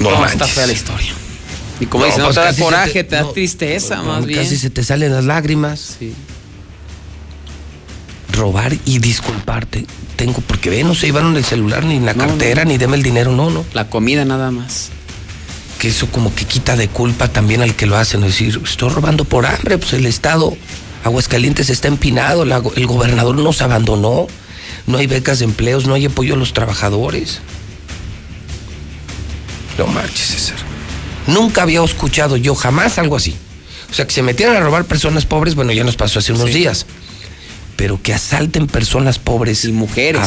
No, No, está fea la historia. Y como No, dicen, no te da coraje, te- te, da no, tristeza, No, más bien. Casi se te salen las lágrimas. Robar y disculparte. Tengo, porque ve, no se llevaron el celular, ni la cartera, ni deme el dinero, no, no. La comida nada más. Que eso como que quita de culpa también al que lo hace, no Es decir, estoy robando por hambre, pues el Estado, Aguascalientes está empinado, la el gobernador nos abandonó, no hay becas de empleos, no hay apoyo a los trabajadores. No manches, César. Nunca había escuchado yo jamás algo así. O sea, que se metieran a robar personas pobres, bueno, ya nos pasó hace unos días. Pero que asalten personas pobres. Y mujeres.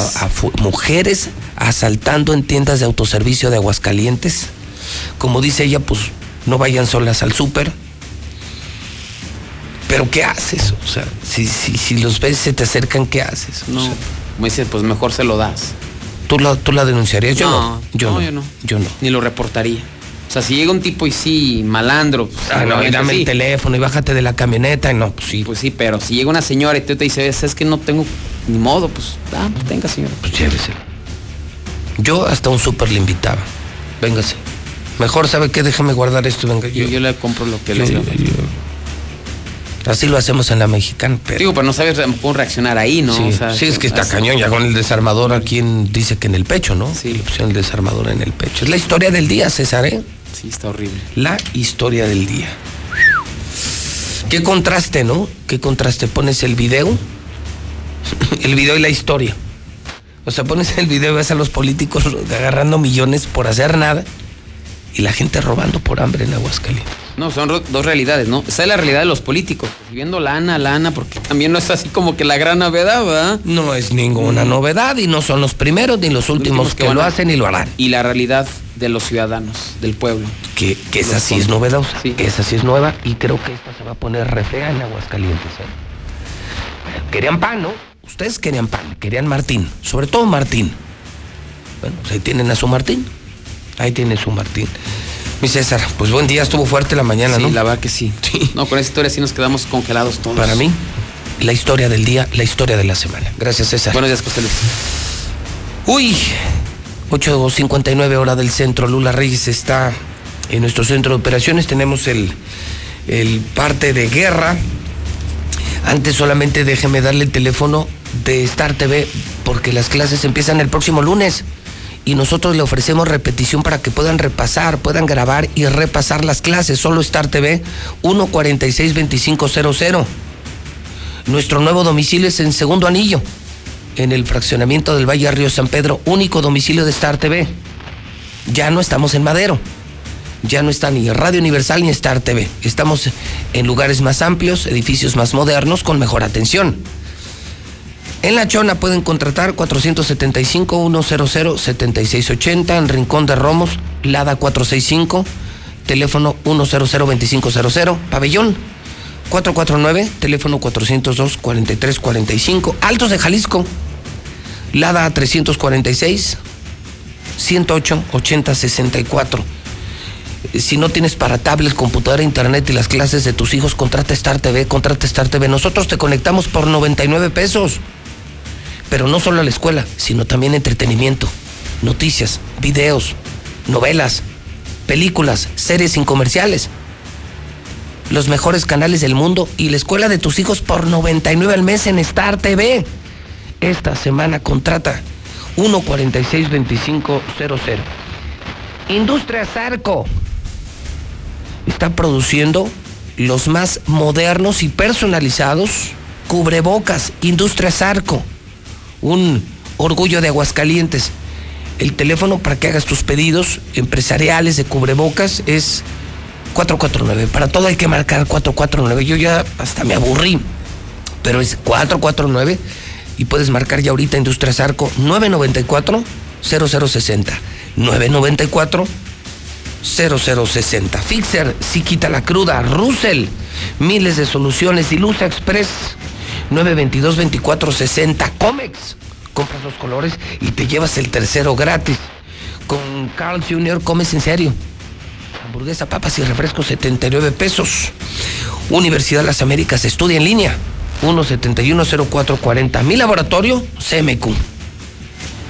mujeres asaltando en tiendas de autoservicio de Aguascalientes. Como dice ella, pues no vayan solas al súper. Pero ¿qué haces? O sea, si, si, si los ves, se te acercan, ¿qué haces? O No. sea, Como dice, pues mejor se lo das. ¿tú, la, ¿Tú la denunciarías? Yo no. No, Yo no, no. yo no. Yo no. Ni lo reportaría. O sea, si llega un tipo y sí, malandro. Pues, Ah, no, y dame sí. el teléfono y bájate de la camioneta. Y no, pues sí. Pues sí, pero si llega una señora y tú te dice, es que no tengo ni modo, pues, ah, pues tenga, señora. Pues lléveselo. Yo hasta un súper le invitaba. Véngase. Mejor, ¿sabe qué? Déjame guardar esto. Venga, Yo, yo le compro lo que yo- le digo. Así lo hacemos en la mexicana, pero. Digo, pero no sabes cómo reaccionar ahí, ¿no? Sí, O sea, sí, es que está así- cañón. Ya con el desarmador, aquí en- dice que en el pecho, ¿no? Sí. Le pusieron el desarmador en el pecho. Es la historia del día, César, ¿eh? Sí, está horrible. La historia del día. Qué contraste, ¿no? Qué contraste. Pones el video, *laughs* el video y la historia. O sea, pones el video y ves a los políticos agarrando millones por hacer nada. y la gente robando por hambre en Aguascalientes. No, son dos realidades, ¿no? Esa es la realidad de los políticos, recibiendo lana, lana, porque también no es así como que la gran novedad, ¿verdad? No es ninguna novedad y no son los primeros ni los últimos que lo hacen y lo harán. Y la realidad de los ciudadanos, del pueblo. Que, que esa sí es novedosa, esa sí es nueva y creo que esta se va a poner re fea en Aguascalientes. ¿eh? Querían pan, ¿no? Ustedes querían pan, querían Martín, sobre todo Martín. Bueno, pues ahí tienen a su Martín, ahí tienen su Martín. Mi César, pues buen día, estuvo fuerte la mañana, Sí, ¿no? la verdad que sí. No, con esa historia sí nos quedamos congelados todos. Para mí, la historia del día, la historia de la semana. Gracias, César. Buenos días, José Luis. Uy, 8.59 hora del centro. Lula Reyes está en nuestro centro de operaciones. Tenemos el, el parte de guerra. Antes solamente déjeme darle el teléfono de Star TV porque las clases empiezan el próximo lunes y nosotros le ofrecemos repetición para que puedan repasar, puedan grabar y repasar las clases. Solo Star TV 146-2500. Nuestro nuevo domicilio es en Segundo Anillo, en el fraccionamiento del Valle Río San Pedro, único domicilio de Star TV. Ya no estamos en Madero. Ya no está ni Radio Universal ni Star TV. Estamos en lugares más amplios, edificios más modernos, con mejor atención. En La Chona pueden contratar 475-100-7680, en Rincón de Romos, Lada 465, teléfono 100-2500, Pabellón 449, teléfono 402-4345, Altos de Jalisco, Lada 346, 108 80 64. Si no tienes para tablet, computadora, internet y las clases de tus hijos, contrata Star TV, contrata Star TV. Nosotros te conectamos por 99 pesos. Pero no solo a la escuela, sino también entretenimiento, noticias, videos, novelas, películas, series sin comerciales. Los mejores canales del mundo y la escuela de tus hijos por 99 al mes en Star TV. Esta semana contrata 146-2500. Industria Zarco está produciendo los más modernos y personalizados cubrebocas. Industria Zarco, un orgullo de Aguascalientes. El teléfono para que hagas tus pedidos empresariales de cubrebocas es 449. Para todo hay que marcar 449. Yo ya hasta me aburrí, pero es 449 y puedes marcar ya ahorita Industria Zarco 994 0060 994 0060 Fixer si quita la cruda Russell miles de soluciones Dilusa Express 922 2460 Comex compras los colores y te llevas el tercero gratis. Con Carl Jr. comes en serio. Hamburguesa, papas y refrescos 79 pesos. Universidad de las Américas estudia en línea. 1710440 mi laboratorio CMQ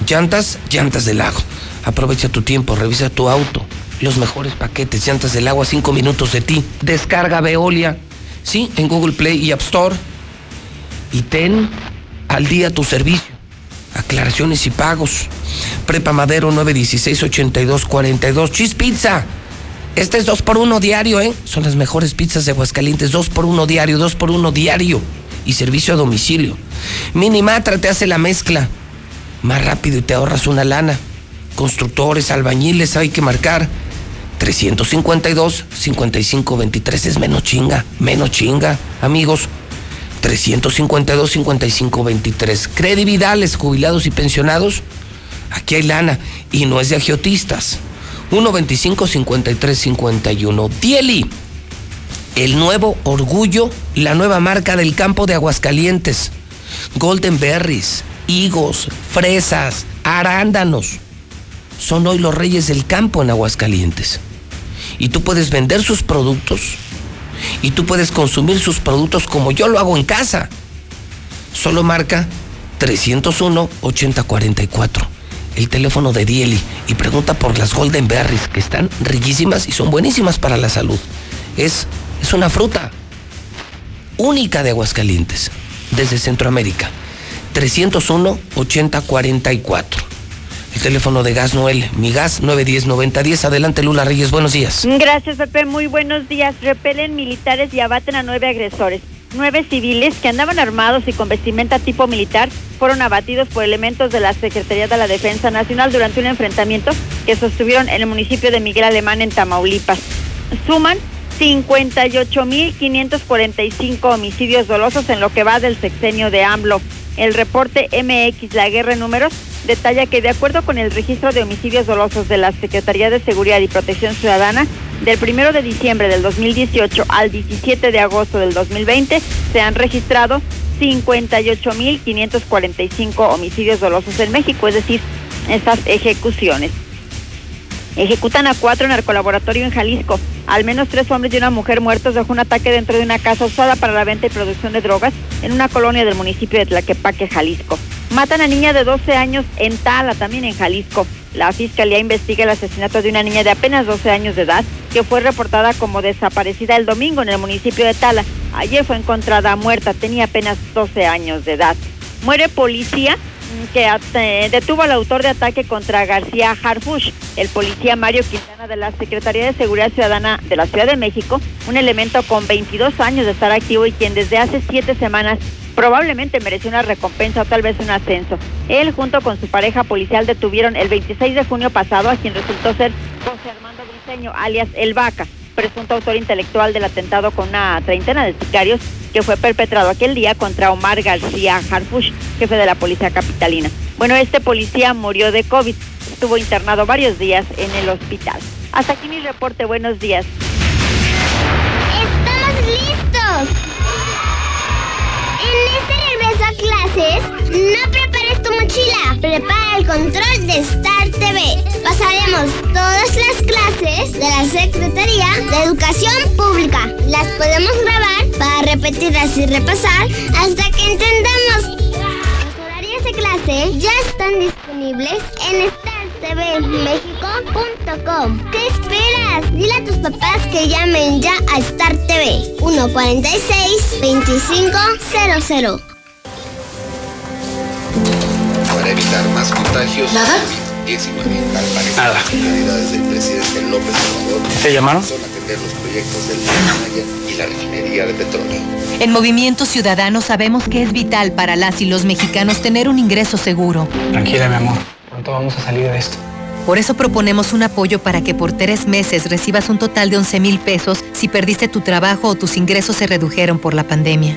llantas, llantas del lago. Aprovecha tu tiempo, revisa tu auto. Los mejores paquetes, llantas del agua, 5 minutos de ti. Descarga Veolia, sí, en Google Play y App Store. Y ten al día tu servicio. Aclaraciones y pagos. Prepa Madero 916-8242. Cheese Pizza. Este es 2 por 1 diario, ¿eh? Son las mejores pizzas de Aguascalientes. 2 por 1 diario, 2 por 1 diario. Y servicio a domicilio. Minimatra te hace la mezcla. Más rápido y te ahorras una lana. Constructores, albañiles, hay que marcar 352 5523 es menos chinga, menos chinga, amigos. 352 5523 Credividales, jubilados y pensionados. Aquí hay lana y no es de agiotistas. 125 53 51 Dieli. El nuevo orgullo, la nueva marca del campo de Aguascalientes. Golden berries, higos, fresas, arándanos. Son hoy los reyes del campo en Aguascalientes. Y tú puedes vender sus productos y tú puedes consumir sus productos como yo lo hago en casa. Solo marca 301-8044, el teléfono de Dieli, y pregunta por las Golden Berries, que están riquísimas y son buenísimas para la salud. Es, es una fruta única de Aguascalientes, desde Centroamérica. 301-8044. El teléfono de Gas Noel, mi gas 910-9010. Adelante, Lula Reyes, buenos días. Gracias, Pepe. Muy buenos días. Repelen militares y abaten a nueve agresores. Nueve civiles que andaban armados y con vestimenta tipo militar fueron abatidos por elementos de la Secretaría de la Defensa Nacional durante un enfrentamiento que sostuvieron en el municipio de Miguel Alemán en Tamaulipas. Suman 58.545 homicidios dolosos en lo que va del sexenio de AMLO. El reporte MX La Guerra en Números detalla que de acuerdo con el registro de homicidios dolosos de la Secretaría de Seguridad y Protección Ciudadana, del 1 de diciembre del 2018 al 17 de agosto del 2020 se han registrado 58.545 homicidios dolosos en México, es decir, estas ejecuciones. Ejecutan a cuatro en el colaboratorio en Jalisco. Al menos tres hombres y una mujer muertos dejó un ataque dentro de una casa usada para la venta y producción de drogas en una colonia del municipio de Tlaquepaque, Jalisco. Matan a niña de 12 años en Tala, también en Jalisco. La fiscalía investiga el asesinato de una niña de apenas 12 años de edad que fue reportada como desaparecida el domingo en el municipio de Tala. Ayer fue encontrada muerta, tenía apenas 12 años de edad. Muere policía que eh, detuvo al autor de ataque contra García Harfush, el policía Mario Quintana de la Secretaría de Seguridad Ciudadana de la Ciudad de México, un elemento con 22 años de estar activo y quien desde hace siete semanas probablemente mereció una recompensa o tal vez un ascenso. Él junto con su pareja policial detuvieron el 26 de junio pasado a quien resultó ser José Armando Briceño, alias El Vaca, presunto autor intelectual del atentado con una treintena de sicarios que fue perpetrado aquel día contra Omar García Harfush, jefe de la policía capitalina. Bueno, este policía murió de COVID, estuvo internado varios días en el hospital. Hasta aquí mi reporte, buenos días. ¡Estamos listos! Clases, no prepares tu mochila, prepara el control de Star TV. Pasaremos todas las clases de la Secretaría de Educación Pública. Las podemos grabar para repetirlas y repasar hasta que entendamos. Los horarios de clase ya están disponibles en startvmexico.com. ¿Qué esperas? Dile a tus papás que llamen ya a Star TV 146 2500. Para evitar más contagios. ¿Nada? 19 al parecer Nada. las prioridades del presidente López Obrador ¿Te llamaron? son atender los proyectos del Maya y la refinería de petróleo. En Movimiento Ciudadano sabemos que es vital para las y los mexicanos tener un ingreso seguro. Tranquila, mi amor. Pronto vamos a salir de esto. Por eso proponemos un apoyo para que por tres meses recibas un total de 11 mil pesos si perdiste tu trabajo o tus ingresos se redujeron por la pandemia.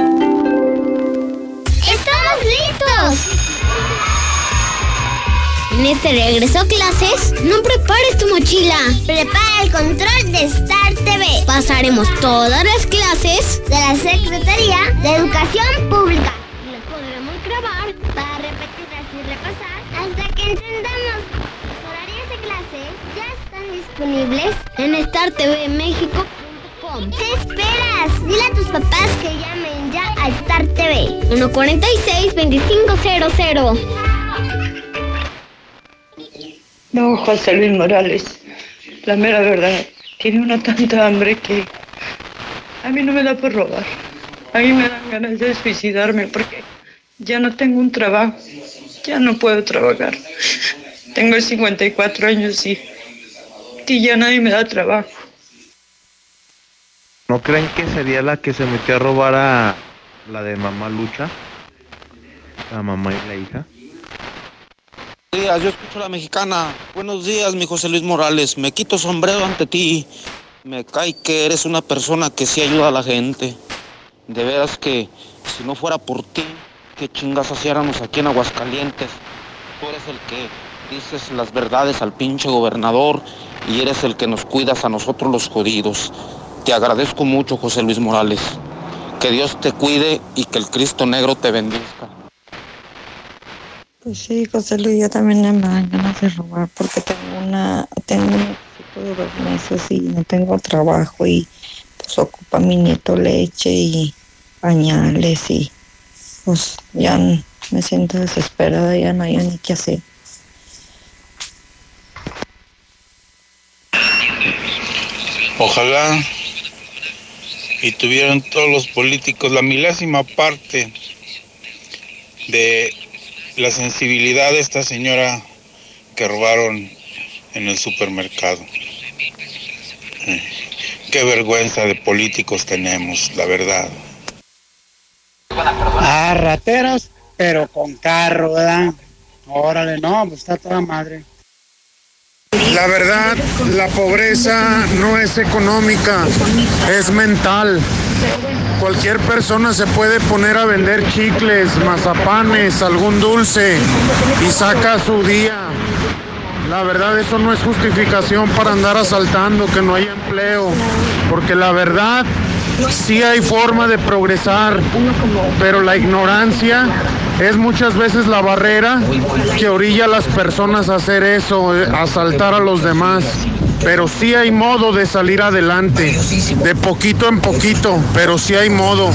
¡Vamos! este regreso a clases? No prepares tu mochila. Prepara el control de Star TV. Pasaremos todas las clases de la Secretaría de Educación Pública. Y Las podremos grabar para repetirlas y repasar hasta que entendamos. Los horarios de clase ya están disponibles en Star TV México. ¿Qué esperas? Dile a tus papás que llamen ya a Star TV. 146-2500. No, José Luis Morales, la mera verdad, tiene una tanta hambre que a mí no me da por robar. A mí me dan ganas de suicidarme porque ya no tengo un trabajo, ya no puedo trabajar. Tengo 54 años y, y ya nadie me da trabajo. ¿No creen que sería la que se metió a robar a la de mamá Lucha? La mamá y la hija. Buenos días, yo escucho a la mexicana. Buenos días, mi José Luis Morales. Me quito sombrero ante ti. Me cae que eres una persona que sí ayuda a la gente. De veras que si no fuera por ti, qué chingas hiciéramos aquí en Aguascalientes. Tú eres el que dices las verdades al pinche gobernador y eres el que nos cuidas a nosotros los jodidos. Te agradezco mucho, José Luis Morales. Que Dios te cuide y que el Cristo Negro te bendiga. Pues sí, José Luis, yo también me dan ganas de robar porque tengo una, tengo un hijito de dos meses y no tengo trabajo y pues ocupa mi nieto leche y pañales y pues ya me siento desesperada, ya no hay ni qué hacer. Ojalá y tuvieran todos los políticos la milésima parte de la sensibilidad de esta señora que robaron en el supermercado. Qué vergüenza de políticos tenemos, la verdad. Ah, rateros, pero con carro, ¿verdad? Órale, no, pues está toda madre. La verdad, la pobreza no es económica, es mental. Cualquier persona se puede poner a vender chicles, mazapanes, algún dulce y saca su día. La verdad, eso no es justificación para andar asaltando, que no hay empleo. Porque la verdad, sí hay forma de progresar, pero la ignorancia es muchas veces la barrera que orilla a las personas a hacer eso, eh, asaltar a los demás. Pero sí hay modo de salir adelante, de poquito en poquito, pero sí hay modo.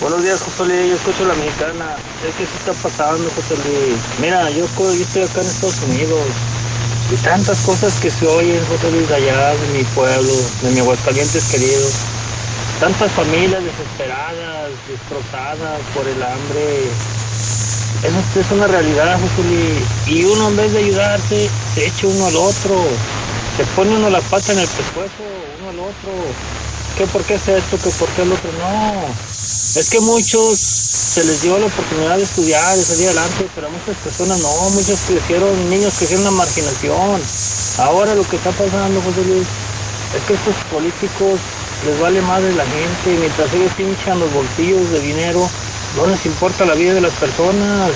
Buenos días, José Luis. Yo escucho a la mexicana. Es que está pasando, José Luis. Mira, yo, yo estoy acá en Estados Unidos. Y tantas cosas que se oyen, José Luis, allá, de mi pueblo, de mi Aguascalientes querido. Tantas familias desesperadas, destrozadas por el hambre. Eso es una realidad, José Luis. Y uno en vez de ayudarse, se echa uno al otro. Se pone uno la pata en el pescuezo, uno al otro. ¿Qué por qué es esto? ¿Qué por qué el otro? No. Es que muchos se les dio la oportunidad de estudiar, de salir adelante, pero a muchas personas no, muchos crecieron, niños crecieron en la marginación. Ahora lo que está pasando, José Luis, es que estos políticos les vale madre la gente, mientras ellos pinchan los bolsillos de dinero, no les importa la vida de las personas.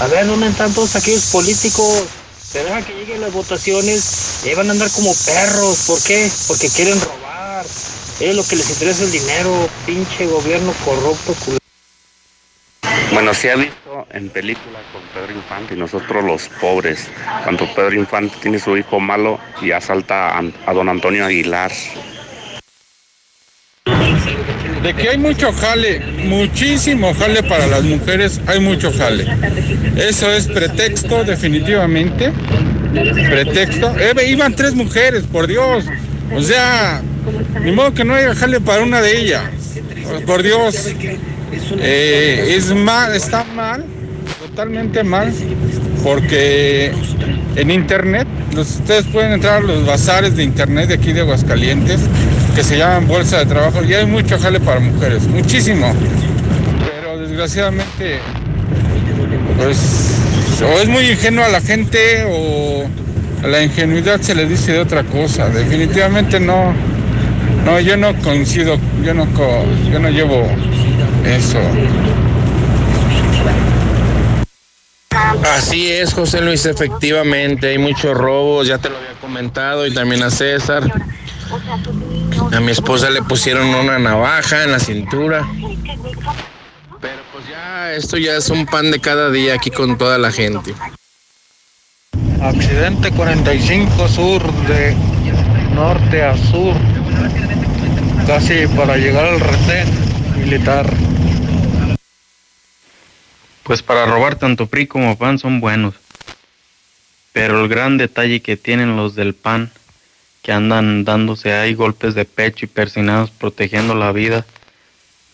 A ver, ¿dónde están todos aquellos políticos? Se deja que lleguen las votaciones y ahí van a andar como perros. ¿Por qué? Porque quieren robar. Es lo que les interesa el dinero, pinche gobierno corrupto, culero. Bueno, se ha visto en películas con Pedro Infante y nosotros los pobres, cuando Pedro Infante tiene su hijo malo y asalta a, a don Antonio Aguilar. De que hay mucho jale, muchísimo jale para las mujeres, hay mucho jale. Eso es pretexto, definitivamente. Pretexto. Eh, iban tres mujeres, por Dios. O sea, ni modo que no haya jale para una de ellas. Por Dios. Eh, es mal, está mal, totalmente mal, porque en internet, los- ustedes pueden entrar a los bazares de internet de aquí de Aguascalientes, que se llaman bolsa de trabajo, y hay mucho jale para mujeres, muchísimo. Pero desgraciadamente, pues, o es muy ingenua la gente, o a la ingenuidad se le dice de otra cosa. Definitivamente no, no, yo no coincido, yo no, co- yo no llevo eso. Así es, José Luis, efectivamente, hay muchos robos, ya te lo había comentado y también a César. A mi esposa le pusieron una navaja en la cintura. Pero pues ya, esto ya es un pan de cada día aquí con toda la gente. Accidente 45 sur de norte a sur, casi para llegar al retén militar. Pues para robar tanto PRI como PAN son buenos. Pero el gran detalle que tienen los del PAN, que andan dándose ahí golpes de pecho y persinados protegiendo la vida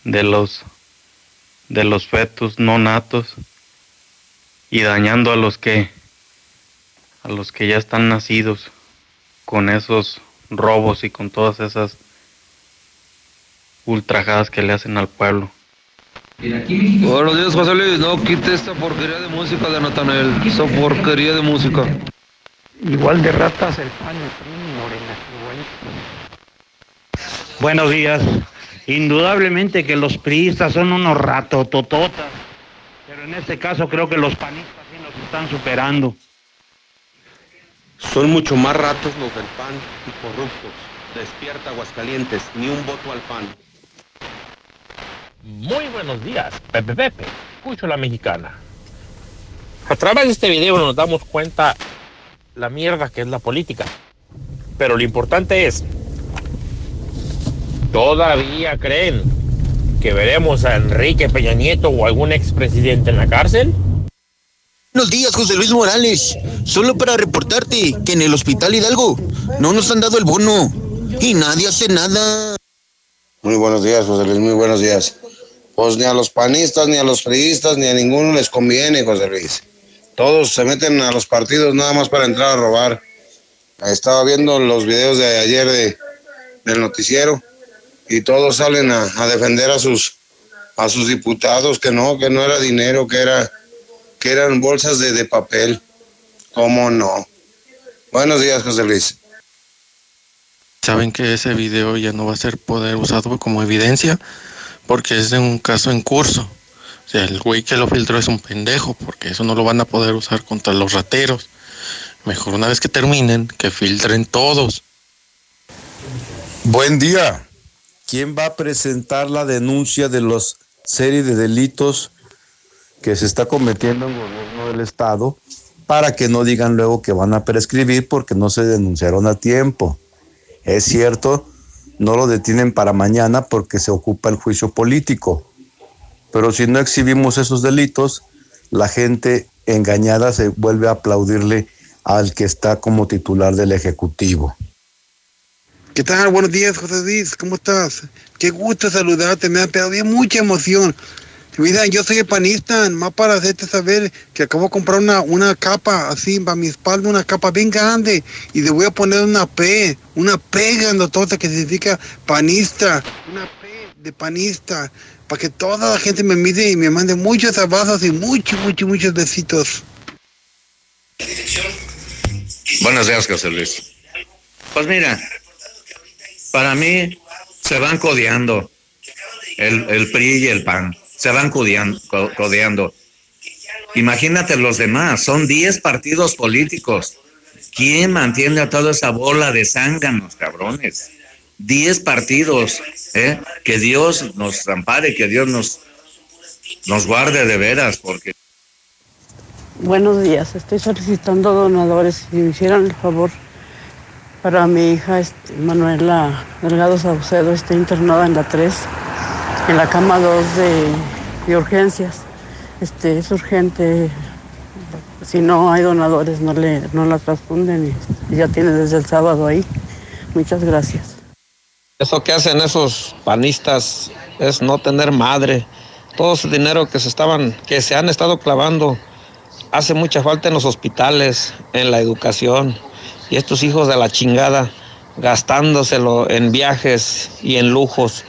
de los de los fetos no natos y dañando a los que a los que ya están nacidos con esos robos y con todas esas ultrajadas que le hacen al pueblo. Buenos días, José Luis. No quite esta porquería de música de Natanel. Esa porquería de música. Igual de ratas el pan, el morena. Buenos días. Indudablemente que los priistas son unos ratotototas, pero en este caso creo que los panistas sí nos están superando. Son mucho más ratos los del PAN y corruptos. Despierta Aguascalientes, ni un voto al PAN. Muy buenos días, Pepe Pepe. Escucho la mexicana. A través de este video nos damos cuenta la mierda que es la política. Pero lo importante es, ¿todavía creen que veremos a Enrique Peña Nieto o algún expresidente en la cárcel? Buenos días, José Luis Morales. Solo para reportarte que en el Hospital Hidalgo no nos han dado el bono y nadie hace nada. Muy buenos días, José Luis, muy buenos días. Pues ni a los panistas, ni a los priistas, ni a ninguno les conviene, José Luis. Todos se meten a los partidos nada más para entrar a robar. Estaba viendo los videos de ayer de, del noticiero y todos salen a, a defender a sus, a sus diputados, que no, que no era dinero, que, era, que eran bolsas de, de papel. ¿Cómo no? Buenos días, José Luis. Saben que ese video ya no va a ser poder usado como evidencia porque es de un caso en curso. O sea, el güey que lo filtró es un pendejo, porque eso no lo van a poder usar contra los rateros. Mejor una vez que terminen, que filtren todos. Buen día. ¿Quién va a presentar la denuncia de los serie de delitos que se está cometiendo en gobierno del estado para que no digan luego que van a prescribir porque no se denunciaron a tiempo? Es cierto, no lo detienen para mañana porque se ocupa el juicio político. Pero si no exhibimos esos delitos, la gente engañada se vuelve a aplaudirle al que está como titular del Ejecutivo. ¿Qué tal? Buenos días, José Luis. ¿Cómo estás? Qué gusto saludarte. Me ha dado mucha emoción. Mira, yo soy panista, más para hacerte saber que acabo de comprar una, una capa así para mi espalda, una capa bien grande y le voy a poner una P, una P grandotota que significa panista, una P de panista, para que toda la gente me mire y me mande muchos abrazos y muchos, muchos, muchos besitos. Buenos días, José Luis. Pues mira, para mí se van codeando el, el PRI y el PAN se van codeando. Imagínate los demás, son 10 partidos políticos. ¿Quién mantiene a toda esa bola de zánganos, cabrones? 10 partidos, ¿eh? Que Dios nos ampare, que Dios nos, nos guarde de veras, porque... Buenos días, estoy solicitando donadores. Si me hicieran el favor para mi hija este, Manuela Delgado Saucedo, está internada en la 3 en la cama 2 de, urgencias. Este, es urgente. Si no hay donadores, no, le, no la transfunden y ya tiene desde el sábado ahí. Muchas gracias. Eso que hacen esos panistas es no tener madre. Todo ese dinero que se estaban, que se han estado clavando, hace mucha falta en los hospitales, en la educación. Y estos hijos de la chingada gastándoselo en viajes y en lujos.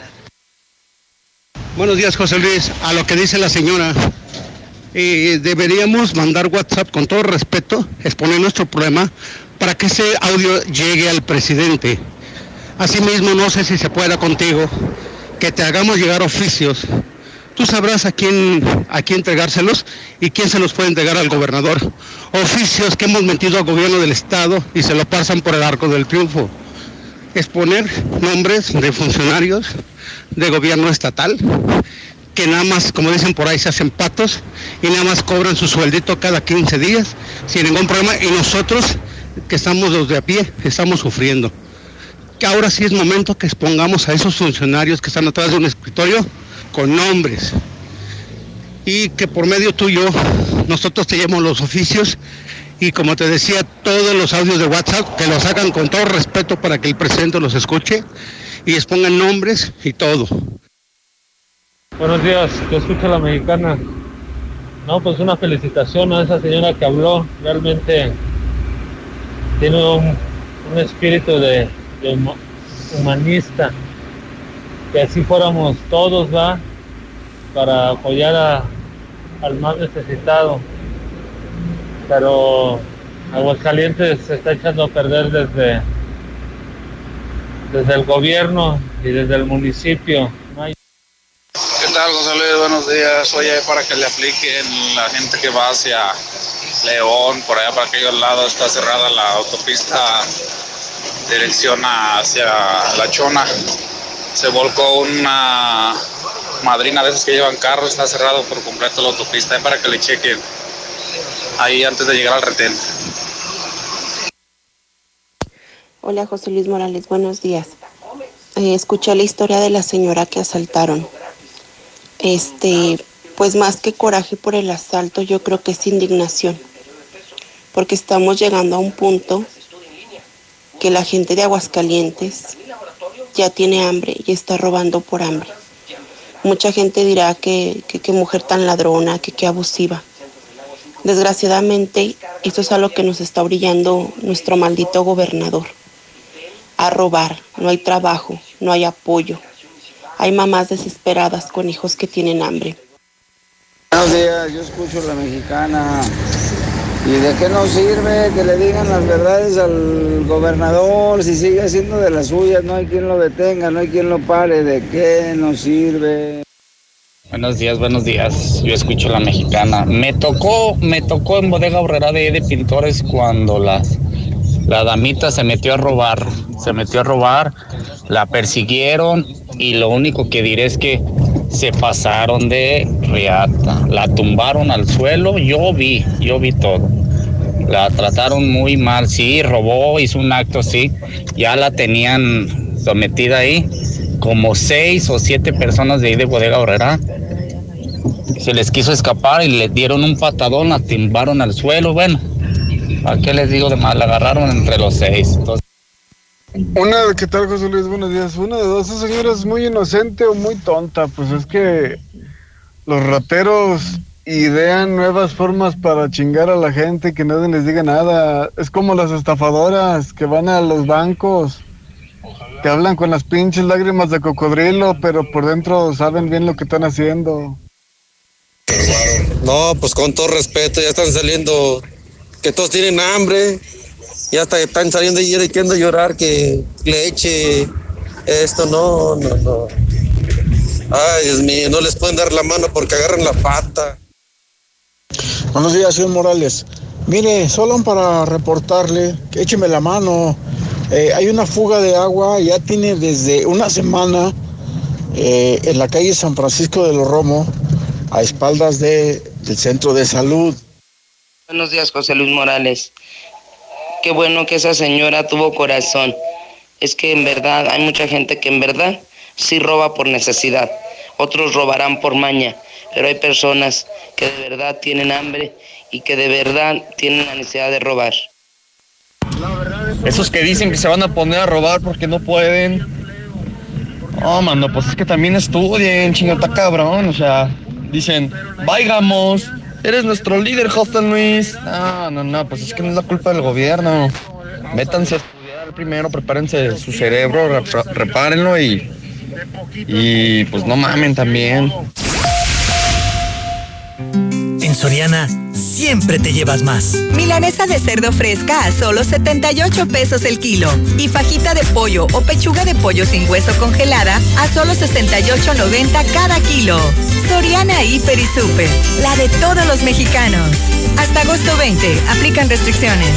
Buenos días, José Luis. A lo que dice la señora, eh, deberíamos mandar WhatsApp con todo respeto, exponer nuestro problema para que ese audio llegue al presidente. Asimismo, no sé si se pueda contigo que te hagamos llegar oficios. Tú sabrás a quién, a quién entregárselos y quién se los puede entregar al gobernador. Oficios que hemos metido al gobierno del estado y se lo pasan por el arco del triunfo. Exponer nombres de funcionarios de gobierno estatal que nada más, como dicen por ahí, se hacen patos y nada más cobran su sueldito cada 15 días sin ningún problema. Y nosotros que estamos los de a pie estamos sufriendo. Que ahora sí es momento que expongamos a esos funcionarios que están atrás de un escritorio con nombres. Y que por medio tuyo nosotros te llevamos los oficios y como te decía, todos los audios de WhatsApp que los hagan con todo respeto para que el presidente los escuche y expongan nombres y todo. Buenos días, que escucha la mexicana. No, pues una felicitación a esa señora que habló. Realmente tiene un, un espíritu de, de huma- humanista. Que así fuéramos todos, va, para apoyar a- al más necesitado. Pero Aguascalientes se está echando a perder desde, desde el gobierno y desde el municipio. No hay ¿Qué tal, Luis? Buenos días. Oye, para que le apliquen la gente que va hacia León, por allá para aquellos lados, está cerrada la autopista dirección hacia La Chona. Se volcó una madrina de esas que llevan carro, está cerrado por completo la autopista, eh, para que le chequen ahí antes de llegar al retén. Hola José Luis Morales, buenos días. Eh, escuché la historia de la señora que asaltaron. Este, pues más que coraje por el asalto, yo creo que es indignación. Porque estamos llegando a un punto que la gente de Aguascalientes ya tiene hambre y está robando por hambre. Mucha gente dirá que qué mujer tan ladrona, que qué abusiva. Desgraciadamente, esto es algo que nos está brillando nuestro maldito gobernador. A robar, no hay trabajo, no hay apoyo. Hay mamás desesperadas con hijos que tienen hambre. Buenos días, yo escucho la mexicana. ¿Y de qué nos sirve que le digan las verdades al gobernador si sigue haciendo de las suyas? No hay quien lo detenga, no hay quien lo pare. ¿De qué nos sirve? Buenos días, buenos días. Yo escucho la mexicana. Me tocó, me tocó en bodega horrera de, de pintores cuando la, la damita se metió a robar. Se metió a robar, la persiguieron y lo único que diré es que se pasaron de riata. La tumbaron al suelo, yo vi, yo vi todo. La trataron muy mal, sí, robó, hizo un acto, sí. Ya la tenían sometida ahí, como seis o siete personas de ahí de bodega horrera se les quiso escapar y le dieron un patadón, la timbaron al suelo, bueno, ¿a qué les digo de más? La agarraron entre los seis. Entonces, Una, ¿qué tal, José Luis? Buenos días. Una de dos, esa señora es muy inocente o muy tonta. Pues es que los rateros idean nuevas formas para chingar a la gente y que nadie les diga nada. Es como las estafadoras que van a los bancos, que hablan con las pinches lágrimas de cocodrilo, pero por dentro saben bien lo que están haciendo. No, pues con todo respeto, ya están saliendo, que todos tienen hambre, ya hasta están saliendo y queriendo llorar que leche, esto, no, no, no. Ay, Dios mío, no les pueden dar la mano porque agarran la pata. Buenos días, señor Morales. Mire, solo para reportarle, que écheme la mano. Eh, hay una fuga de agua, ya tiene desde una semana eh, en la calle San Francisco de los Romo, a espaldas de, del centro de salud. Buenos días, José Luis Morales. Qué bueno que esa señora tuvo corazón. Es que en verdad hay mucha gente que en verdad sí roba por necesidad. Otros robarán por maña. Pero hay personas que de verdad tienen hambre y que de verdad tienen la necesidad de robar. Esos que dicen que se van a poner a robar porque no pueden. Oh, mano, pues es que también estudien, chingota cabrón. O sea, dicen, vaigamos, eres nuestro líder, José Luis. No, no, no, pues es que no es la culpa del gobierno. Métanse a estudiar primero, prepárense su cerebro, rep- repárenlo y. Y pues no mamen también. En Soriana siempre te llevas más. Milanesa de cerdo fresca a solo 78 pesos el kilo. Y fajita de pollo o pechuga de pollo sin hueso congelada a solo 68.90 cada kilo. Soriana Hiper y Super. La de todos los mexicanos. Hasta agosto 20. Aplican restricciones.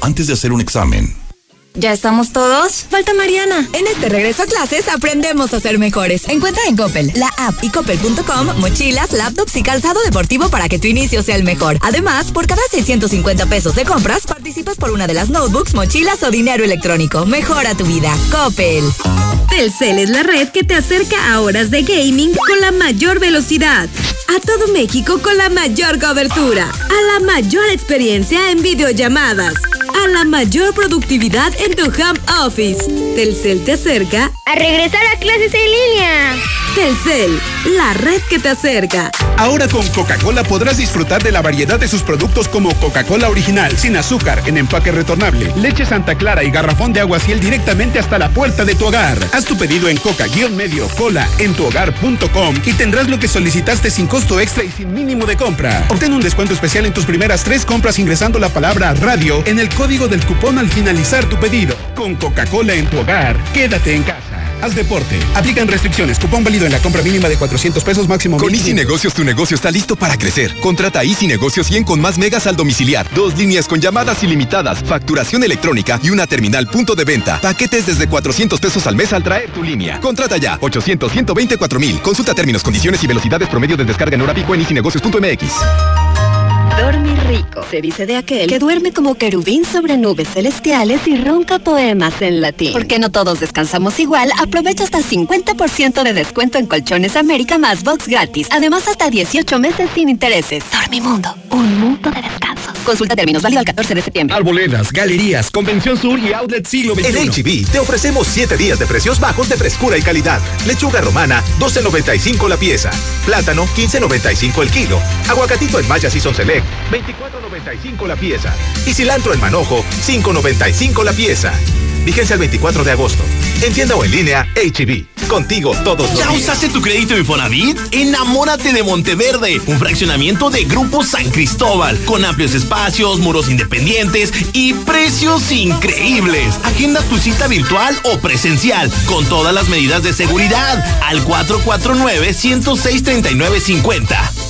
Antes de hacer un examen, ¿Ya estamos todos? Falta Mariana. En este regreso a clases aprendemos a ser mejores. Encuentra en Coppel, la app y coppel.com mochilas, laptops y calzado deportivo para que tu inicio sea el mejor. Además, por cada 650 pesos de compras, participas por una de las notebooks, mochilas o dinero electrónico. Mejora tu vida. Coppel. Telcel es la red que te acerca a horas de gaming con la mayor velocidad. A todo México con la mayor cobertura. A la mayor experiencia en videollamadas. A la mayor productividad en tu home office. Telcel te acerca A regresar a clases en línea. Telcel, la red que te acerca. Ahora con Coca-Cola podrás disfrutar de la variedad de sus productos como Coca-Cola original, sin azúcar, en empaque retornable, leche Santa Clara y garrafón de agua ciel directamente hasta la puerta de tu hogar. Haz tu pedido en coca-medio cola en tuhogar.com y tendrás lo que solicitaste sin costo extra y sin mínimo de compra. Obtén un descuento especial en tus primeras tres compras ingresando la palabra radio en el código del cupón al finalizar tu pedido. Con Coca-Cola en tu hogar, quédate en casa. Haz deporte. Aplican restricciones. Cupón válido en la compra mínima de 400 pesos máximo. Con 1500. Easy Negocios tu negocio está listo para crecer. Contrata Easy Negocios 100 con más megas al domiciliar. Dos líneas con llamadas ilimitadas, facturación electrónica y una terminal punto de venta. Paquetes desde 400 pesos al mes al traer tu línea. Contrata ya. 800 124 mil. Consulta términos, condiciones y velocidades promedio de descarga en hora pico en easynegocios.mx. Dormir rico. Se dice de aquel que duerme como querubín sobre nubes celestiales y ronca poemas en latín. Porque no todos descansamos igual, aprovecha hasta 50% de descuento en Colchones América más box gratis. Además, hasta 18 meses sin intereses. Dormimundo, un mundo de descansos. Consulta términos válido al 14 de septiembre. Arboledas, galerías, Convención Sur y Outlet Siglo XXI. En HB te ofrecemos 7 días de precios bajos de frescura y calidad. Lechuga romana, 12.95 la pieza. Plátano, 15.95 el kilo. Aguacatito en Maya Season Select, 24.95 la pieza. Y cilantro en manojo, 5.95 la pieza. Vigencia el 24 de agosto. En tienda o en línea, HB. Contigo todos los ¿Ya días. usaste tu crédito Infonavit? Enamórate de Monteverde, un fraccionamiento de Grupo San Cristóbal, con amplios espacios, muros independientes y precios increíbles. Agenda tu cita virtual o presencial, con todas las medidas de seguridad, al 449-106-3950.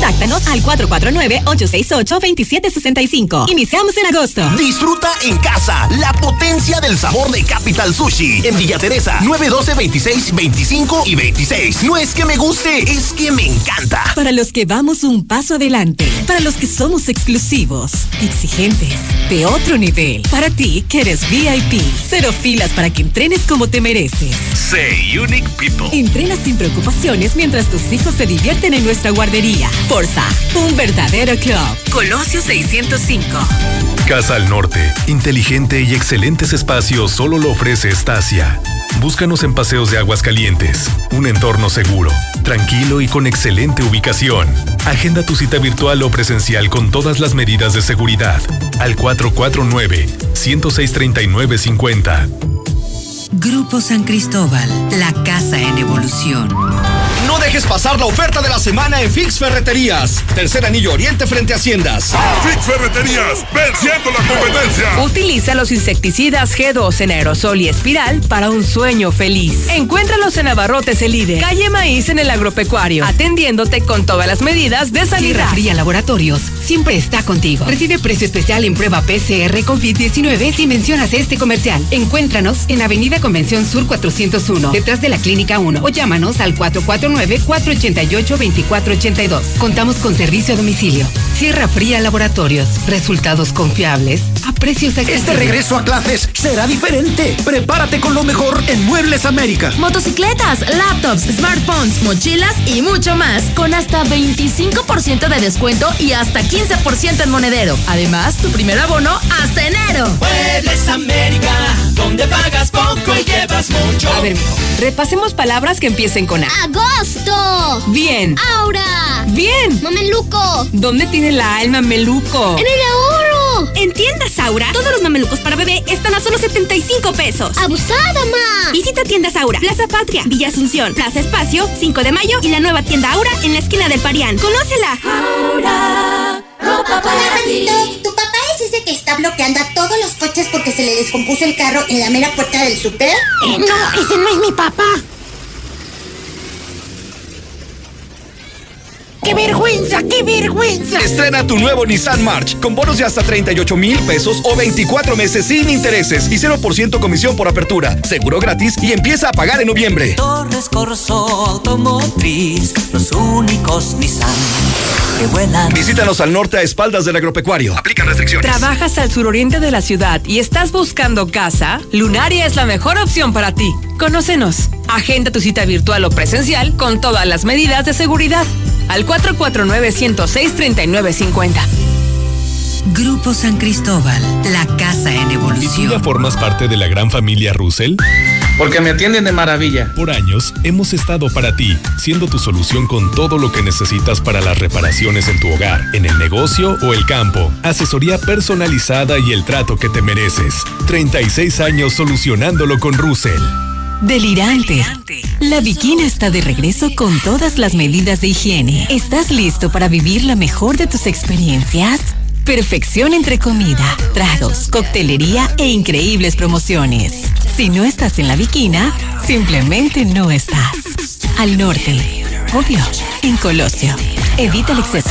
Contáctanos al 449-868-2765. Iniciamos en agosto. Disfruta en casa la potencia del sabor de Capital Sushi en Villa Teresa 912 26 25 y 26. No es que me guste, es que me encanta. Para los que vamos un paso adelante, para los que somos exclusivos, exigentes, de otro nivel, para ti que eres VIP, cero filas para que entrenes como te mereces. Say Unique People. Entrena sin preocupaciones mientras tus hijos se divierten en nuestra guardería. Forza, un verdadero club. Colosio 605. Casa al Norte, inteligente y excelentes espacios solo lo ofrece Estacia. Búscanos en Paseos de Aguas Calientes, un entorno seguro, tranquilo y con excelente ubicación. Agenda tu cita virtual o presencial con todas las medidas de seguridad al 449 106 3950. Grupo San Cristóbal, la casa en evolución. No dejes pasar la oferta de la semana en Fix Ferreterías. Tercer anillo oriente frente a Haciendas. Fix Ferreterías, venciendo la competencia. Utiliza los insecticidas G2 en aerosol y espiral para un sueño feliz. Encuéntralos en Abarrotes El Líder, calle Maíz en el agropecuario, atendiéndote con todas las medidas de sanidad. Sierra Fría Laboratorios siempre está contigo. Recibe precio especial en prueba PCR COVID-19 si mencionas este comercial. Encuéntranos en Avenida Convención Sur 401, detrás de la Clínica 1 o llámanos al 449-488-2482. Contamos con servicio a domicilio. Sierra Fría Laboratorios. Resultados confiables a precios accesibles. Este regreso a clases será diferente. Prepárate con lo mejor en Muebles América. Motocicletas, laptops, smartphones, mochilas y mucho más con hasta 25% de descuento y hasta 15% en monedero. Además, tu primer abono hasta enero. Muebles América, donde pagas poco y llevas mucho. A ver, mijo, repasemos palabras que empiecen con A. ¡Agosto! Bien. ¡Aura! Bien. ¡Mameluco! ¿Dónde tiene la alma Meluco? ¡En el En tiendas Aura, todos los mamelucos para bebé están a solo 75 pesos. ¡Abusada, ma! Visita tiendas Aura, Plaza Patria, Villa Asunción, Plaza Espacio, 5 de mayo y la nueva tienda Aura en la esquina del Parián. ¡Conócela! Aura, ropa para ti. ¿Tu papá es ese que está bloqueando a todos los coches porque se le descompuso el carro en la mera puerta del súper? Eh, no, ese no es mi papá. ¡Qué vergüenza! ¡Qué vergüenza! Estrena tu nuevo Nissan March con bonos de hasta 38 mil pesos o 24 meses sin intereses y 0% comisión por apertura. Seguro gratis y empieza a pagar en noviembre. Torres Corso Automotriz, los únicos Nissan que vuelan. Visítanos al norte a espaldas del agropecuario. Aplican restricciones. ¿Trabajas al suroriente de la ciudad y estás buscando casa? Lunaria es la mejor opción para ti. Conócenos. Agenda tu cita virtual o presencial con todas las medidas de seguridad. Al 449-106-3950. Grupo San Cristóbal, la casa en ¿Y tú evolución. ya formas parte de la gran familia Russell? Porque me atienden de maravilla. Por años hemos estado para ti, siendo tu solución con todo lo que necesitas para las reparaciones en tu hogar, en el negocio o el campo. Asesoría personalizada y el trato que te mereces. 36 años solucionándolo con Russell. Delirante. La Bikina está de regreso con todas las medidas de higiene. ¿Estás listo para vivir la mejor de tus experiencias? Perfección entre comida, tragos, coctelería e increíbles promociones. Si no estás en la Bikina, simplemente no estás. Al norte. Obvio. En Colosio. Evita el exceso.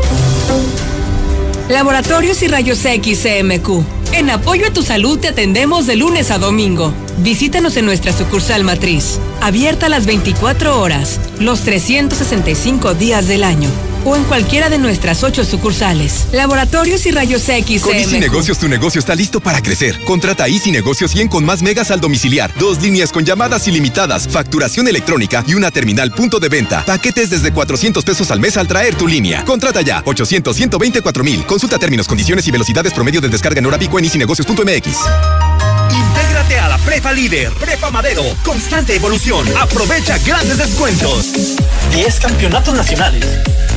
Laboratorios y Rayos X CMQ. En apoyo a tu salud te atendemos de lunes a domingo. Visítanos en nuestra sucursal matriz, abierta las 24 horas, los 365 días del año, o en cualquiera de nuestras ocho sucursales. Laboratorios y Rayos X Con Easy. Negocios tu negocio está listo para crecer. Contrata Easy Negocios 100 con más megas al domiciliar, dos líneas con llamadas ilimitadas, facturación electrónica y una terminal punto de venta. Paquetes desde 400 pesos al mes al traer tu línea. Contrata ya 800 124 mil. Consulta términos, condiciones y velocidades promedio de descarga en hora pico en easynegocios.mx. Intégrate a la Prepa Líder, Prepa Madero, constante evolución. Aprovecha grandes descuentos. 10 campeonatos nacionales.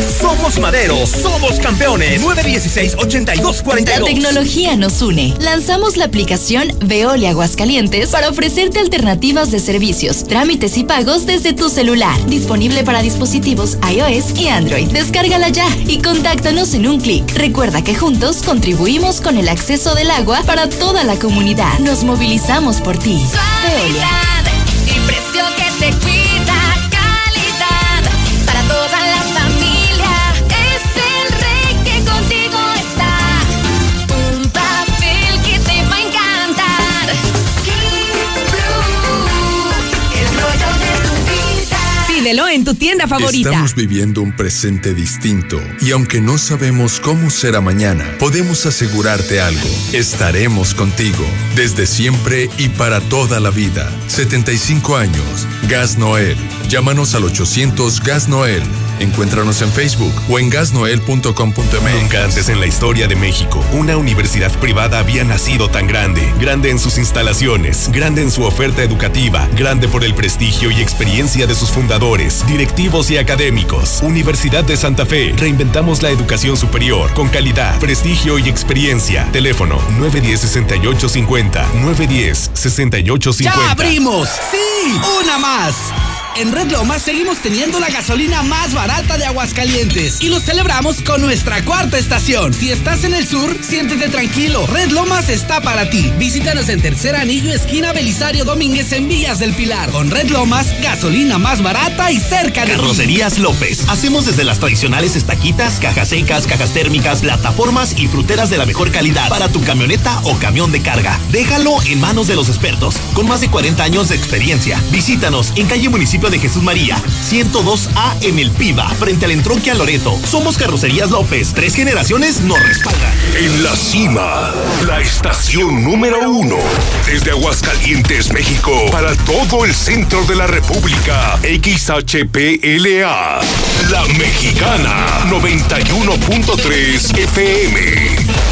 Somos Madero, somos campeones. 916-8242. La tecnología nos une. Lanzamos la aplicación Veolia Aguascalientes para ofrecerte alternativas de servicios, trámites y pagos desde tu celular. Disponible para dispositivos iOS y Android. Descárgala ya y contáctanos en un clic. Recuerda que juntos contribuimos con el acceso del agua para toda la comunidad. Nos movilizamos por ti. Veolia. Y precio que te cuida, Pídelo en tu tienda favorita. Estamos viviendo un presente distinto y aunque no sabemos cómo será mañana, podemos asegurarte algo. Estaremos contigo desde siempre y para toda la vida. 75 años. Gas Noel. Llámanos al 800 Gas Noel. Encuéntranos en Facebook o en gasnoel.com.mx. Nunca antes en la historia de México, una universidad privada había nacido tan grande. Grande en sus instalaciones, grande en su oferta educativa, grande por el prestigio y experiencia de sus fundadores, directivos y académicos. Universidad de Santa Fe, reinventamos la educación superior con calidad, prestigio y experiencia. Teléfono 910-6850, 910-6850. ¡Ya abrimos! ¡Sí! ¡Una más! En Red Lomas seguimos teniendo la gasolina más barata de Aguascalientes y lo celebramos con nuestra cuarta estación. Si estás en el sur, siéntete tranquilo. Red Lomas está para ti. Visítanos en Tercer Anillo, esquina Belisario Domínguez en Villas del Pilar. Con Red Lomas, gasolina más barata y cerca de. Carrocerías López. Hacemos desde las tradicionales estaquitas, cajas secas, cajas térmicas, plataformas y fruteras de la mejor calidad para tu camioneta o camión de carga. Déjalo en manos de los expertos, con más de 40 años de experiencia. Visítanos en calle Municipio de Jesús María, 102A en El Piba, frente al entronque a Loreto. Somos Carrocerías López, tres generaciones nos respaldan. En la cima, la estación número uno. Desde Aguascalientes, México, para todo el centro de la República. XHPLA. La Mexicana, 91.3 FM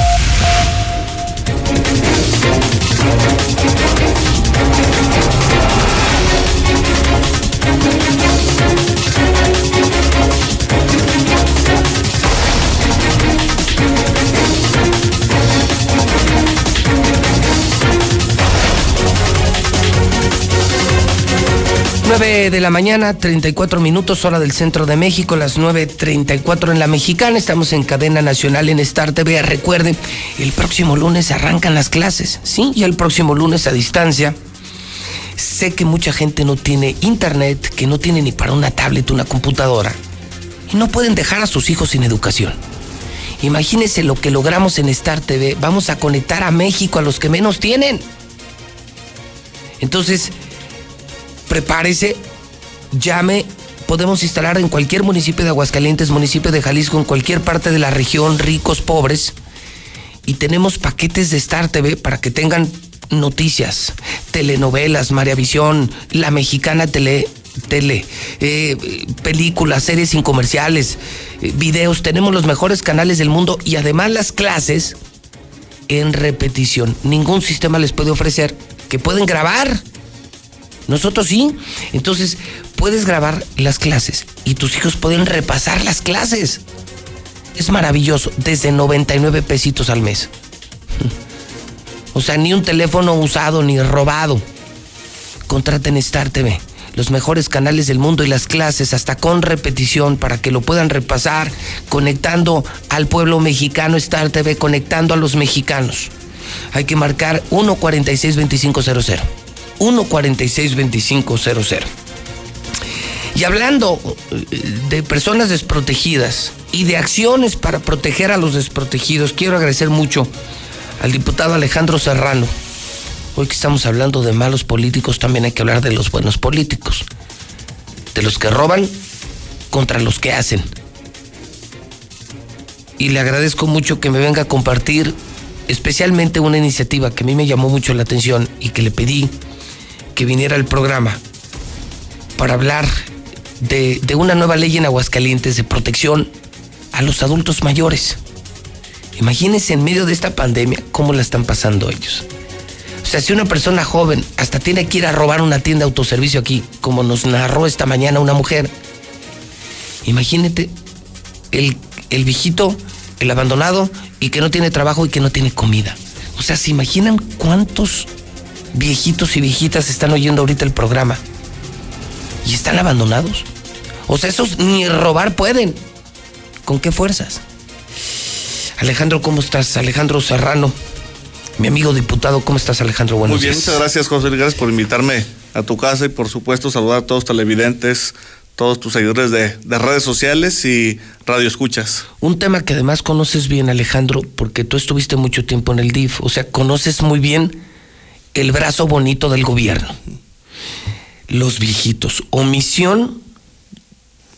9 de la mañana, 34 minutos, hora del centro de México, las 9.34 en la mexicana. Estamos en cadena nacional en Star TV. Recuerden, el próximo lunes arrancan las clases, ¿sí? Y el próximo lunes a distancia. Sé que mucha gente no tiene internet, que no tiene ni para una tablet, una computadora. Y no pueden dejar a sus hijos sin educación. Imagínense lo que logramos en Star TV. Vamos a conectar a México a los que menos tienen. Entonces, prepárese, llame. Podemos instalar en cualquier municipio de Aguascalientes, municipio de Jalisco, en cualquier parte de la región, ricos, pobres. Y tenemos paquetes de Star TV para que tengan noticias, telenovelas, Visión, La Mexicana Tele, tele eh, películas, series sin comerciales, eh, videos. Tenemos los mejores canales del mundo y además las clases en repetición. Ningún sistema les puede ofrecer que pueden grabar nosotros sí. Entonces, puedes grabar las clases y tus hijos pueden repasar las clases. Es maravilloso, desde 99 pesitos al mes. *laughs* O sea, ni un teléfono usado ni robado. Contraten Star TV, los mejores canales del mundo y las clases, hasta con repetición, para que lo puedan repasar, conectando al pueblo mexicano Star TV, conectando a los mexicanos. Hay que marcar 1462500. 1462500. Y hablando eh, de personas desprotegidas y de acciones para proteger a los desprotegidos, quiero agradecer mucho al diputado Alejandro Serrano. Hoy que estamos hablando de malos políticos, también hay que hablar de los buenos políticos. De los que roban contra los que hacen. Y le agradezco mucho que me venga a compartir especialmente una iniciativa que a mí me llamó mucho la atención y que le pedí que viniera al programa para hablar de, una nueva ley en Aguascalientes de protección a los adultos mayores. Imagínense en medio de esta pandemia cómo la están pasando ellos. O sea, si una persona joven hasta tiene que ir a robar una tienda de autoservicio aquí, como nos narró esta mañana una mujer, imagínate el, el viejito, el abandonado y que no tiene trabajo y que no tiene comida. O sea, ¿se imaginan cuántos viejitos y viejitas están oyendo ahorita el programa y están abandonados. O sea, esos ni robar pueden. ¿Con qué fuerzas? Alejandro, ¿cómo estás? Alejandro Serrano, mi amigo diputado, ¿cómo estás, Alejandro? Buenos Muy bien, muchas gracias, José. Gracias por invitarme a tu casa y, por supuesto, saludar a todos los televidentes, todos tus seguidores de, de, redes sociales y radio escuchas. Un tema que además conoces bien, Alejandro, porque tú estuviste mucho tiempo en el DIF, o sea, conoces muy bien el brazo bonito del gobierno. Los viejitos, omisión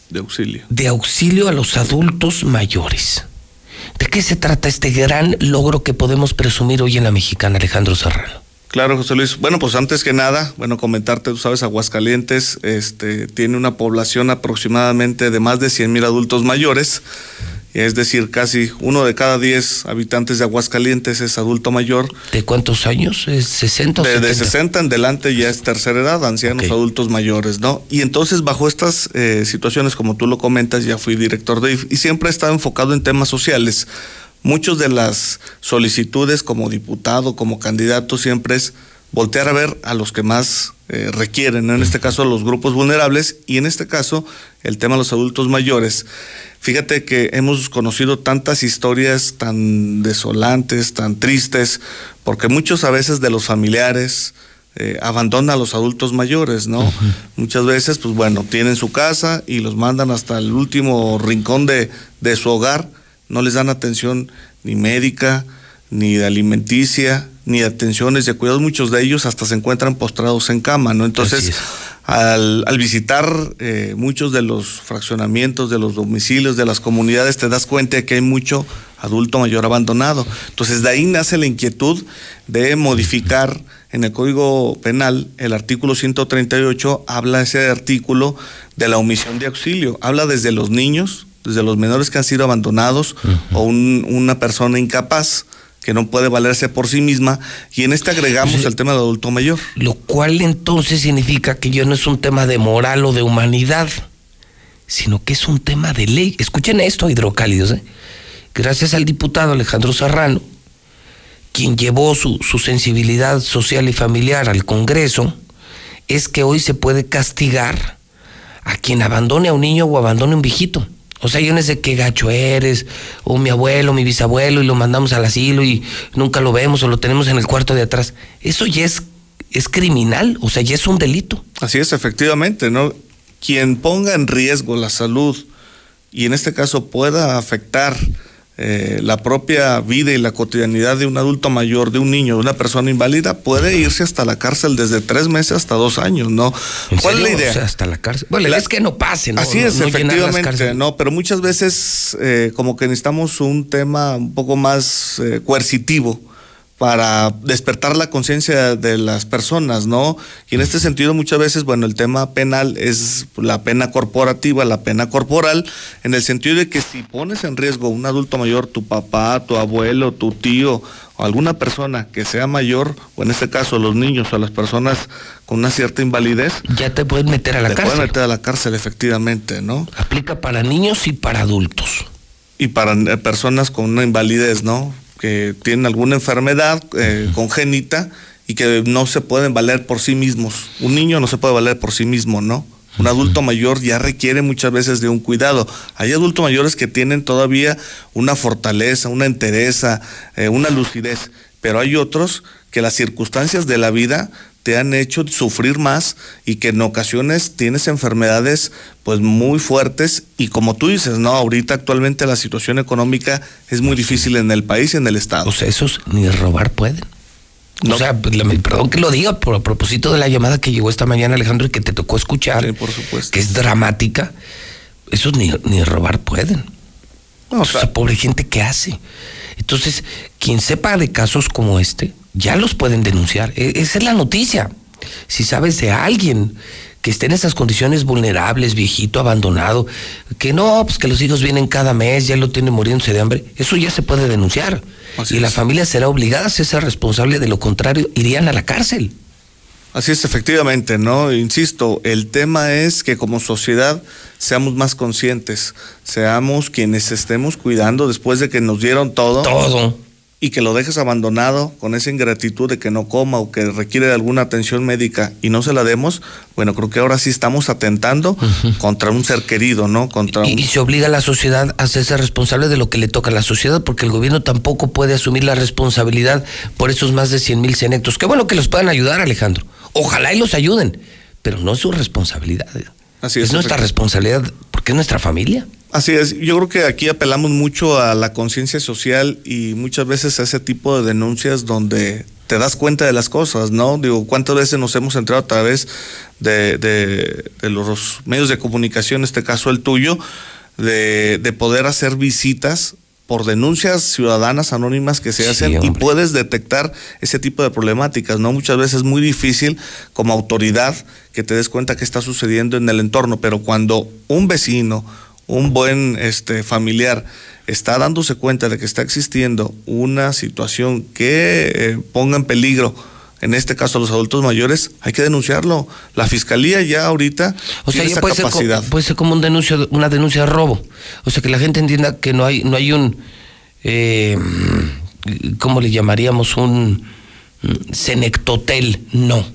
de auxilio. De auxilio a los adultos mayores. ¿De qué se trata este gran logro que podemos presumir hoy en la mexicana, Alejandro Serrano? Claro, José Luis. Bueno, pues antes que nada, bueno, comentarte, tú sabes, Aguascalientes este, tiene una población aproximadamente de más de 100 mil adultos mayores es decir, casi uno de cada diez habitantes de Aguascalientes es adulto mayor. ¿De cuántos años? ¿Es 60 o de, de 60 en delante ya es tercera edad, ancianos adultos mayores, ¿no? Y entonces bajo estas eh, situaciones, como tú lo comentas, ya fui director de IF y siempre he estado enfocado en temas sociales. Muchas de las solicitudes como diputado, como candidato, siempre es voltear a ver a los que más eh, requieren, ¿no? en este caso los grupos vulnerables y en este caso el tema de los adultos mayores. Fíjate que hemos conocido tantas historias tan desolantes, tan tristes, porque muchos a veces de los familiares eh, abandonan a los adultos mayores, ¿no? Muchas veces, pues bueno, tienen su casa y los mandan hasta el último rincón de, de su hogar, no les dan atención ni médica, ni de alimenticia, ni de atenciones de cuidados, muchos de ellos hasta se encuentran postrados en cama, ¿no? Entonces, al, al, visitar eh, muchos de los fraccionamientos, de los domicilios, de las comunidades, te das cuenta de que hay mucho adulto mayor abandonado. Entonces, de ahí nace la inquietud de modificar en el Código Penal, el artículo 138 habla ese artículo de la omisión de auxilio, habla desde los niños, desde los menores que han sido abandonados o un, una persona incapaz que no puede valerse por sí misma, y en este agregamos el tema del adulto mayor. Lo cual entonces significa que yo no es un tema de moral o de humanidad, sino que es un tema de ley. Escuchen esto, hidrocálidos. ¿eh? Gracias al diputado Alejandro Serrano, quien llevó su, su sensibilidad social y familiar al Congreso, es que hoy se puede castigar a quien abandone a un niño o abandone a un viejito. O sea, yo no sé qué gacho eres, o mi abuelo, mi bisabuelo, y lo mandamos al asilo y nunca lo vemos o lo tenemos en el cuarto de atrás. Eso ya es, es criminal, o sea, ya es un delito. Así es, efectivamente, ¿no? Quien ponga en riesgo la salud y en este caso pueda afectar eh, la propia vida y la cotidianidad de un adulto mayor, de un niño, de una persona inválida, puede irse hasta la cárcel desde tres meses hasta dos años, ¿no? ¿Cuál es la idea? O sea, hasta la cárcel. Bueno, la, es que no pase, ¿no? Así es, no, efectivamente, no, pero muchas veces eh, como que necesitamos un tema un poco más eh, coercitivo para despertar la conciencia de las personas, ¿no? Y en este sentido muchas veces, bueno, el tema penal es la pena corporativa, la pena corporal, en el sentido de que si pones en riesgo a un adulto mayor, tu papá, tu abuelo, tu tío, o alguna persona que sea mayor, o en este caso los niños o las personas con una cierta invalidez, ya te pueden meter a la te cárcel. pueden meter a la cárcel, efectivamente, ¿no? Aplica para niños y para adultos. Y para eh, personas con una invalidez, ¿no? Que tienen alguna enfermedad eh, congénita y que no se pueden valer por sí mismos. Un niño no se puede valer por sí mismo, ¿no? Un adulto mayor ya requiere muchas veces de un cuidado. Hay adultos mayores que tienen todavía una fortaleza, una entereza, eh, una lucidez, pero hay otros que las circunstancias de la vida te han hecho sufrir más y que en ocasiones tienes enfermedades pues muy fuertes y como tú dices, no, ahorita actualmente la situación económica es muy difícil en el país y en el estado. O sea, esos ni robar pueden. O sea, perdón que lo diga, por a propósito de la llamada que llegó esta mañana, Alejandro, y que te tocó escuchar, sí, por supuesto. que es dramática, esos ni, ni robar pueden. No, o sea, pobre gente que hace. Entonces, quien sepa de casos como este, ya los pueden denunciar. E, esa es la noticia. Si sabes de alguien que esté en esas condiciones vulnerables, viejito, abandonado, que no, pues que los hijos vienen cada mes, ya lo tienen muriéndose de hambre, eso ya se puede denunciar. Así y es. la familia será obligada a ser responsable, de lo contrario, irían a la cárcel. Así es, efectivamente, ¿no? Insisto, el tema es que como sociedad seamos más conscientes, seamos quienes estemos cuidando después de que nos dieron todo. Todo y que lo dejes abandonado con esa ingratitud de que no coma o que requiere de alguna atención médica y no se la demos, bueno, creo que ahora sí estamos atentando uh -huh. contra un ser querido, ¿no? Contra y, un... y, se obliga a la sociedad a hacerse responsable de lo que le toca a la sociedad, porque el gobierno tampoco puede asumir la responsabilidad por esos más de 100 mil senectos. Qué bueno que los puedan ayudar, Alejandro. Ojalá y los ayuden, pero no es su responsabilidad. Así es, es nuestra responsabilidad, porque es nuestra familia. Así es, yo creo que aquí apelamos mucho a la conciencia social y muchas veces a ese tipo de denuncias donde te das cuenta de las cosas, ¿no? Digo, ¿cuántas veces nos hemos entrado a través de, de, de los medios de comunicación, en este caso el tuyo, de, de poder hacer visitas por denuncias ciudadanas anónimas que se hacen sí, y puedes detectar ese tipo de problemáticas, ¿no? Muchas veces es muy difícil como autoridad que te des cuenta que está sucediendo en el entorno, pero cuando un vecino, un buen este, familiar está dándose cuenta de que está existiendo una situación que eh, ponga en peligro en este caso a los adultos mayores, hay que denunciarlo. La fiscalía ya ahorita o sea, ya puede capacidad. Ser, puede ser como un denuncio, una denuncia de robo. O sea, que la gente entienda que no hay, no hay un, eh, ¿cómo le llamaríamos? Un, mm, Senectotel, no.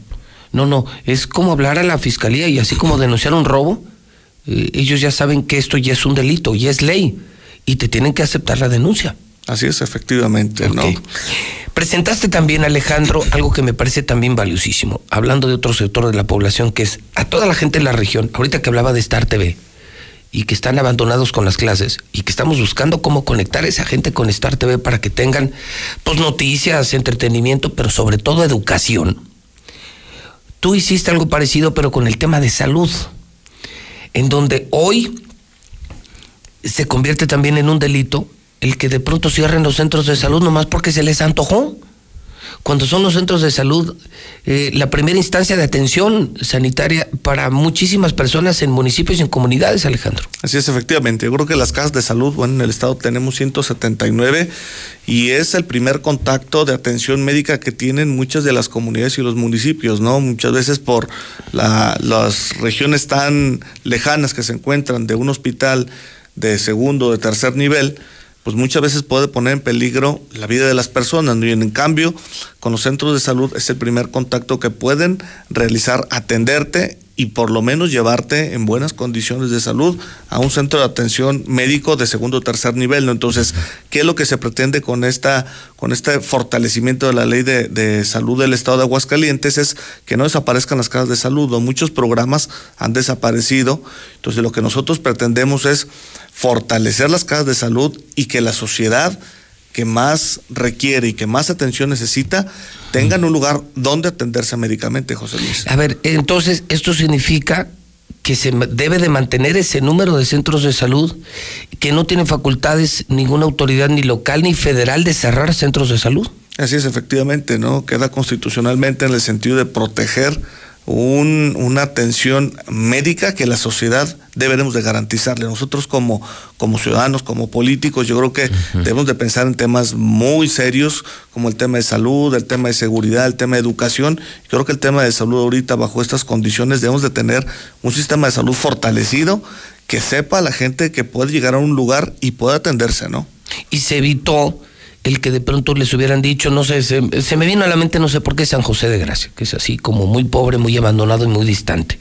No, no, es como hablar a la fiscalía y así como denunciar un robo, eh, ellos ya saben que esto ya es un delito, ya es ley y te tienen que aceptar la denuncia. Así es, efectivamente, ¿no? Presentaste también, Alejandro, algo que me parece también valiosísimo, hablando de otro sector de la población, que es a toda la gente en la región, ahorita que hablaba de Star TV, y que están abandonados con las clases, y que estamos buscando cómo conectar a esa gente con Star TV para que tengan pues, noticias, entretenimiento, pero sobre todo educación. Tú hiciste algo parecido, pero con el tema de salud, en donde hoy se convierte también en un delito el que de pronto cierren los centros de salud nomás porque se les antojó. Cuando son los centros de salud eh, la primera instancia de atención sanitaria para muchísimas personas en municipios y en comunidades, Alejandro. Así es, efectivamente. Yo creo que las casas de salud, bueno, en el estado tenemos 179 y es el primer contacto de atención médica que tienen muchas de las comunidades y los municipios, ¿no? Muchas veces por la, las regiones tan lejanas que se encuentran de un hospital de segundo de tercer nivel, pues muchas veces puede poner en peligro la vida de las personas. Y en cambio, con los centros de salud es el primer contacto que pueden realizar, atenderte y por lo menos llevarte en buenas condiciones de salud a un centro de atención médico de segundo o tercer nivel. Entonces, ¿qué es lo que se pretende con esta, con este fortalecimiento de la ley de, de salud del Estado de Aguascalientes? Es que no desaparezcan las casas de salud. ¿no? Muchos programas han desaparecido. Entonces, lo que nosotros pretendemos es fortalecer las casas de salud y que la sociedad que más requiere y que más atención necesita tengan un lugar donde atenderse médicamente, José Luis. A ver, entonces esto significa que se debe de mantener ese número de centros de salud que no tienen facultades ninguna autoridad ni local ni federal de cerrar centros de salud. Así es, efectivamente, ¿no? Queda constitucionalmente en el sentido de proteger un, una atención médica que la sociedad deberemos de garantizarle. Nosotros como, como ciudadanos, como políticos, yo creo que debemos de pensar en temas muy serios como el tema de salud, el tema de seguridad, el tema de educación. Yo creo que el tema de salud ahorita bajo estas condiciones debemos de tener un sistema de salud fortalecido que sepa la gente que puede llegar a un lugar y pueda atenderse, ¿no? Y se evitó el que de pronto les hubieran dicho, no sé, se, se, me vino a la mente, no sé por qué, San José de Gracia, que es así como muy pobre, muy abandonado y muy distante.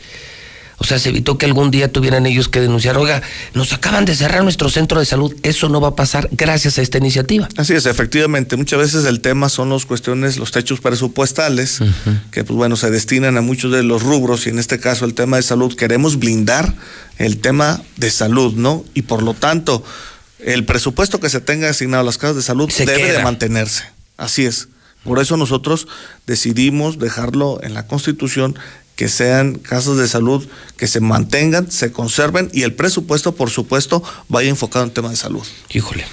O sea, se evitó que algún día tuvieran ellos que denunciar, oiga, nos acaban de cerrar nuestro centro de salud. Eso no va a pasar gracias a esta iniciativa. Así es, efectivamente. Muchas veces el tema son las cuestiones, los techos presupuestales, uh -huh. que pues bueno, se destinan a muchos de los rubros y en este caso el tema de salud. Queremos blindar el tema de salud, ¿no? Y por lo tanto, el presupuesto que se tenga asignado a las casas de salud se debe queda. de mantenerse. Así es. Por eso nosotros decidimos dejarlo en la Constitución que sean casas de salud que se mantengan, se conserven y el presupuesto, por supuesto, vaya enfocado en tema de salud. Híjole,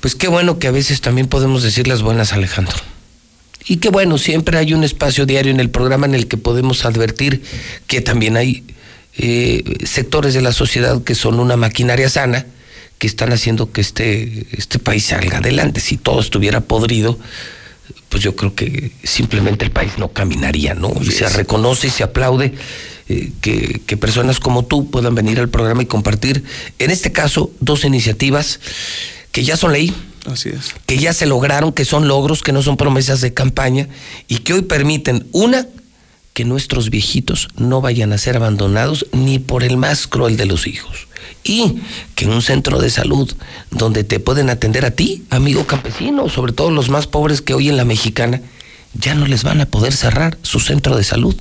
pues qué bueno que a veces también podemos decir las buenas, Alejandro. Y qué bueno, siempre hay un espacio diario en el programa en el que podemos advertir que también hay eh, sectores de la sociedad que son una maquinaria sana, que están haciendo que este, este país salga adelante. Si todo estuviera podrido, pues yo creo que simplemente el país no caminaría, ¿no? Y se reconoce y se aplaude eh, que, que, personas como tú puedan venir al programa y compartir, en este caso, dos iniciativas que ya son ley. Así es. Que ya se lograron, que son logros, que no son promesas de campaña y que hoy permiten, una, que nuestros viejitos no vayan a ser abandonados ni por el más cruel de los hijos y que en un centro de salud donde te pueden atender a ti, amigo campesino, sobre todo los más pobres que hoy en la mexicana, ya no les van a poder cerrar su centro de salud.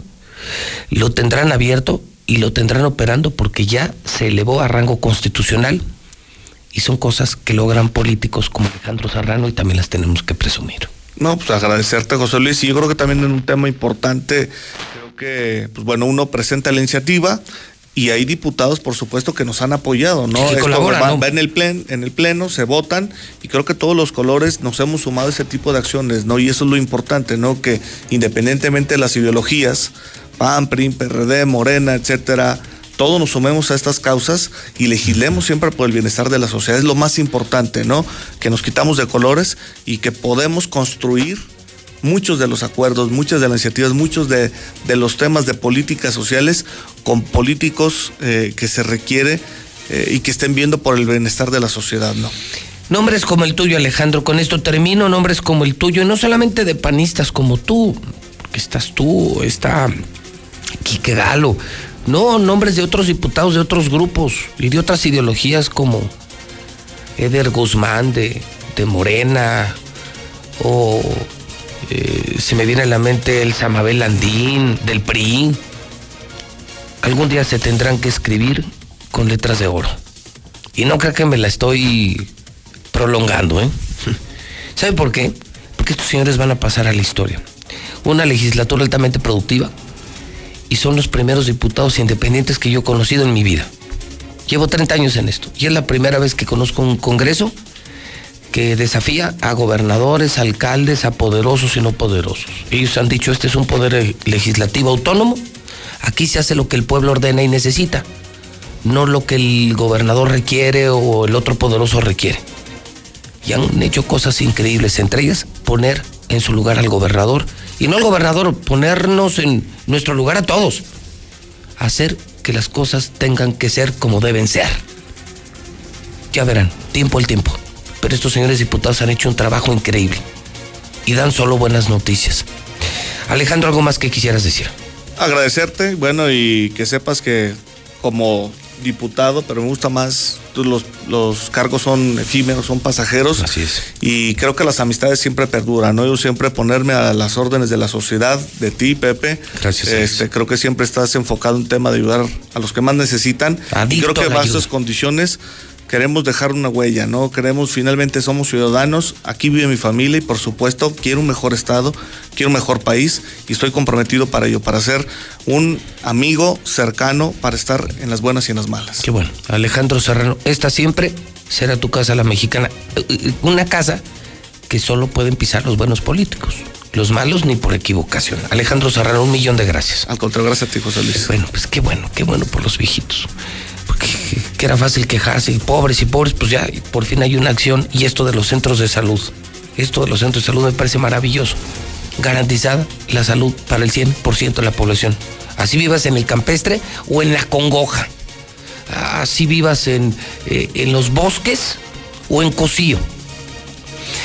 Lo tendrán abierto y lo tendrán operando porque ya se elevó a rango constitucional y son cosas que logran políticos como Alejandro Serrano y también las tenemos que presumir. No, pues agradecerte, José Luis. Y yo creo que también en un tema importante, creo que, pues bueno, uno presenta la iniciativa, y hay diputados, por supuesto, que nos han apoyado, ¿no? Esto va, ¿no? va, en el plen, en el pleno, se votan y creo que todos los colores nos hemos sumado a ese tipo de acciones, ¿no? Y eso es lo importante, ¿no? Que independientemente de las ideologías, PAN, PRI, PRD, Morena, etcétera, todos nos sumemos a estas causas y legislemos siempre por el bienestar de la sociedad. Es lo más importante, ¿no? Que nos quitamos de colores y que podemos construir muchos de los acuerdos, muchas de las iniciativas, muchos de, de los temas de políticas sociales con políticos eh, que se requiere eh, y que estén viendo por el bienestar de la sociedad, ¿no? Nombres como el tuyo, Alejandro, con esto termino, nombres como el tuyo, y no solamente de panistas como tú, que estás tú, está Quique Galo, no, nombres de otros diputados de otros grupos y de otras ideologías como Eder Guzmán de, de Morena, o eh, se me viene a la mente el Samabel Landín del PRI. Algún día se tendrán que escribir con letras de oro. Y no creo que me la estoy prolongando, ¿eh? *laughs* ¿Sabe por qué? Porque estos señores van a pasar a la historia. Una legislatura altamente productiva y son los primeros diputados independientes que yo he conocido en mi vida. Llevo 30 años en esto y es la primera vez que conozco un congreso que desafía a gobernadores, alcaldes, a poderosos y no poderosos. Ellos han dicho, este es un poder legislativo autónomo, aquí se hace lo que el pueblo ordena y necesita, no lo que el gobernador requiere o el otro poderoso requiere. Y han hecho cosas increíbles, entre ellas poner en su lugar al gobernador, y no al gobernador, ponernos en nuestro lugar a todos, hacer que las cosas tengan que ser como deben ser. Ya verán, tiempo al tiempo pero estos señores diputados han hecho un trabajo increíble y dan solo buenas noticias. Alejandro, ¿algo más que quisieras decir? Agradecerte, bueno, y que sepas que como diputado, pero me gusta más, los, los cargos son efímeros, son pasajeros. Así es. Y creo que las amistades siempre perduran, ¿no? Yo siempre ponerme a las órdenes de la sociedad, de ti, Pepe. Gracias. Este, creo que siempre estás enfocado en un tema de ayudar a los que más necesitan. y creo que bajo esas condiciones queremos dejar una huella, ¿no? Queremos, finalmente somos ciudadanos, aquí vive mi familia y por supuesto quiero un mejor estado, quiero un mejor país y estoy comprometido para ello, para ser un amigo cercano, para estar en las buenas y en las malas. Qué bueno. Alejandro Serrano, esta siempre será tu casa la mexicana, una casa que solo pueden pisar los buenos políticos. Los malos ni por equivocación. Alejandro Serrano, un millón de gracias. Al contrario, gracias a ti, José Luis. Bueno, pues qué bueno, qué bueno por los viejitos que era fácil quejarse, y pobres y pobres, pues ya por fin hay una acción y esto de los centros de salud. Esto de los centros de salud me parece maravilloso. Garantizada la salud para el 100% de la población. Así vivas en el campestre o en la congoja. Así vivas en, eh, en los bosques o en Cocío.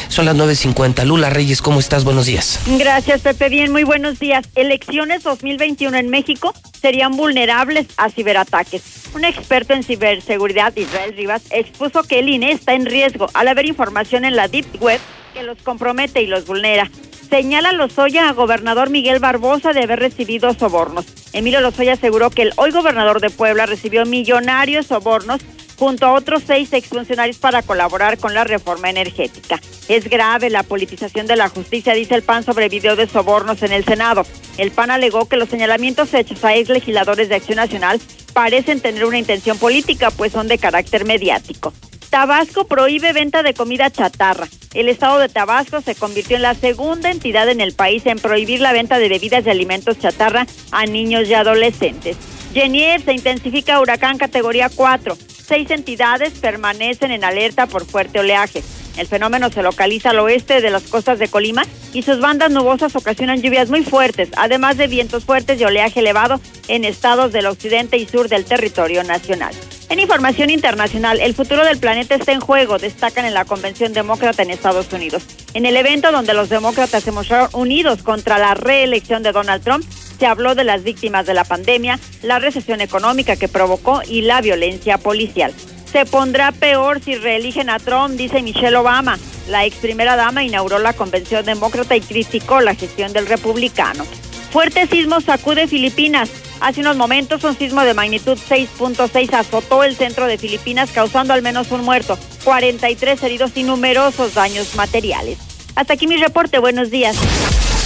Son las 9.50. Lula Reyes, ¿cómo estás? Buenos días. Gracias, Pepe. Bien, muy buenos días. Elecciones 2021 en México serían vulnerables a ciberataques. Un experto en ciberseguridad, Israel Rivas, expuso que el INE está en riesgo al haber información en la Deep Web que los compromete y los vulnera. Señala Lozoya a gobernador Miguel Barbosa de haber recibido sobornos. Emilio Lozoya aseguró que el hoy gobernador de Puebla recibió millonarios sobornos junto a otros seis exfuncionarios para colaborar con la reforma energética. Es grave la politización de la justicia, dice el PAN sobre video de sobornos en el Senado. El PAN alegó que los señalamientos hechos a ex legisladores de Acción Nacional parecen tener una intención política, pues son de carácter mediático. Tabasco prohíbe venta de comida chatarra. El estado de Tabasco se convirtió en la segunda entidad en el país en prohibir la venta de bebidas y alimentos chatarra a niños y adolescentes. Genier se intensifica huracán categoría 4 seis entidades permanecen en alerta por fuerte oleaje. El fenómeno se localiza al oeste de las costas de Colima y sus bandas nubosas ocasionan lluvias muy fuertes, además de vientos fuertes y oleaje elevado en estados del occidente y sur del territorio nacional. En información internacional, el futuro del planeta está en juego, destacan en la Convención Demócrata en Estados Unidos. En el evento donde los demócratas se mostraron unidos contra la reelección de Donald Trump, se habló de las víctimas de la pandemia, la recesión económica que provocó y la violencia policial. Se pondrá peor si reeligen a Trump, dice Michelle Obama. La ex primera dama inauguró la convención demócrata y criticó la gestión del republicano. Fuerte sismo sacude Filipinas. Hace unos momentos un sismo de magnitud 6.6 azotó el centro de Filipinas causando al menos un muerto, 43 heridos y numerosos daños materiales. Hasta aquí mi reporte, buenos días.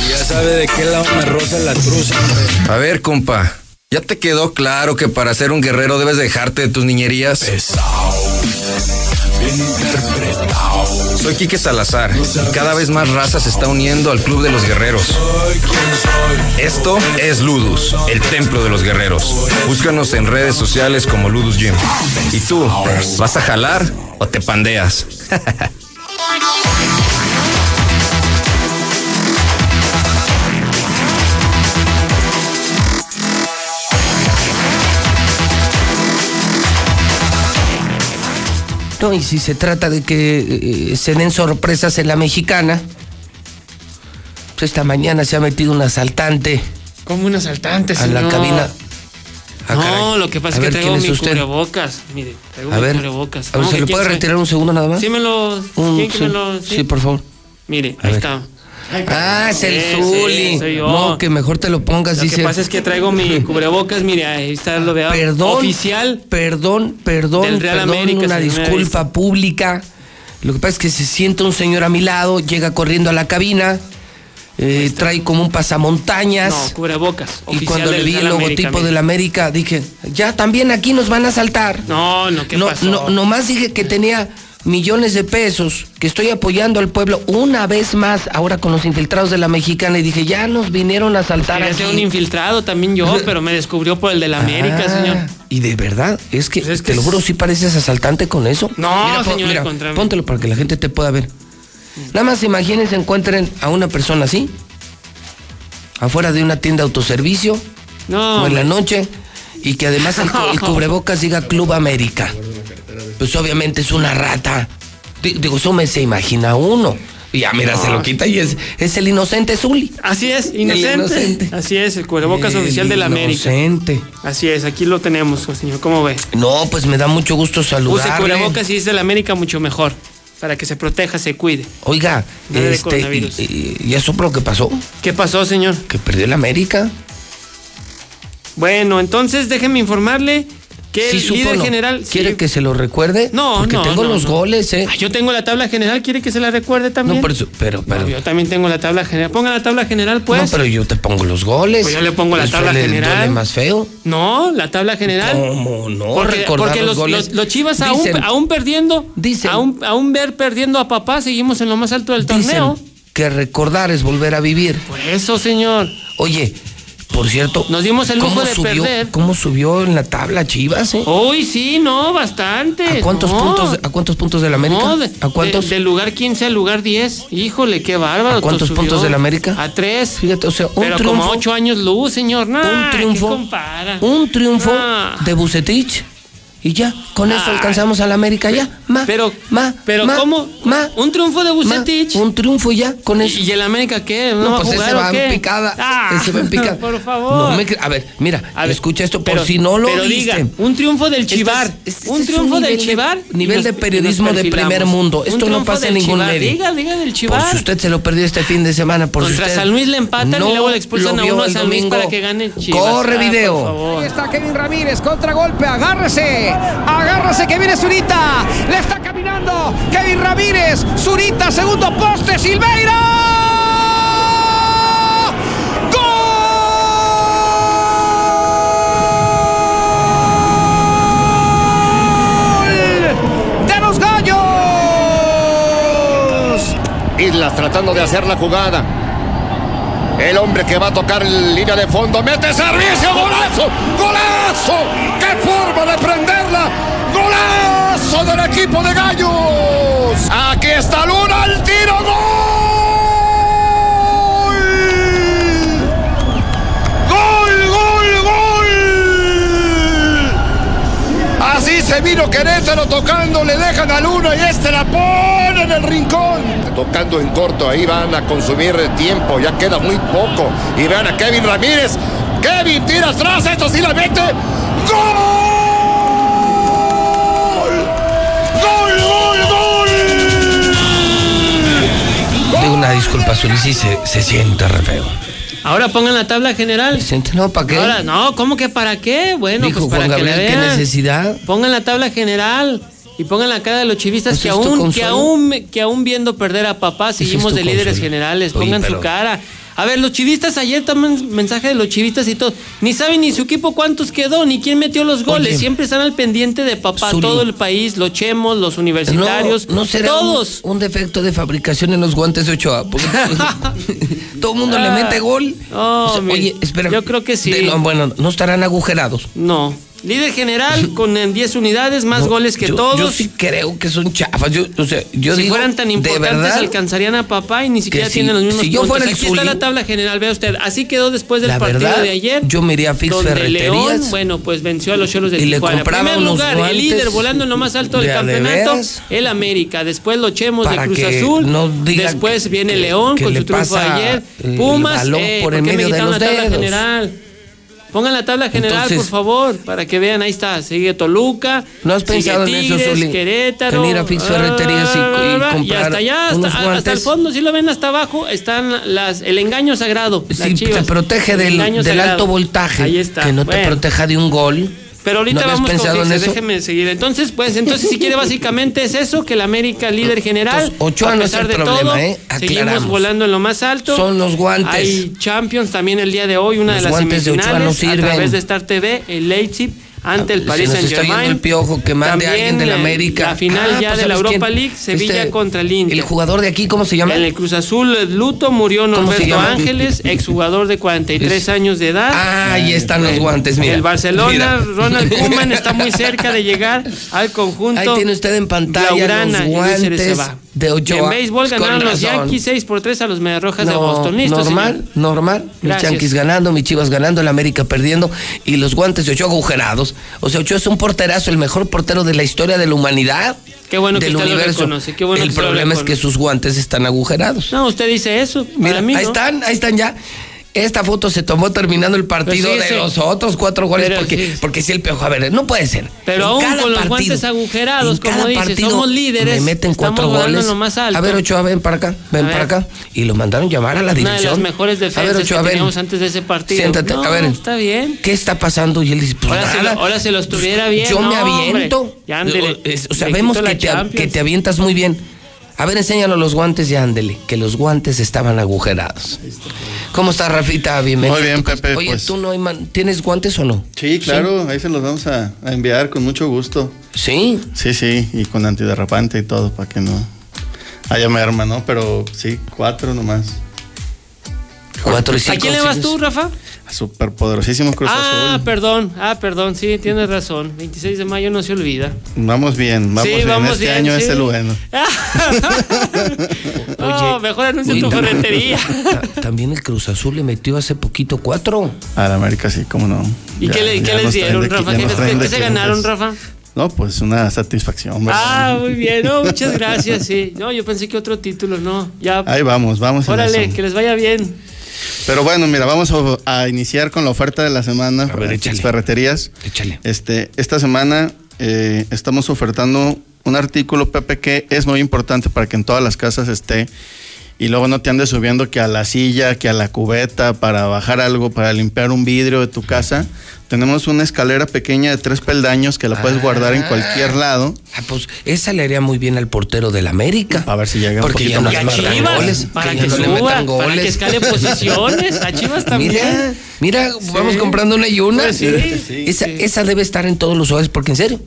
Ya sabe de qué lado me rosa la cruz, A ver, compa. ¿Ya te quedó claro que para ser un guerrero debes dejarte de tus niñerías? Soy Quique Salazar y cada vez más raza se está uniendo al Club de los Guerreros. Esto es Ludus, el templo de los guerreros. Búscanos en redes sociales como Ludus Gym. ¿Y tú, vas a jalar o te pandeas? *laughs* No, y si se trata de que eh, se den sorpresas en la mexicana, pues esta mañana se ha metido un asaltante Como un asaltante, a la cabina. Ah, no, caray. lo que pasa A es que traigo ¿quién es mi usted? cubrebocas. Mire, traigo A mi ver, cubrebocas. a ver, ¿Cómo ¿se lo puede soy? retirar un segundo nada más? Sí, me lo. Un- ¿Quién que sí, me lo.? sí, por favor. Mire, A ahí ver. está. Ah, es el Sí, Zuli. sí. No, que mejor te lo pongas. Lo dice. que pasa es que traigo mi cubrebocas, mire, ahí está lo de Perdón. oficial. Perdón, perdón, Del Real perdón, América, una disculpa pública. Lo que pasa es que se sienta un señor a mi lado, llega corriendo a la cabina, eh, trae como un pasamontañas. No, cubrebocas. y cuando le vi el América, logotipo mire. del América, dije, ya también aquí nos van a saltar. No, no, ¿qué no, pasó? no, nomás dije que tenía millones de pesos, que estoy apoyando al pueblo una vez más, ahora con los infiltrados de la mexicana, y dije, ya nos vinieron a saltar ser un infiltrado también yo, *laughs* pero me descubrió por el del América, Ah, señor. Y de verdad, es que, Pues es te lo juro, sí pareces asaltante con eso. No, Mira, señor, mira, póntelo para que la gente te pueda ver. Nada más imagínense, encuentren a una persona así, afuera de una tienda de autoservicio, No, o en la noche, y que además el *laughs* cubrebocas diga Club América. Pues obviamente es una rata. Di- Digo, eso me se imagina uno. Y ya, mira, se lo quita y es, es el inocente Zuli. Así es, inocente. inocente. Así es, el cubrebocas El oficial del América. Inocente. Así es, aquí lo tenemos, señor. ¿Cómo ve? No, pues me da mucho gusto Use saludarle. cubrebocas y es del América mucho mejor. Para que se proteja, se cuide. Oiga, de este, y, y- y eso por lo que pasó, ¿Qué pasó, señor? que perdió el América. Bueno, entonces déjeme informarle que Sí el supo, líder ¿no? general. ¿Quiere sí. que se lo recuerde? No, Porque no, tengo no, los goles, ¿eh? Ah, yo tengo la tabla general, ¿quiere que se la recuerde también? No, pero, pero, yo también tengo la tabla general. Ponga la tabla general, pues. no, pero yo te pongo los goles. Pues yo le pongo la Eso tabla general. duele más feo. No, la tabla general. ¿Cómo no? Porque, porque los los, goles. los- los Chivas aún, Dicen- aún perdiendo, Dicen- aún, aún ver perdiendo a papá, seguimos en lo más alto del torneo. Dicen que recordar es volver a vivir. Por eso, señor. Oye, por cierto, Nos dimos el lujo ¿cómo de subió, perder. ¿Cómo subió en la tabla Chivas, eh? Uy, sí, no, bastante. ¿A cuántos no. puntos, a cuántos puntos del América? No, de- ¿A cuántos? de- del lugar 15 al lugar 10. Híjole, qué bárbaro. ¿A cuántos puntos del América? A 3. Fíjate, o sea, un Pero triunfo. como 8 años luz, señor. Nah, un triunfo, ¿qué compara? un triunfo Ah. de Bucetich y ya, con eso Ay. alcanzamos al América ya, ma, Pero, ma, pero ma, ¿cómo? ma, Un triunfo de ma, Bucetich. un triunfo y ya, con eso. ¿Y el América qué? ¿No, No, pues jugar ese va qué? en picada. Ah, ese va en *laughs* picada. Por favor. No me a ver, mira, A ver, escucha esto por pero- si no lo pero viste. diga, un triunfo del Este es- Chivar. este un es triunfo del nivel de- Chivar. nivel y de nos- periodismo y nos de primer mundo. Un Esto no pasa en del ningún medio. Diga, diga del Por Chivar. si usted se lo perdió este fin de semana, por si Contra usted San Luis le empatan y no luego le expulsan a uno a San Luis para que gane Chivas. Corre Ah, por video. favor. Ahí está Kevin Ramírez, contragolpe, agárrese, agárrese que viene Zurita, le está caminando Kevin Ramírez, Zurita, segundo poste, Silveira. Islas tratando de hacer la jugada. El hombre que va a tocar línea de fondo mete servicio, golazo, golazo. ¡Qué forma de prenderla! ¡Golazo del equipo de Gallos! Aquí está Luna al tiro. Gol, se vino Querétaro tocando, le dejan a Luna y este la pone en el rincón. Tocando en corto, ahí van a consumir tiempo, ya queda muy poco. Y vean a Kevin Ramírez. Kevin tira atrás, esto sí la mete. ¡Gol! ¡Gol, gol, gol! Digo una disculpa, Zuli, sí se, se siente re feo. Ahora pongan la tabla general. No, ¿para qué? Ahora, no, ¿cómo que para qué? Bueno, Dijo pues para Juan que Gabriel, ¿qué necesidad? Pongan la tabla general y pongan la cara de los chivistas ¿Eso que aún, que aún, que aún viendo perder a papá seguimos de líderes generales. Oye, Pongan pero- su cara. A ver, los chivistas ayer también mensaje de los chivistas y todo. Ni saben ni su equipo cuántos quedó, ni quién metió los goles. Oye. Siempre están al pendiente de papá. Zuli. Todo el país, los chemos, los universitarios, no, no será todos. Un, un defecto de fabricación en los guantes de Ochoa. porque *laughs* todo el mundo le mete gol. No, O sea, mi- oye, espera. yo creo que sí. De- no, bueno, no estarán agujerados. No. Líder general con eh, 10 unidades, más No, goles que yo- todos. Yo sí creo que son chafas. Yo, o sea, yo si digo, fueran tan importantes, verdad, alcanzarían a papá y ni siquiera si- tienen los mismos si yo puntos. fuera el Aquí está la tabla general, vea usted. Así quedó después del La partido verdad, de ayer. yo me iría a Fix donde. León, bueno, pues venció a los Cholos de Y le Tijuana. compraba Primer lugar, el líder volando en lo más alto del de a de campeonato, el América. Después los Chemos de Cruz Azul. no Después que- viene León que con su triunfo ayer. el Pumas, balón eh, por ¿por en me medio de los la tabla dedos? general? Pongan la tabla general, Entonces- por favor, para que vean, ahí está, sigue Toluca. ¿No has pensado en eso, Zuli? Querétaro. En ir a Fix Ferreterías y- y ah, comprar hasta allá, hasta, unos hasta el fondo, si lo ven hasta abajo, están las el engaño sagrado. las Sí, Chivas. te protege El del, alto voltaje. Ahí está. Que no te proteja de un gol. Pero ahorita ¿No habías vamos con pensado eso? déjeme seguir. Entonces, pues, entonces si quiere básicamente es eso, que el América líder general. Entonces, Ochoa a no es pesar el de problema, todo, ¿eh? Seguimos volando en lo más alto. Son los guantes. Hay Champions también el día de hoy, una Los de las semifinales no a través de Star TV, el Leipzig ante el Paris Saint Germain. el piojo que mande a alguien de la América. La final Ah, ya pues, de la ¿sabes Europa quién? League, Sevilla Este, contra el Inter. El jugador de aquí, ¿cómo se llama? En el Cruz Azul, Luto, murió ¿Cómo se Norberto? Ángeles, *laughs* exjugador de 43 años de edad. Ah, ahí están los guantes, mira. El Barcelona, Mira. Ronald *laughs* Koeman está muy cerca de llegar al conjunto. Ahí tiene usted en pantalla Blaugrana, los guantes. De Ochoa. En béisbol Con ganaron los razón. Yankees 6 por 3 a los Mediarrojas de Boston. Listo, normal, señor. normal. Mis Gracias. Yankees ganando, mis Chivas ganando, el América perdiendo y los guantes de Ochoa agujerados. O sea, Ochoa es un porterazo, el mejor portero de la historia de la humanidad. Qué bueno que del usted lo universo. reconoce, qué bueno el que usted lo problema es que sus guantes están agujerados. No, usted dice eso. Mira, para mí, ahí ¿no? están, ahí están ya. Esta foto se tomó terminando el partido Pero sí, de sí. los otros cuatro goles Pero porque, sí. porque si el piojo, a ver, no puede ser. Pero En aún cada con los partido, guantes agujerados, en como cada dice, partido somos líderes, Me meten cuatro goles. lo más alto. A ver, Ochoa, ven para acá, ven para acá. Y lo mandaron llamar a la Una de dirección. las mejores a ver, defensas Ochoa, que ven. teníamos antes de ese partido. Siéntate, No, a ver. Está bien. ¿Qué está pasando? Y él dice, pues Ahora, se nada. lo, ahora se los tuviera bien. Yo me no, hombre. aviento. Ya, ándele. O- sea, vemos que te, que te avientas muy bien. A ver, enséñanos los guantes y ándele, que los guantes estaban agujerados. ¿Cómo está, Rafita? Bienvenido. Muy bien, a. Pepe, Oye, pues- ¿tú no hay man- tienes guantes o no? Sí, claro, ahí se los vamos a, a enviar con mucho gusto. ¿Sí? Sí, sí, y con antiderrapante y todo, para que no haya merma, ¿no? Pero sí, cuatro nomás. Cuatro y ¿A cinco. quién le vas tú, Rafa? Súper poderosísimo Cruz ah, Azul. perdón. Ah, perdón. Sí, tienes razón. 26 de mayo no se olvida. Vamos bien, vamos Sí, bien. vamos este bien, año sí. es el bueno. *laughs* No, mejor anuncia Oye, tu ferretería. *laughs* ta- También el Cruz Azul le metió hace poquito cuatro. A la América sí, cómo no. ¿Y Ya- qué, le- qué les dieron, Rafa? ¿Qué, se ganaron, Rafa? No, pues una satisfacción. ¿verdad? Ah, muy bien. No, *laughs* muchas gracias, sí. No, yo pensé que otro título, no. Ya. Ahí vamos, vamos. en Órale, eso. que les vaya bien. Pero bueno, mira, vamos a, a iniciar con la oferta de la semana. A ver, Ferreterías. Échale. Este, esta semana eh, estamos ofertando un artículo, Pepe, que es muy importante para que en todas las casas esté. Y luego no te andes subiendo que a la silla, que a la cubeta, para bajar algo, para limpiar un vidrio de tu casa. Tenemos una escalera pequeña de tres peldaños que la puedes guardar en cualquier lado. Ah, pues esa le haría muy bien al portero del América. A ver si llega un Porque ya poquito no más para Chivas, goles. para que que ya suba, metan para que goles. escale *laughs* posiciones. A Chivas también. Mira, mira, vamos comprando una y una. Pues sí, esa, esa debe estar en todos los hogares, porque en serio.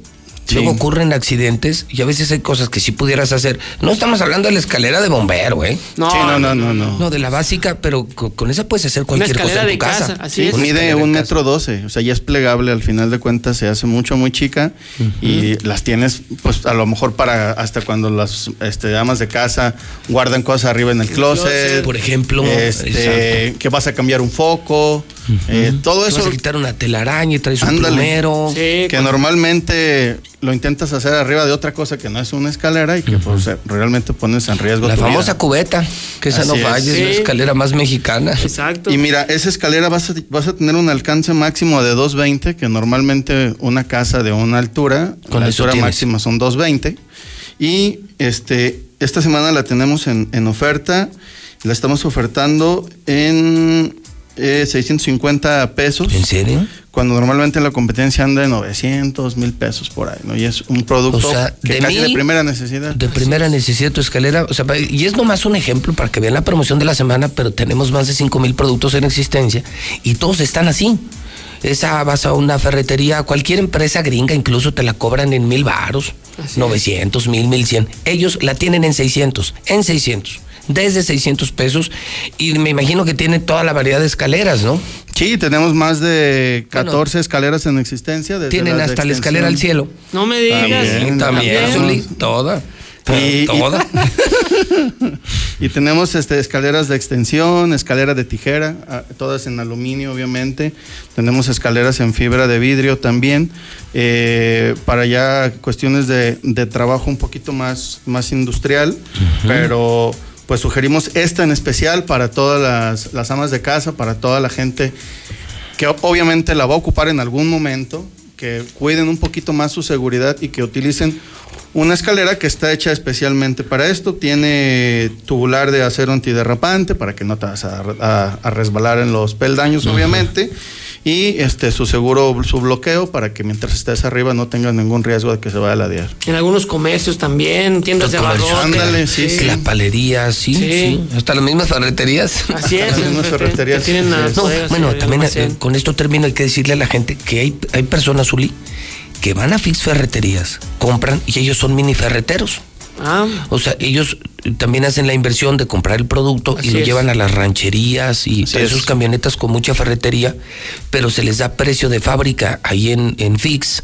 Luego ocurren accidentes y a veces hay cosas que sí pudieras hacer. No estamos hablando de la escalera de bombero, ¿eh? No, Sí, no, no, no, no. No, de la básica, pero co- con, esa puedes hacer cualquier cosa escalera en tu de casa. casa, así Sí, es. Mide un metro doce, o sea, ya es plegable, al final de cuentas se hace mucho, muy chica y las tienes, pues a lo mejor para hasta cuando las este, amas de casa guardan cosas arriba en el closet. closet, por ejemplo. Este, que vas a cambiar un foco, eh, todo eso. vas a quitar una telaraña y traes un plumero. Sí, que normalmente lo intentas hacer arriba de otra cosa que no es una escalera y que pues realmente pones en riesgo La tu famosa vida. cubeta, que esa Así no falla, es la Sí. escalera más mexicana. Exacto. Y mira, esa escalera vas a, vas a tener un alcance máximo de 220, que normalmente una casa de una altura, Con la altura tienes. máxima son 220. Y este, esta semana la tenemos en, en oferta, la estamos ofertando en eh, 650 pesos. ¿En serio? Cuando normalmente la competencia anda en 900, 1000 pesos por ahí, ¿no? Y es un producto O sea, que de casi de primera necesidad. De primera necesidad tu escalera. O sea, y es nomás un ejemplo para que vean la promoción de la semana, pero tenemos más de 5 mil productos en existencia y todos están así. Esa vas a una ferretería, cualquier empresa gringa incluso te la cobran en mil varos, 900, mil, mil cien. Ellos la tienen en 600, en 600. Desde 600 pesos y me imagino que tiene toda la variedad de escaleras, ¿no? Sí, tenemos más de 14 escaleras en existencia. desde Tienen de hasta la escalera al cielo. No me digas. También, También, toda. Y- toda. *laughs* Y tenemos este, escaleras de extensión, escalera de tijera, ah, todas en aluminio obviamente. Tenemos escaleras en fibra de vidrio también, eh, para ya cuestiones de, de trabajo un poquito más, más industrial, pero pues sugerimos esta en especial para todas las, las amas de casa, para toda la gente que obviamente la va a ocupar en algún momento, que cuiden un poquito más su seguridad y que utilicen una escalera que está hecha especialmente para esto. Tiene tubular de acero antiderrapante para que no te vas a, a- a resbalar en los peldaños, obviamente. Y este su seguro, su bloqueo para que mientras estés arriba no tengas ningún riesgo de que se vaya a ladear. En algunos comercios también, tiendas de abarrotes. ándale, sí, sí. Clapalerías, sí, Sí. sí, Hasta las mismas ferreterías. Así es. Las mismas ferreterías, que tienen así las es. No, bodegas bueno, también almacén. eh, con esto termino, hay que decirle a la gente que hay, hay personas, Zuli, que van a Fix Ferreterías, compran y ellos son mini ferreteros. Ah, O sea, ellos también hacen la inversión de comprar el producto Así y lo es. llevan a las rancherías y Así es. sus camionetas con mucha ferretería, pero se les da precio de fábrica ahí en, en Fix.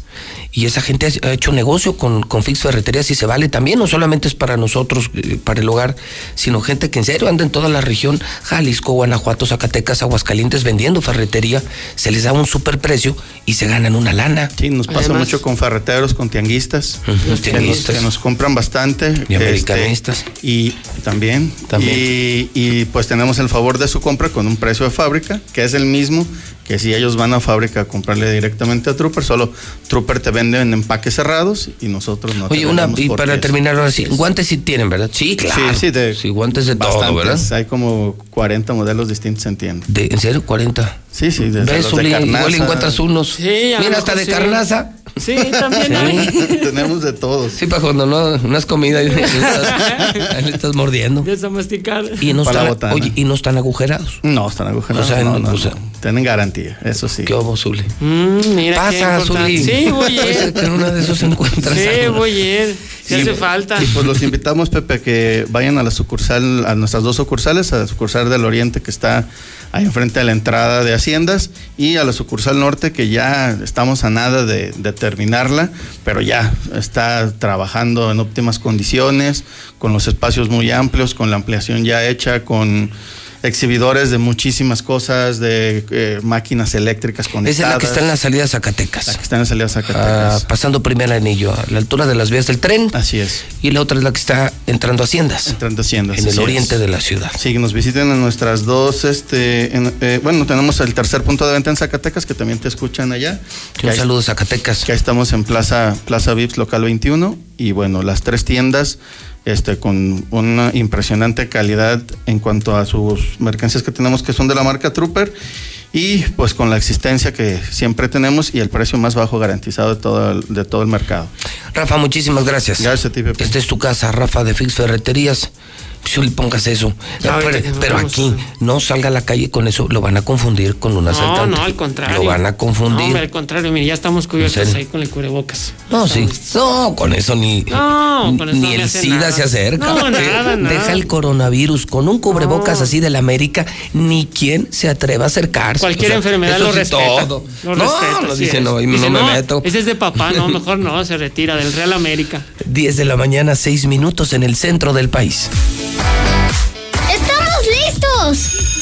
Y esa gente ha hecho negocio con, con Fix Ferreterías y se vale también, no solamente es para nosotros, eh, para el hogar, sino gente que en serio anda en toda la región, Jalisco, Guanajuato, Zacatecas, Aguascalientes, vendiendo ferretería, se les da un super precio y se ganan una lana. Sí, nos pasa Además- mucho con ferreteros, con tianguistas, Los que nos- tianguistas. Que, nos, compran bastante. Y americanistas. este, y también. También. Y, y, pues tenemos el favor de su compra con un precio de fábrica, que es el mismo que si ellos van a fábrica a comprarle directamente a Trooper, solo Trooper te vende en empaques cerrados y nosotros no. te Oye, una, vendemos y para terminar ahora sí, guantes sí tienen, ¿verdad? Sí, claro. Sí, sí, de Sí, guantes de todo, bastantes. ¿verdad? Hay como 40 modelos distintos en tienda. De, ¿En serio? 40. Sí, sí, desde ¿Ves, los de Uli? Igual carnaza. encuentras unos. Sí, Mira, hasta de sí. carnaza. sí, también Sí. hay. *laughs* Tenemos de todos. Sí, para cuando no, no has comido y le estás, *laughs* ahí le estás mordiendo. Ya está masticado. Y no, Para la están, oye, y no están agujerados. No, están agujerados. O sea, no, no, o sea- no. Tienen garantía, eso sí. ¿Qué obo, Zuli? Mm, mira qué Pasa. Zuli. Sí, voy a ir. que en una de esos encuentras Sí, algo. voy a ir. Si Sí, hace falta. Y pues los invitamos, Pepe, a que vayan a la sucursal, a nuestras dos sucursales, a la sucursal del Oriente que está ahí enfrente de la entrada de Haciendas y a la sucursal norte que ya estamos a nada de, de terminarla, pero ya está trabajando en óptimas condiciones, con los espacios muy amplios, con la ampliación ya hecha, con exhibidores de muchísimas cosas, de eh, máquinas eléctricas Esa conectadas. es la que está en la salida Zacatecas. La que está en la salida a Ah, Zacatecas. pasando primer anillo, a la altura de las vías del tren. Así es. Y la otra es la que está entrando a Haciendas. Entrando a Haciendas. En el es. oriente de la ciudad. Sí, que nos visiten en nuestras dos, este, en- eh, bueno, tenemos el tercer punto de venta en Zacatecas, que también te escuchan allá. Un saludo Zacatecas. Que ahí estamos en Plaza, Plaza Vips Local 21, y bueno, las tres tiendas, este, con una impresionante calidad en cuanto a sus mercancías que tenemos, que son de la marca Trooper, y pues con la existencia que siempre tenemos y el precio más bajo garantizado de todo el, de todo el mercado. Rafa, muchísimas gracias. Gracias a ti, Pepe. Esta es tu casa, Rafa de Fix Ferreterías. Si le pongas eso. Ya, pero, aquí no salga a la calle con eso, lo van a confundir con un No, asaltante. no, al contrario. Lo van a No, confundir. hombre, al contrario, mire, ya estamos cubiertos ahí con el cubrebocas. No, sí. No, con eso ni, No, con eso ni no el SIDA nada. se acerca. No, nada, nada. Deja el coronavirus con un cubrebocas así de la América, ni quien se atreva a acercarse. Cualquier O sea, enfermedad lo sí, respeta. todo. Lo no, respeta, no así dice, no, Dice, no me meto. Ese es de papá, no, *laughs* mejor no, se retira del Real América. 10 de la mañana, 6 minutos en el centro del país. ¡Estamos listos!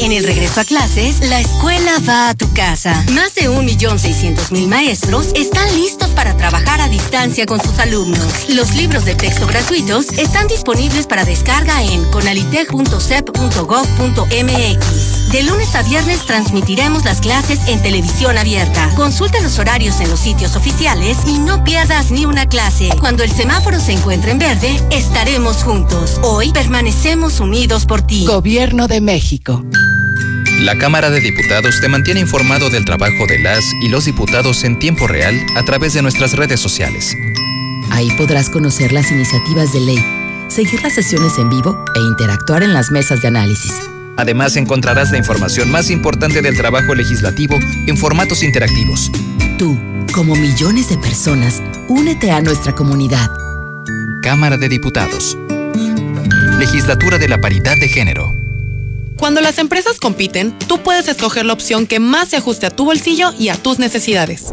En el regreso a clases, la escuela va a tu casa. Más de 1.600.000 maestros están listos para trabajar a distancia con sus alumnos. Los libros de texto gratuitos están disponibles para descarga en conalitech.sep.gov.mx. De lunes a viernes transmitiremos las clases en televisión abierta. Consulta los horarios en los sitios oficiales y no pierdas ni una clase. Cuando el semáforo se encuentre en verde, estaremos juntos. Hoy permanecemos unidos por ti. Gobierno de México. La Cámara de Diputados te mantiene informado del trabajo de las y los diputados en tiempo real a través de nuestras redes sociales. Ahí podrás conocer las iniciativas de ley, seguir las sesiones en vivo e interactuar en las mesas de análisis. Además encontrarás la información más importante del trabajo legislativo en formatos interactivos. Tú, como millones de personas, únete a nuestra comunidad. Cámara de Diputados. Legislatura de la Paridad de Género. Cuando las empresas compiten, tú puedes escoger la opción que más se ajuste a tu bolsillo y a tus necesidades.